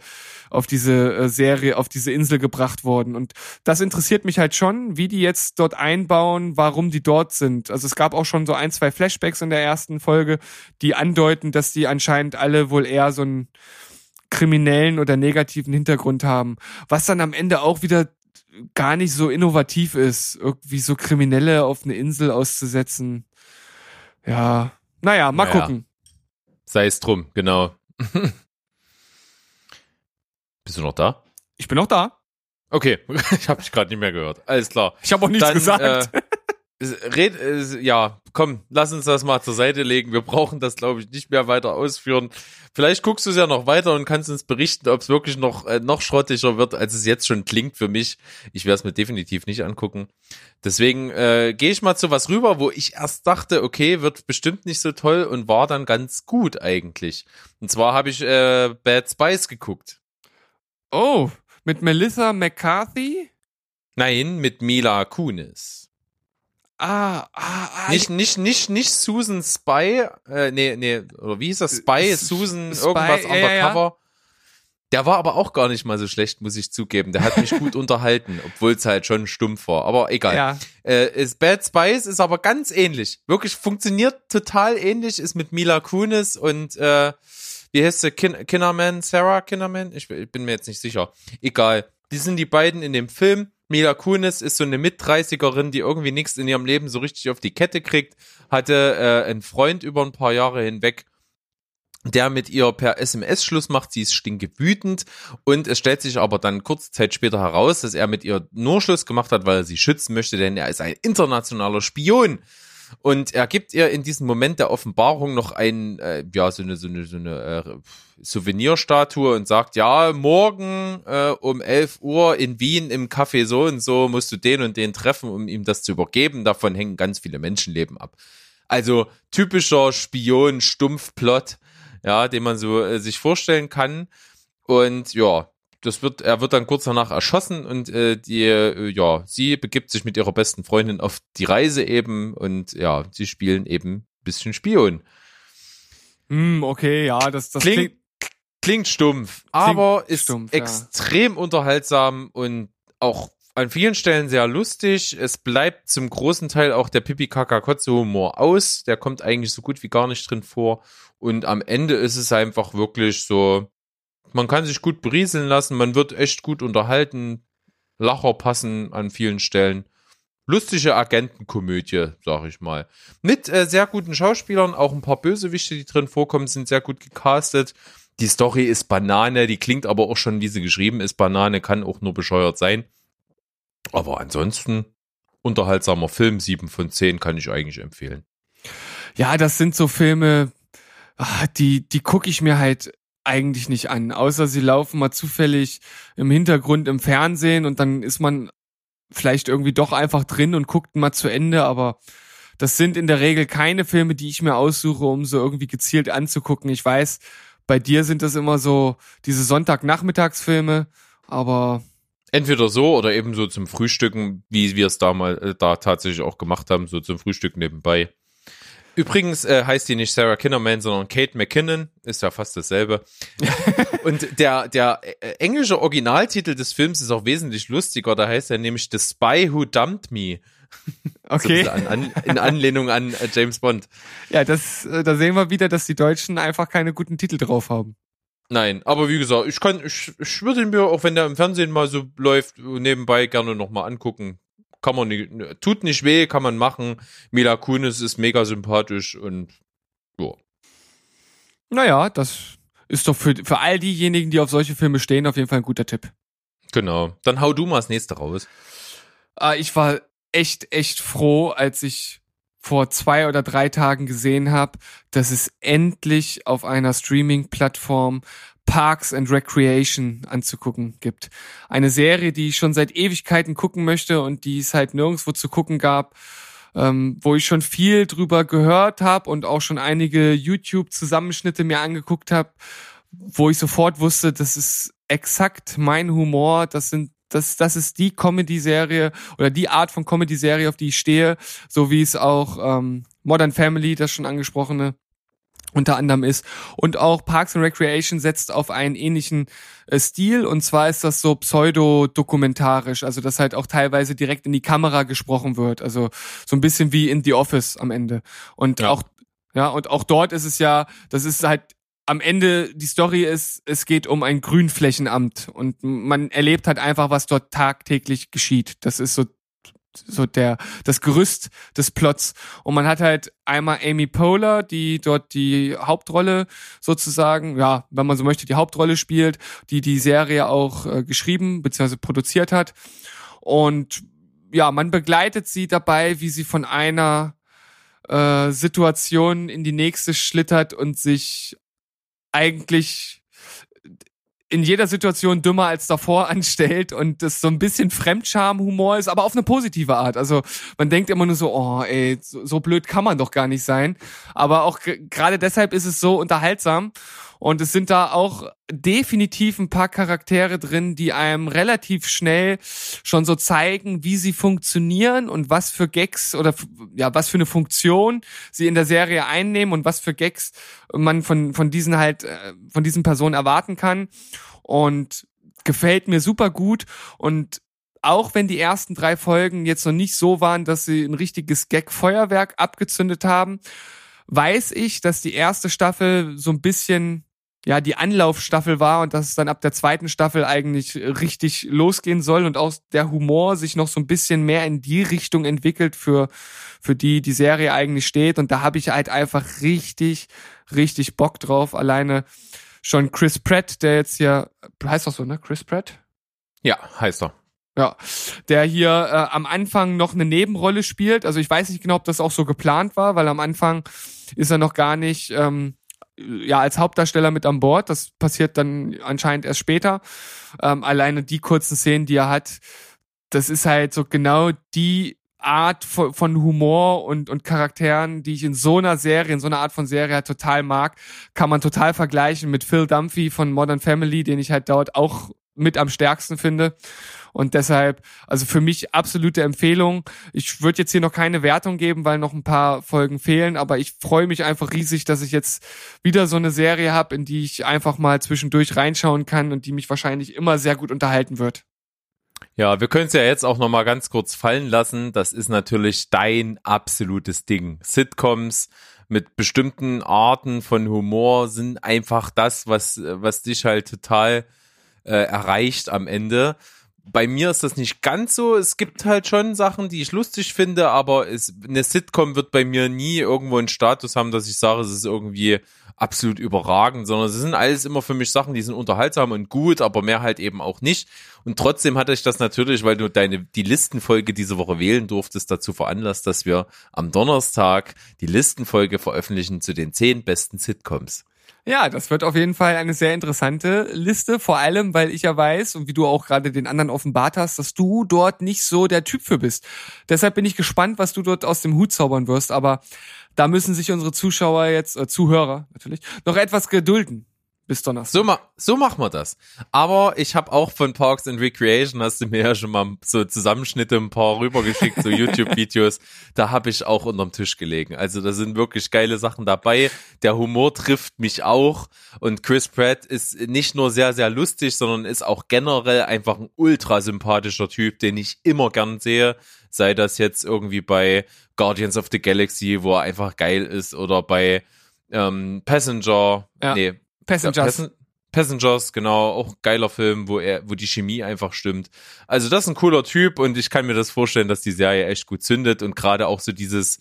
auf diese äh, Serie, auf diese Insel gebracht worden. Und das interessiert mich halt schon, wie die jetzt dort einbauen, warum die dort sind. Also es gab auch schon so ein, zwei Flashbacks in der ersten Folge, die andeuten, dass die anscheinend alle wohl eher so einen kriminellen oder negativen Hintergrund haben. Was dann am Ende auch wieder gar nicht so innovativ ist, irgendwie so Kriminelle auf eine Insel auszusetzen. Ja, naja, mal naja. gucken. Sei es drum, genau. Bist du noch da? Ich bin noch da. Okay, ich habe dich gerade nicht mehr gehört. Alles klar. Ich habe auch nichts Dann, gesagt. Äh, red, äh, ja, komm, lass uns das mal zur Seite legen. Wir brauchen das, glaube ich, nicht mehr weiter ausführen. Vielleicht guckst du es ja noch weiter und kannst uns berichten, ob es wirklich noch äh, noch schrottiger wird, als es jetzt schon klingt für mich. Ich werde es mir definitiv nicht angucken. Deswegen äh, gehe ich mal zu was rüber, wo ich erst dachte, okay, wird bestimmt nicht so toll und war dann ganz gut eigentlich. Und zwar habe ich äh, Bad Spice geguckt. Oh, mit Melissa McCarthy? Nein, mit Mila Kunis. Ah, ah, ah. Nicht, nicht, nicht, nicht Susan Spy, äh, nee, nee, oder wie hieß das? Spy, Susan, Spy, irgendwas undercover. Ja. Der war aber auch gar nicht mal so schlecht, muss ich zugeben. Der hat mich gut unterhalten, obwohl es halt schon stumpf war. Aber egal. Ja. Äh, Bad Spice ist aber ganz ähnlich. Wirklich funktioniert total ähnlich. Ist mit Mila Kunis und äh, wie heißt sie? Kin Kinnerman? Sarah Kinnerman? Ich, ich bin mir jetzt nicht sicher. Egal. Die sind die beiden in dem Film. Mila Kunis ist so eine Mit-30erin, die irgendwie nichts in ihrem Leben so richtig auf die Kette kriegt, hatte äh, einen Freund über ein paar Jahre hinweg der mit ihr per SMS Schluss macht. Sie ist stinkewütend und es stellt sich aber dann kurze Zeit später heraus, dass er mit ihr nur Schluss gemacht hat, weil er sie schützen möchte, denn er ist ein internationaler Spion. Und er gibt ihr in diesem Moment der Offenbarung noch ein, äh, ja, so eine, so eine, so eine äh, Souvenirstatue und sagt, ja, morgen äh, um 11 Uhr in Wien im Café so und so musst du den und den treffen, um ihm das zu übergeben. Davon hängen ganz viele Menschenleben ab. Also typischer Spion-Stumpfplot ja, den man so äh, sich vorstellen kann. Und ja, das wird, er wird dann kurz danach erschossen und äh, die, äh, ja, sie begibt sich mit ihrer besten Freundin auf die Reise eben und ja, sie spielen eben ein bisschen Spion. Hm, okay, ja, das, das klingt, klingt, klingt stumpf, aber ist stumpf, extrem ja. unterhaltsam und auch an vielen Stellen sehr lustig. Es bleibt zum großen Teil auch der Pipi Kaka Kotze Humor aus. Der kommt eigentlich so gut wie gar nicht drin vor. Und am Ende ist es einfach wirklich so, man kann sich gut berieseln lassen, man wird echt gut unterhalten, Lacher passen an vielen Stellen. Lustige Agentenkomödie, sag ich mal. Mit äh, sehr guten Schauspielern, auch ein paar Bösewichte, die drin vorkommen, sind sehr gut gecastet. Die Story ist Banane, die klingt aber auch schon, wie sie geschrieben ist, Banane, kann auch nur bescheuert sein. Aber ansonsten unterhaltsamer Film, 7 von 10 kann ich eigentlich empfehlen. Ja, das sind so Filme, Ah, die, die gucke ich mir halt eigentlich nicht an, außer sie laufen mal zufällig im Hintergrund im Fernsehen und dann ist man vielleicht irgendwie doch einfach drin und guckt mal zu Ende, aber das sind in der Regel keine Filme, die ich mir aussuche, um so irgendwie gezielt anzugucken. Ich weiß, bei dir sind das immer so diese Sonntagnachmittagsfilme, aber entweder so oder eben so zum Frühstücken, wie wir es da mal äh, da tatsächlich auch gemacht haben, so zum Frühstück nebenbei. Übrigens äh, heißt die nicht Sarah Kinnerman, sondern Kate McKinnon. Ist ja fast dasselbe. und der, der äh, englische Originaltitel des Films ist auch wesentlich lustiger. Da heißt er nämlich The Spy Who Dumped Me. Okay. So an, an, in Anlehnung an äh, James Bond. Ja, das, äh, da sehen wir wieder, dass die Deutschen einfach keine guten Titel drauf haben. Nein, aber wie gesagt, ich kann, ich, ich würde ihn mir, auch wenn der im Fernsehen mal so läuft, nebenbei gerne nochmal angucken kann man nicht, tut nicht weh, kann man machen. Mila Kunis ist mega sympathisch und ja. Naja, das ist doch für, für all diejenigen, die auf solche Filme stehen, auf jeden Fall ein guter Tipp. Genau. Dann hau du mal das nächste raus. Ah, ich war echt, echt froh, als ich vor zwei oder drei Tagen gesehen habe, dass es endlich auf einer Streaming-Plattform Parks and Recreation anzugucken gibt. Eine Serie, die ich schon seit Ewigkeiten gucken möchte und die es halt nirgendwo zu gucken gab, ähm, wo ich schon viel drüber gehört habe und auch schon einige YouTube-Zusammenschnitte mir angeguckt habe, wo ich sofort wusste, das ist exakt mein Humor, das sind das, das ist die Comedy-Serie oder die Art von Comedy-Serie, auf die ich stehe, so wie es auch ähm, Modern Family, das schon angesprochene, unter anderem ist. Und auch Parks and Recreation setzt auf einen ähnlichen äh, Stil. Und zwar ist das so pseudo-dokumentarisch, also dass halt auch teilweise direkt in die Kamera gesprochen wird. Also so ein bisschen wie in The Office am Ende. Und ja. auch, ja, und auch dort ist es ja, das ist halt am Ende die Story ist, es geht um ein Grünflächenamt und man erlebt halt einfach, was dort tagtäglich geschieht. Das ist so so der das Gerüst des Plots und man hat halt einmal Amy Poehler, die dort die Hauptrolle sozusagen, ja, wenn man so möchte, die Hauptrolle spielt, die die Serie auch äh, geschrieben bzw. produziert hat und ja, man begleitet sie dabei, wie sie von einer äh, Situation in die nächste schlittert und sich eigentlich in jeder Situation dümmer als davor anstellt und das so ein bisschen Fremdscham-Humor ist, aber auf eine positive Art. Also man denkt immer nur so, oh ey, so, so blöd kann man doch gar nicht sein. Aber auch gerade deshalb ist es so unterhaltsam. Und es sind da auch definitiv ein paar Charaktere drin, die einem relativ schnell schon so zeigen, wie sie funktionieren und was für Gags oder ja, was für eine Funktion sie in der Serie einnehmen und was für Gags man von, von diesen halt, äh, von diesen Personen erwarten kann. Und gefällt mir super gut und auch wenn die ersten drei Folgen jetzt noch nicht so waren, dass sie ein richtiges Gag-Feuerwerk abgezündet haben, weiß ich, dass die erste Staffel so ein bisschen ja die Anlaufstaffel war und dass es dann ab der zweiten Staffel eigentlich richtig losgehen soll und auch der Humor sich noch so ein bisschen mehr in die Richtung entwickelt für für die die Serie eigentlich steht und da habe ich halt einfach richtig richtig Bock drauf alleine schon Chris Pratt der jetzt hier heißt doch so ne Chris Pratt Ja, heißt er. ja, der hier äh, am Anfang noch eine Nebenrolle spielt. Also ich weiß nicht genau, ob das auch so geplant war, weil am Anfang ist er noch gar nicht ähm, ja als Hauptdarsteller mit an Bord. Das passiert dann anscheinend erst später. Ähm, alleine die kurzen Szenen, die er hat, das ist halt so genau die Art von, von Humor und, und Charakteren, die ich in so einer Serie, in so einer Art von Serie halt total mag, kann man total vergleichen mit Phil Dunphy von Modern Family, den ich halt dort auch mit am stärksten finde. Und deshalb, also für mich absolute Empfehlung. Ich würde jetzt hier noch keine Wertung geben, weil noch ein paar Folgen fehlen, aber ich freue mich einfach riesig, dass ich jetzt wieder so eine Serie habe, in die ich einfach mal zwischendurch reinschauen kann und die mich wahrscheinlich immer sehr gut unterhalten wird. Ja, wir können es ja jetzt auch noch mal ganz kurz fallen lassen. Das ist natürlich dein absolutes Ding. Sitcoms mit bestimmten Arten von Humor sind einfach das, was was dich halt total äh, erreicht am Ende. Bei mir ist das nicht ganz so. Es gibt halt schon Sachen, die ich lustig finde, aber es, eine Sitcom wird bei mir nie irgendwo einen Status haben, dass ich sage, es ist irgendwie absolut überragend, sondern es sind alles immer für mich Sachen, die sind unterhaltsam und gut, aber mehr halt eben auch nicht. Und trotzdem hatte ich das natürlich, weil du deine die Listenfolge diese Woche wählen durftest, dazu veranlasst, dass wir am Donnerstag die Listenfolge veröffentlichen zu den zehn besten Sitcoms. Ja, das wird auf jeden Fall eine sehr interessante Liste, vor allem, weil ich ja weiß und wie du auch gerade den anderen offenbart hast, dass du dort nicht so der Typ für bist. Deshalb bin ich gespannt, was du dort aus dem Hut zaubern wirst, aber da müssen sich unsere Zuschauer jetzt, äh, Zuhörer natürlich, noch etwas gedulden. Bis Donnerstag. So, ma so machen wir das. Aber ich habe auch von Parks and Recreation, hast du mir ja schon mal so Zusammenschnitte ein paar rübergeschickt, so YouTube-Videos. Da habe ich auch unterm Tisch gelegen. Also da sind wirklich geile Sachen dabei. Der Humor trifft mich auch. Und Chris Pratt ist nicht nur sehr, sehr lustig, sondern ist auch generell einfach ein ultra sympathischer Typ, den ich immer gern sehe. Sei das jetzt irgendwie bei Guardians of the Galaxy, wo er einfach geil ist, oder bei ähm, Passenger, Ja. nee, Passengers. ja, Passen Passengers, genau, auch geiler Film, wo er, wo die Chemie einfach stimmt. Also das ist ein cooler Typ und ich kann mir das vorstellen, dass die Serie echt gut zündet und gerade auch so dieses,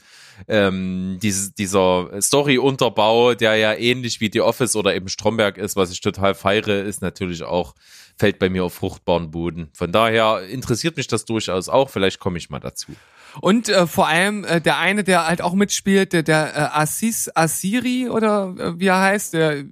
ähm, dieses, dieser Story-Unterbau, der ja ähnlich wie The Office oder eben Stromberg ist, was ich total feiere, ist natürlich auch, fällt bei mir auf fruchtbaren Boden. Von daher interessiert mich das durchaus auch, vielleicht komme ich mal dazu. Und äh, vor allem äh, der eine, der halt auch mitspielt, der, der äh, Assis Asiri oder äh, wie er heißt, der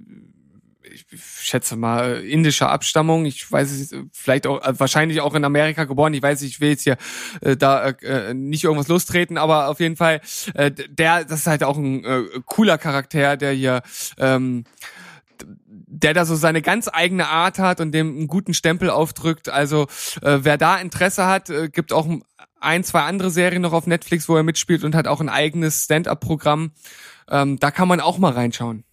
ich schätze mal äh, indischer Abstammung. Ich weiß es äh, vielleicht auch äh, wahrscheinlich auch in Amerika geboren. Ich weiß, ich will jetzt hier äh, da äh, nicht irgendwas lostreten, aber auf jeden Fall äh, der, das ist halt auch ein äh, cooler Charakter, der hier ähm, der da so seine ganz eigene Art hat und dem einen guten Stempel aufdrückt. Also äh, wer da Interesse hat, äh, gibt auch ein, zwei andere Serien noch auf Netflix, wo er mitspielt und hat auch ein eigenes Stand-up-Programm. Ähm, da kann man auch mal reinschauen.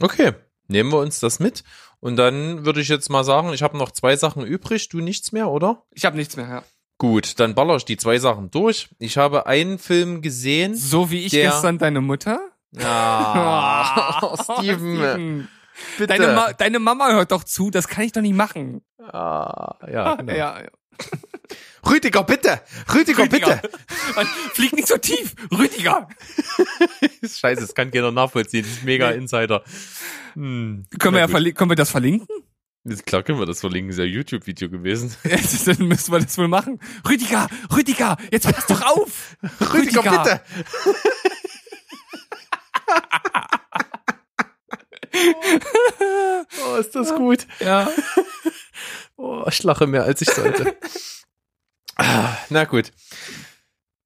Okay, nehmen wir uns das mit. Und dann würde ich jetzt mal sagen, ich habe noch zwei Sachen übrig, du nichts mehr, oder? Ich habe nichts mehr. Ja. Gut, dann baller ich die zwei Sachen durch. Ich habe einen Film gesehen. So wie ich Der- gestern deine Mutter. Ah, Steven, Steven. bitte. Deine, Ma deine Mama hört doch zu, das kann ich doch nicht machen. ah, ja, genau. Ja, ja. Rüdiger, bitte! Rüdiger, bitte! Mann, Flieg nicht so tief, Rüdiger. Scheiße, das kann keiner nachvollziehen. Das ist mega Insider. Hm. Können wir, ja verli- können wir das verlinken? Ist Klar können wir das verlinken, ist ja ein YouTube-Video gewesen. Dann müssen wir das wohl machen. Rüdiger, Rüdiger, jetzt pass doch auf. Rüdiger, bitte! oh, ist das gut. Ja. Oh, ich lache mehr, als ich sollte. Ah, Na gut.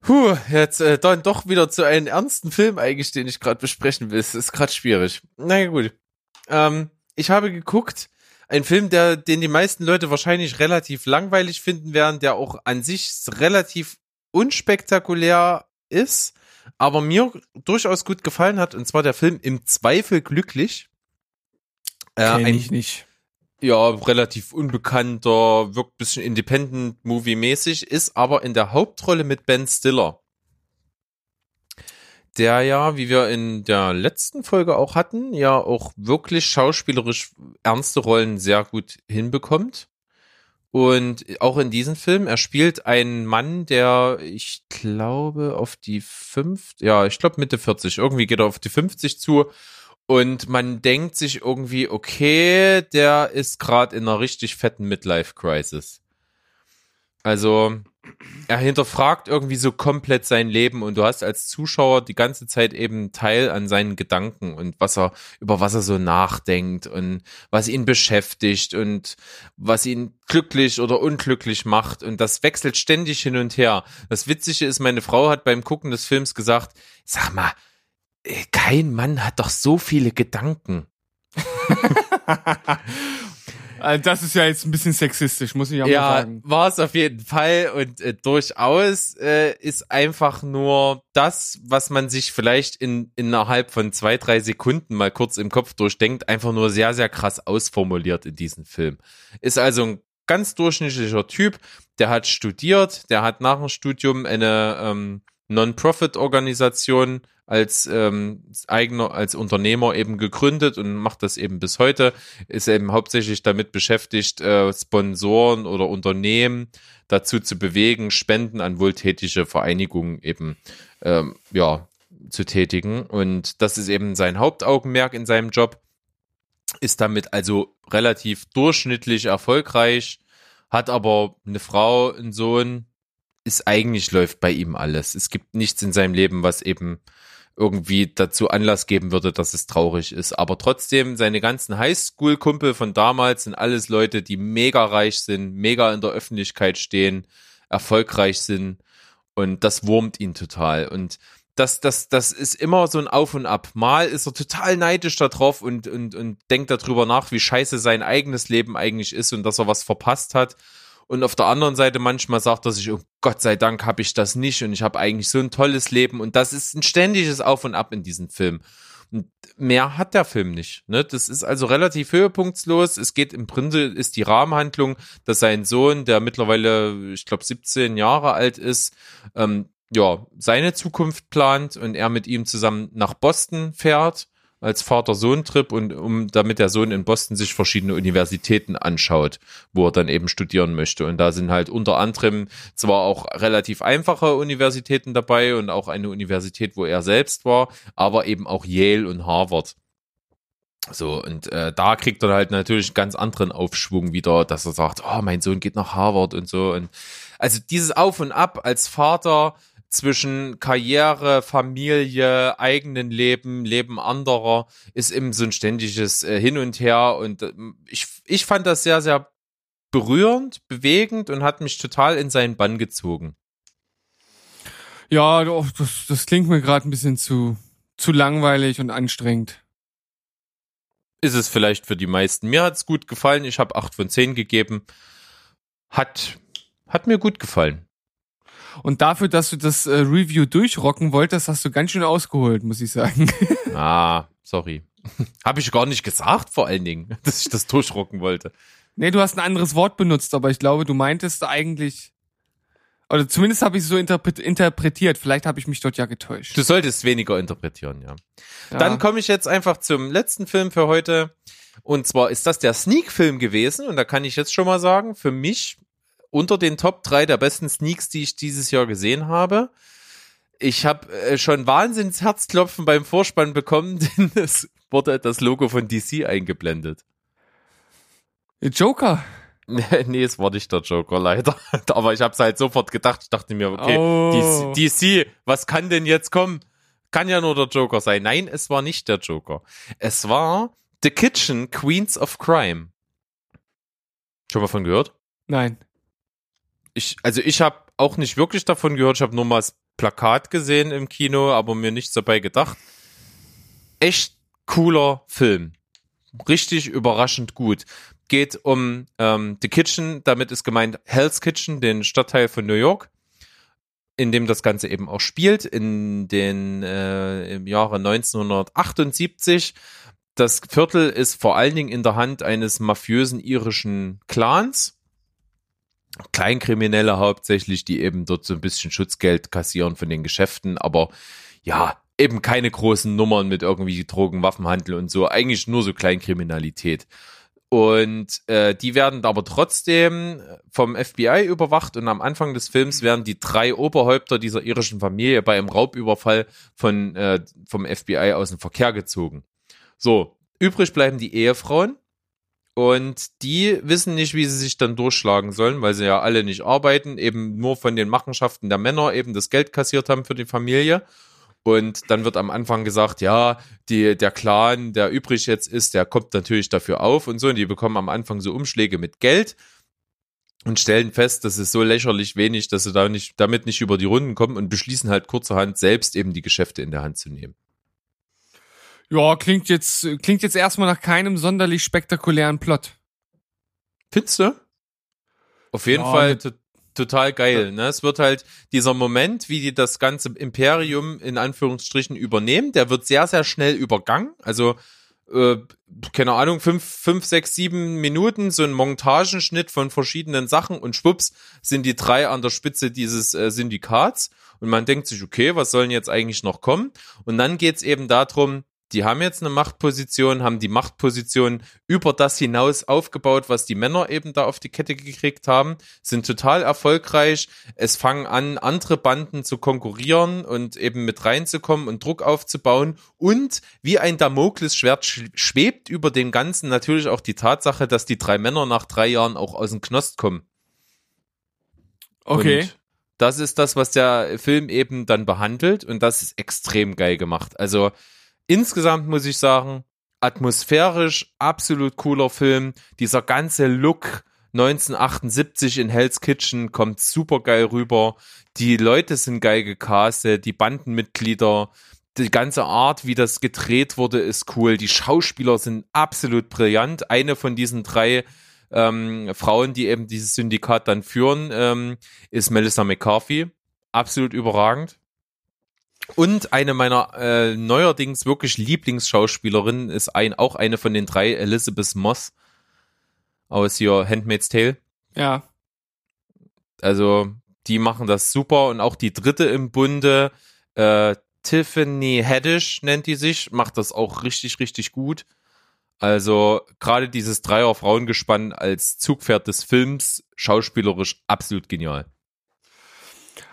Puh, jetzt äh, dann doch wieder zu einem ernsten Film eigentlich, den ich gerade besprechen will. Es ist gerade schwierig. Na ja, gut. Ähm, ich habe geguckt, ein Film, der, den die meisten Leute wahrscheinlich relativ langweilig finden werden, der auch an sich relativ unspektakulär ist, aber mir durchaus gut gefallen hat, und zwar der Film Im Zweifel glücklich. Äh, Kenn ich nicht. Ja, relativ unbekannter, wirkt bisschen Independent-Movie-mäßig, ist aber in der Hauptrolle mit Ben Stiller der ja, wie wir in der letzten Folge auch hatten, ja auch wirklich schauspielerisch ernste Rollen sehr gut hinbekommt. Und auch in diesem Film, er spielt einen Mann, der, ich glaube, auf die fünf, ja, ich glaube Mitte 40, irgendwie geht er auf die 50 zu. Und man denkt sich irgendwie, okay, der ist gerade in einer richtig fetten Midlife-Crisis. Also, er hinterfragt irgendwie so komplett sein Leben und du hast als Zuschauer die ganze Zeit eben Teil an seinen Gedanken und was er, über was er so nachdenkt und was ihn beschäftigt und was ihn glücklich oder unglücklich macht und das wechselt ständig hin und her. Das Witzige ist, meine Frau hat beim Gucken des Films gesagt, sag mal, kein Mann hat doch so viele Gedanken. Also das ist ja jetzt ein bisschen sexistisch, muss ich auch ja, mal sagen. Ja, war es auf jeden Fall und äh, durchaus äh, ist einfach nur das, was man sich vielleicht in innerhalb von zwei, drei Sekunden mal kurz im Kopf durchdenkt, einfach nur sehr, sehr krass ausformuliert in diesem Film. Ist also ein ganz durchschnittlicher Typ, der hat studiert, der hat nach dem Studium eine ähm, Non-Profit-Organisation als ähm, eigener, als Unternehmer eben gegründet und macht das eben bis heute, ist eben hauptsächlich damit beschäftigt, äh, Sponsoren oder Unternehmen dazu zu bewegen, Spenden an wohltätige Vereinigungen eben ähm, ja zu tätigen. Und das ist eben sein Hauptaugenmerk in seinem Job. Ist damit also relativ durchschnittlich erfolgreich, hat aber eine Frau, einen Sohn, ist eigentlich läuft bei ihm alles. Es gibt nichts in seinem Leben, was eben irgendwie dazu Anlass geben würde, dass es traurig ist. Aber trotzdem, seine ganzen Highschool-Kumpel von damals sind alles Leute, die mega reich sind, mega in der Öffentlichkeit stehen, erfolgreich sind. Und das wurmt ihn total. Und das, das, das ist immer so ein Auf und Ab. Mal ist er total neidisch darauf und, und, und denkt darüber nach, wie scheiße sein eigenes Leben eigentlich ist und dass er was verpasst hat. Und auf der anderen Seite manchmal sagt er sich, oh Gott sei Dank habe ich das nicht und ich habe eigentlich so ein tolles Leben. Und das ist ein ständiges Auf und Ab in diesem Film. Und mehr hat der Film nicht. Ne? Das ist also relativ höhepunktslos. Es geht im Prinzip, ist die Rahmenhandlung, dass sein Sohn, der mittlerweile, ich glaube, 17 Jahre alt ist, ähm, ja, seine Zukunft plant und er mit ihm zusammen nach Boston fährt als Vater-Sohn-Trip und um damit der Sohn in Boston sich verschiedene Universitäten anschaut, wo er dann eben studieren möchte. Und da sind halt unter anderem zwar auch relativ einfache Universitäten dabei und auch eine Universität, wo er selbst war, aber eben auch Yale und Harvard. So, und äh, da kriegt er halt natürlich einen ganz anderen Aufschwung wieder, dass er sagt, oh, mein Sohn geht nach Harvard und so. Und also dieses Auf und Ab als Vater zwischen Karriere, Familie, eigenen Leben, Leben anderer ist eben so ein ständiges äh, Hin und Her und äh, ich, ich fand das sehr, sehr berührend, bewegend und hat mich total in seinen Bann gezogen. Ja, doch, das, das klingt mir gerade ein bisschen zu, zu langweilig und anstrengend. Ist es vielleicht für die meisten. Mir hat's gut gefallen. Ich habe acht von zehn gegeben. Hat, hat mir gut gefallen. Und dafür, dass du das äh, Review durchrocken wolltest, hast du ganz schön ausgeholt, muss ich sagen. ah, sorry. Habe ich gar nicht gesagt, vor allen Dingen, dass ich das durchrocken wollte. Nee, du hast ein anderes Wort benutzt, aber ich glaube, du meintest eigentlich. Oder zumindest habe ich es so interpretiert. Vielleicht habe ich mich dort ja getäuscht. Du solltest weniger interpretieren, ja. ja. Dann komme ich jetzt einfach zum letzten Film für heute. Und zwar ist das der Sneak-Film gewesen. Und da kann ich jetzt schon mal sagen, für mich unter den Top 3 der besten Sneaks, die ich dieses Jahr gesehen habe. Ich habe äh, schon wahnsinns Herzklopfen beim Vorspann bekommen, denn es wurde das Logo von DC eingeblendet. Joker. nee, es war nicht der Joker, leider. Aber ich habe es halt sofort gedacht. Ich dachte mir, okay, oh. DC, was kann denn jetzt kommen? Kann ja nur der Joker sein. Nein, es war nicht der Joker. Es war The Kitchen Queens of Crime. Schon mal von gehört? Nein ich, also ich habe auch nicht wirklich davon gehört, ich habe nur mal das Plakat gesehen im Kino, aber mir nichts dabei gedacht. Echt cooler Film. richtig überraschend gut. Geht um ähm, The Kitchen, damit ist gemeint Hell's Kitchen, den Stadtteil von New York, in dem das Ganze eben auch spielt, in den äh, im Jahre 1978. Das Viertel ist vor allen Dingen in der Hand eines mafiösen irischen Clans. Kleinkriminelle hauptsächlich, die eben dort so ein bisschen Schutzgeld kassieren von den Geschäften, aber ja, eben keine großen Nummern mit irgendwie Drogen, Waffenhandel und so, eigentlich nur so Kleinkriminalität. Und äh, die werden aber trotzdem vom FBI überwacht und am Anfang des Films werden die drei Oberhäupter dieser irischen Familie bei einem Raubüberfall von, äh, vom FBI aus dem Verkehr gezogen. So, übrig bleiben die Ehefrauen und die wissen nicht, wie sie sich dann durchschlagen sollen, weil sie ja alle nicht arbeiten, eben nur von den Machenschaften der Männer eben das Geld kassiert haben für die Familie. Und dann wird am Anfang gesagt, ja, die, der Clan, der übrig jetzt ist, der kommt natürlich dafür auf und so. Und die bekommen am Anfang so Umschläge mit Geld und stellen fest, das ist so lächerlich wenig, dass sie da nicht, damit nicht über die Runden kommen und beschließen halt kurzerhand selbst eben die Geschäfte in der Hand zu nehmen. Ja, klingt jetzt, klingt jetzt erstmal nach keinem sonderlich spektakulären Plot. Findest du? Auf jeden ja, Fall total geil. Ne? Es wird halt dieser Moment, wie die das ganze Imperium in Anführungsstrichen übernehmen, der wird sehr, sehr schnell übergangen. Also, äh, keine Ahnung, fünf, fünf, sechs, sieben Minuten, so ein Montagenschnitt von verschiedenen Sachen und schwupps sind die drei an der Spitze dieses äh, Syndikats. Und man denkt sich, okay, was sollen jetzt eigentlich noch kommen? Und dann geht's eben darum, die haben jetzt eine Machtposition, haben die Machtposition über das hinaus aufgebaut, was die Männer eben da auf die Kette gekriegt haben, sind total erfolgreich. Es fangen an, andere Banden zu konkurrieren und eben mit reinzukommen und Druck aufzubauen. Und wie ein Damoklesschwert schwebt über dem Ganzen natürlich auch die Tatsache, dass die drei Männer nach drei Jahren auch aus dem Knost kommen. Okay. Und das ist das, was der Film eben dann behandelt und das ist extrem geil gemacht. Also, insgesamt muss ich sagen, atmosphärisch absolut cooler Film. Dieser ganze Look 1978 in Hell's Kitchen kommt super geil rüber. Die Leute sind geil gecastet, die Bandenmitglieder, die ganze Art, wie das gedreht wurde, ist cool. Die Schauspieler sind absolut brillant. Eine von diesen drei ähm, Frauen, die eben dieses Syndikat dann führen, ähm, ist Melissa McCarthy. Absolut überragend. Und eine meiner äh, neuerdings wirklich Lieblingsschauspielerinnen ist ein, auch eine von den drei, Elizabeth Moss aus hier Handmaid's Tale. Ja. Also, die machen das super und auch die dritte im Bunde, äh, Tiffany Haddish nennt die sich, macht das auch richtig, richtig gut. Also gerade dieses Dreier-Frauengespann als Zugpferd des Films, schauspielerisch absolut genial.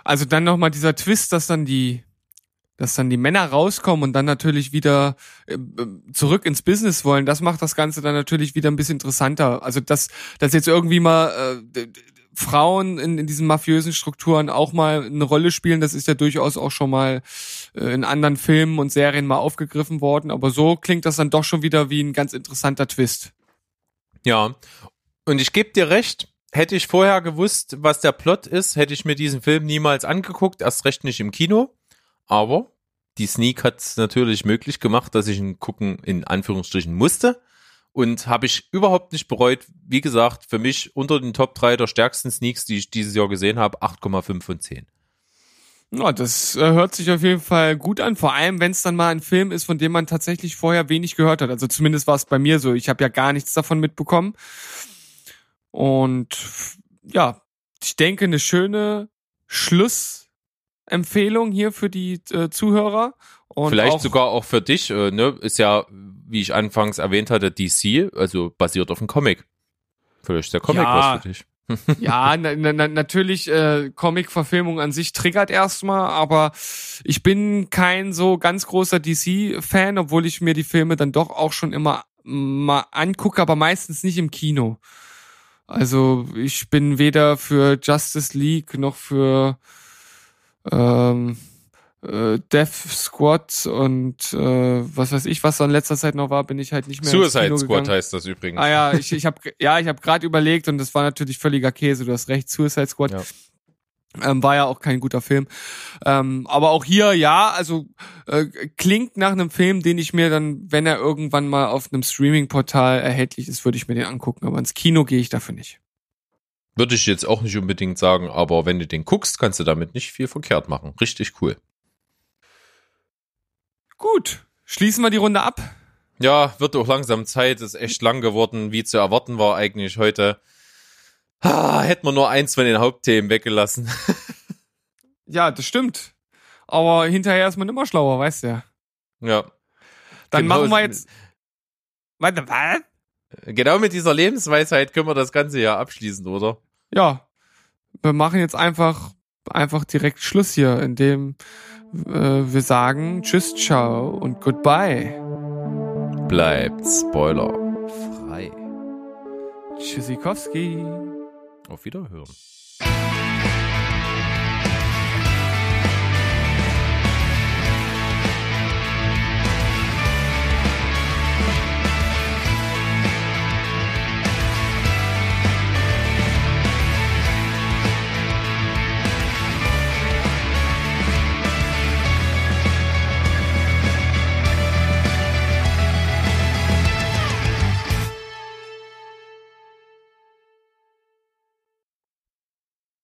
Also dann nochmal dieser Twist, dass dann die dass dann die Männer rauskommen und dann natürlich wieder äh, zurück ins Business wollen, das macht das Ganze dann natürlich wieder ein bisschen interessanter. Also dass, dass jetzt irgendwie mal äh, Frauen in, in diesen mafiösen Strukturen auch mal eine Rolle spielen, das ist ja durchaus auch schon mal äh, in anderen Filmen und Serien mal aufgegriffen worden. Aber so klingt das dann doch schon wieder wie ein ganz interessanter Twist. Ja, und ich gebe dir recht, hätte ich vorher gewusst, was der Plot ist, hätte ich mir diesen Film niemals angeguckt, erst recht nicht im Kino. Aber die Sneak hat es natürlich möglich gemacht, dass ich ihn gucken in Anführungsstrichen musste. Und habe ich überhaupt nicht bereut. Wie gesagt, für mich unter den Top 3 der stärksten Sneaks, die ich dieses Jahr gesehen habe, 8,5 von 10. Ja, das äh, hört sich auf jeden Fall gut an, vor allem wenn es dann mal ein Film ist, von dem man tatsächlich vorher wenig gehört hat. Also zumindest war es bei mir so. Ich habe ja gar nichts davon mitbekommen. Und ja, ich denke, eine schöne Schluss Empfehlung hier für die äh, Zuhörer. Und Vielleicht auch, sogar auch für dich, äh, ne? Ist ja, wie ich anfangs erwähnt hatte, DC, also basiert auf einem Comic. Vielleicht ist der Comic ja, was für dich. ja, na, na, natürlich, äh, Comic-Verfilmung an sich triggert erstmal, aber ich bin kein so ganz großer DC-Fan, obwohl ich mir die Filme dann doch auch schon immer mal angucke, aber meistens nicht im Kino. Also ich bin weder für Justice League noch für ähm, äh, Death Squad und äh, was weiß ich, was da in letzter Zeit noch war, bin ich halt nicht mehr. Suicide Squad heißt das übrigens. Ah ja, ich, ich habe ja, ich habe gerade überlegt und das war natürlich völliger Käse. Du hast recht, Suicide Squad. Ja. Ähm, war ja auch kein guter Film. Ähm, aber auch hier, ja, also äh, klingt nach einem Film, den ich mir dann, wenn er irgendwann mal auf einem Streaming-Portal erhältlich ist, würde ich mir den angucken. Aber ins Kino gehe ich dafür nicht. Würde ich jetzt auch nicht unbedingt sagen, aber wenn du den guckst, kannst du damit nicht viel verkehrt machen. Richtig cool. Gut, schließen wir die Runde ab. Ja, wird auch langsam Zeit, ist echt lang geworden, wie zu erwarten war eigentlich heute. Ah, hätten wir nur eins von den Hauptthemen weggelassen. ja, das stimmt. Aber hinterher ist man immer schlauer, weißt du ja. Ja. Dann genau, machen wir jetzt. Warte, was? Genau mit dieser Lebensweisheit können wir das Ganze ja abschließen, oder? Ja. Wir machen jetzt einfach, einfach direkt Schluss hier, indem äh, wir sagen Tschüss, ciao und goodbye. Bleibt Spoiler frei. Tschüssikowski. Auf Wiederhören.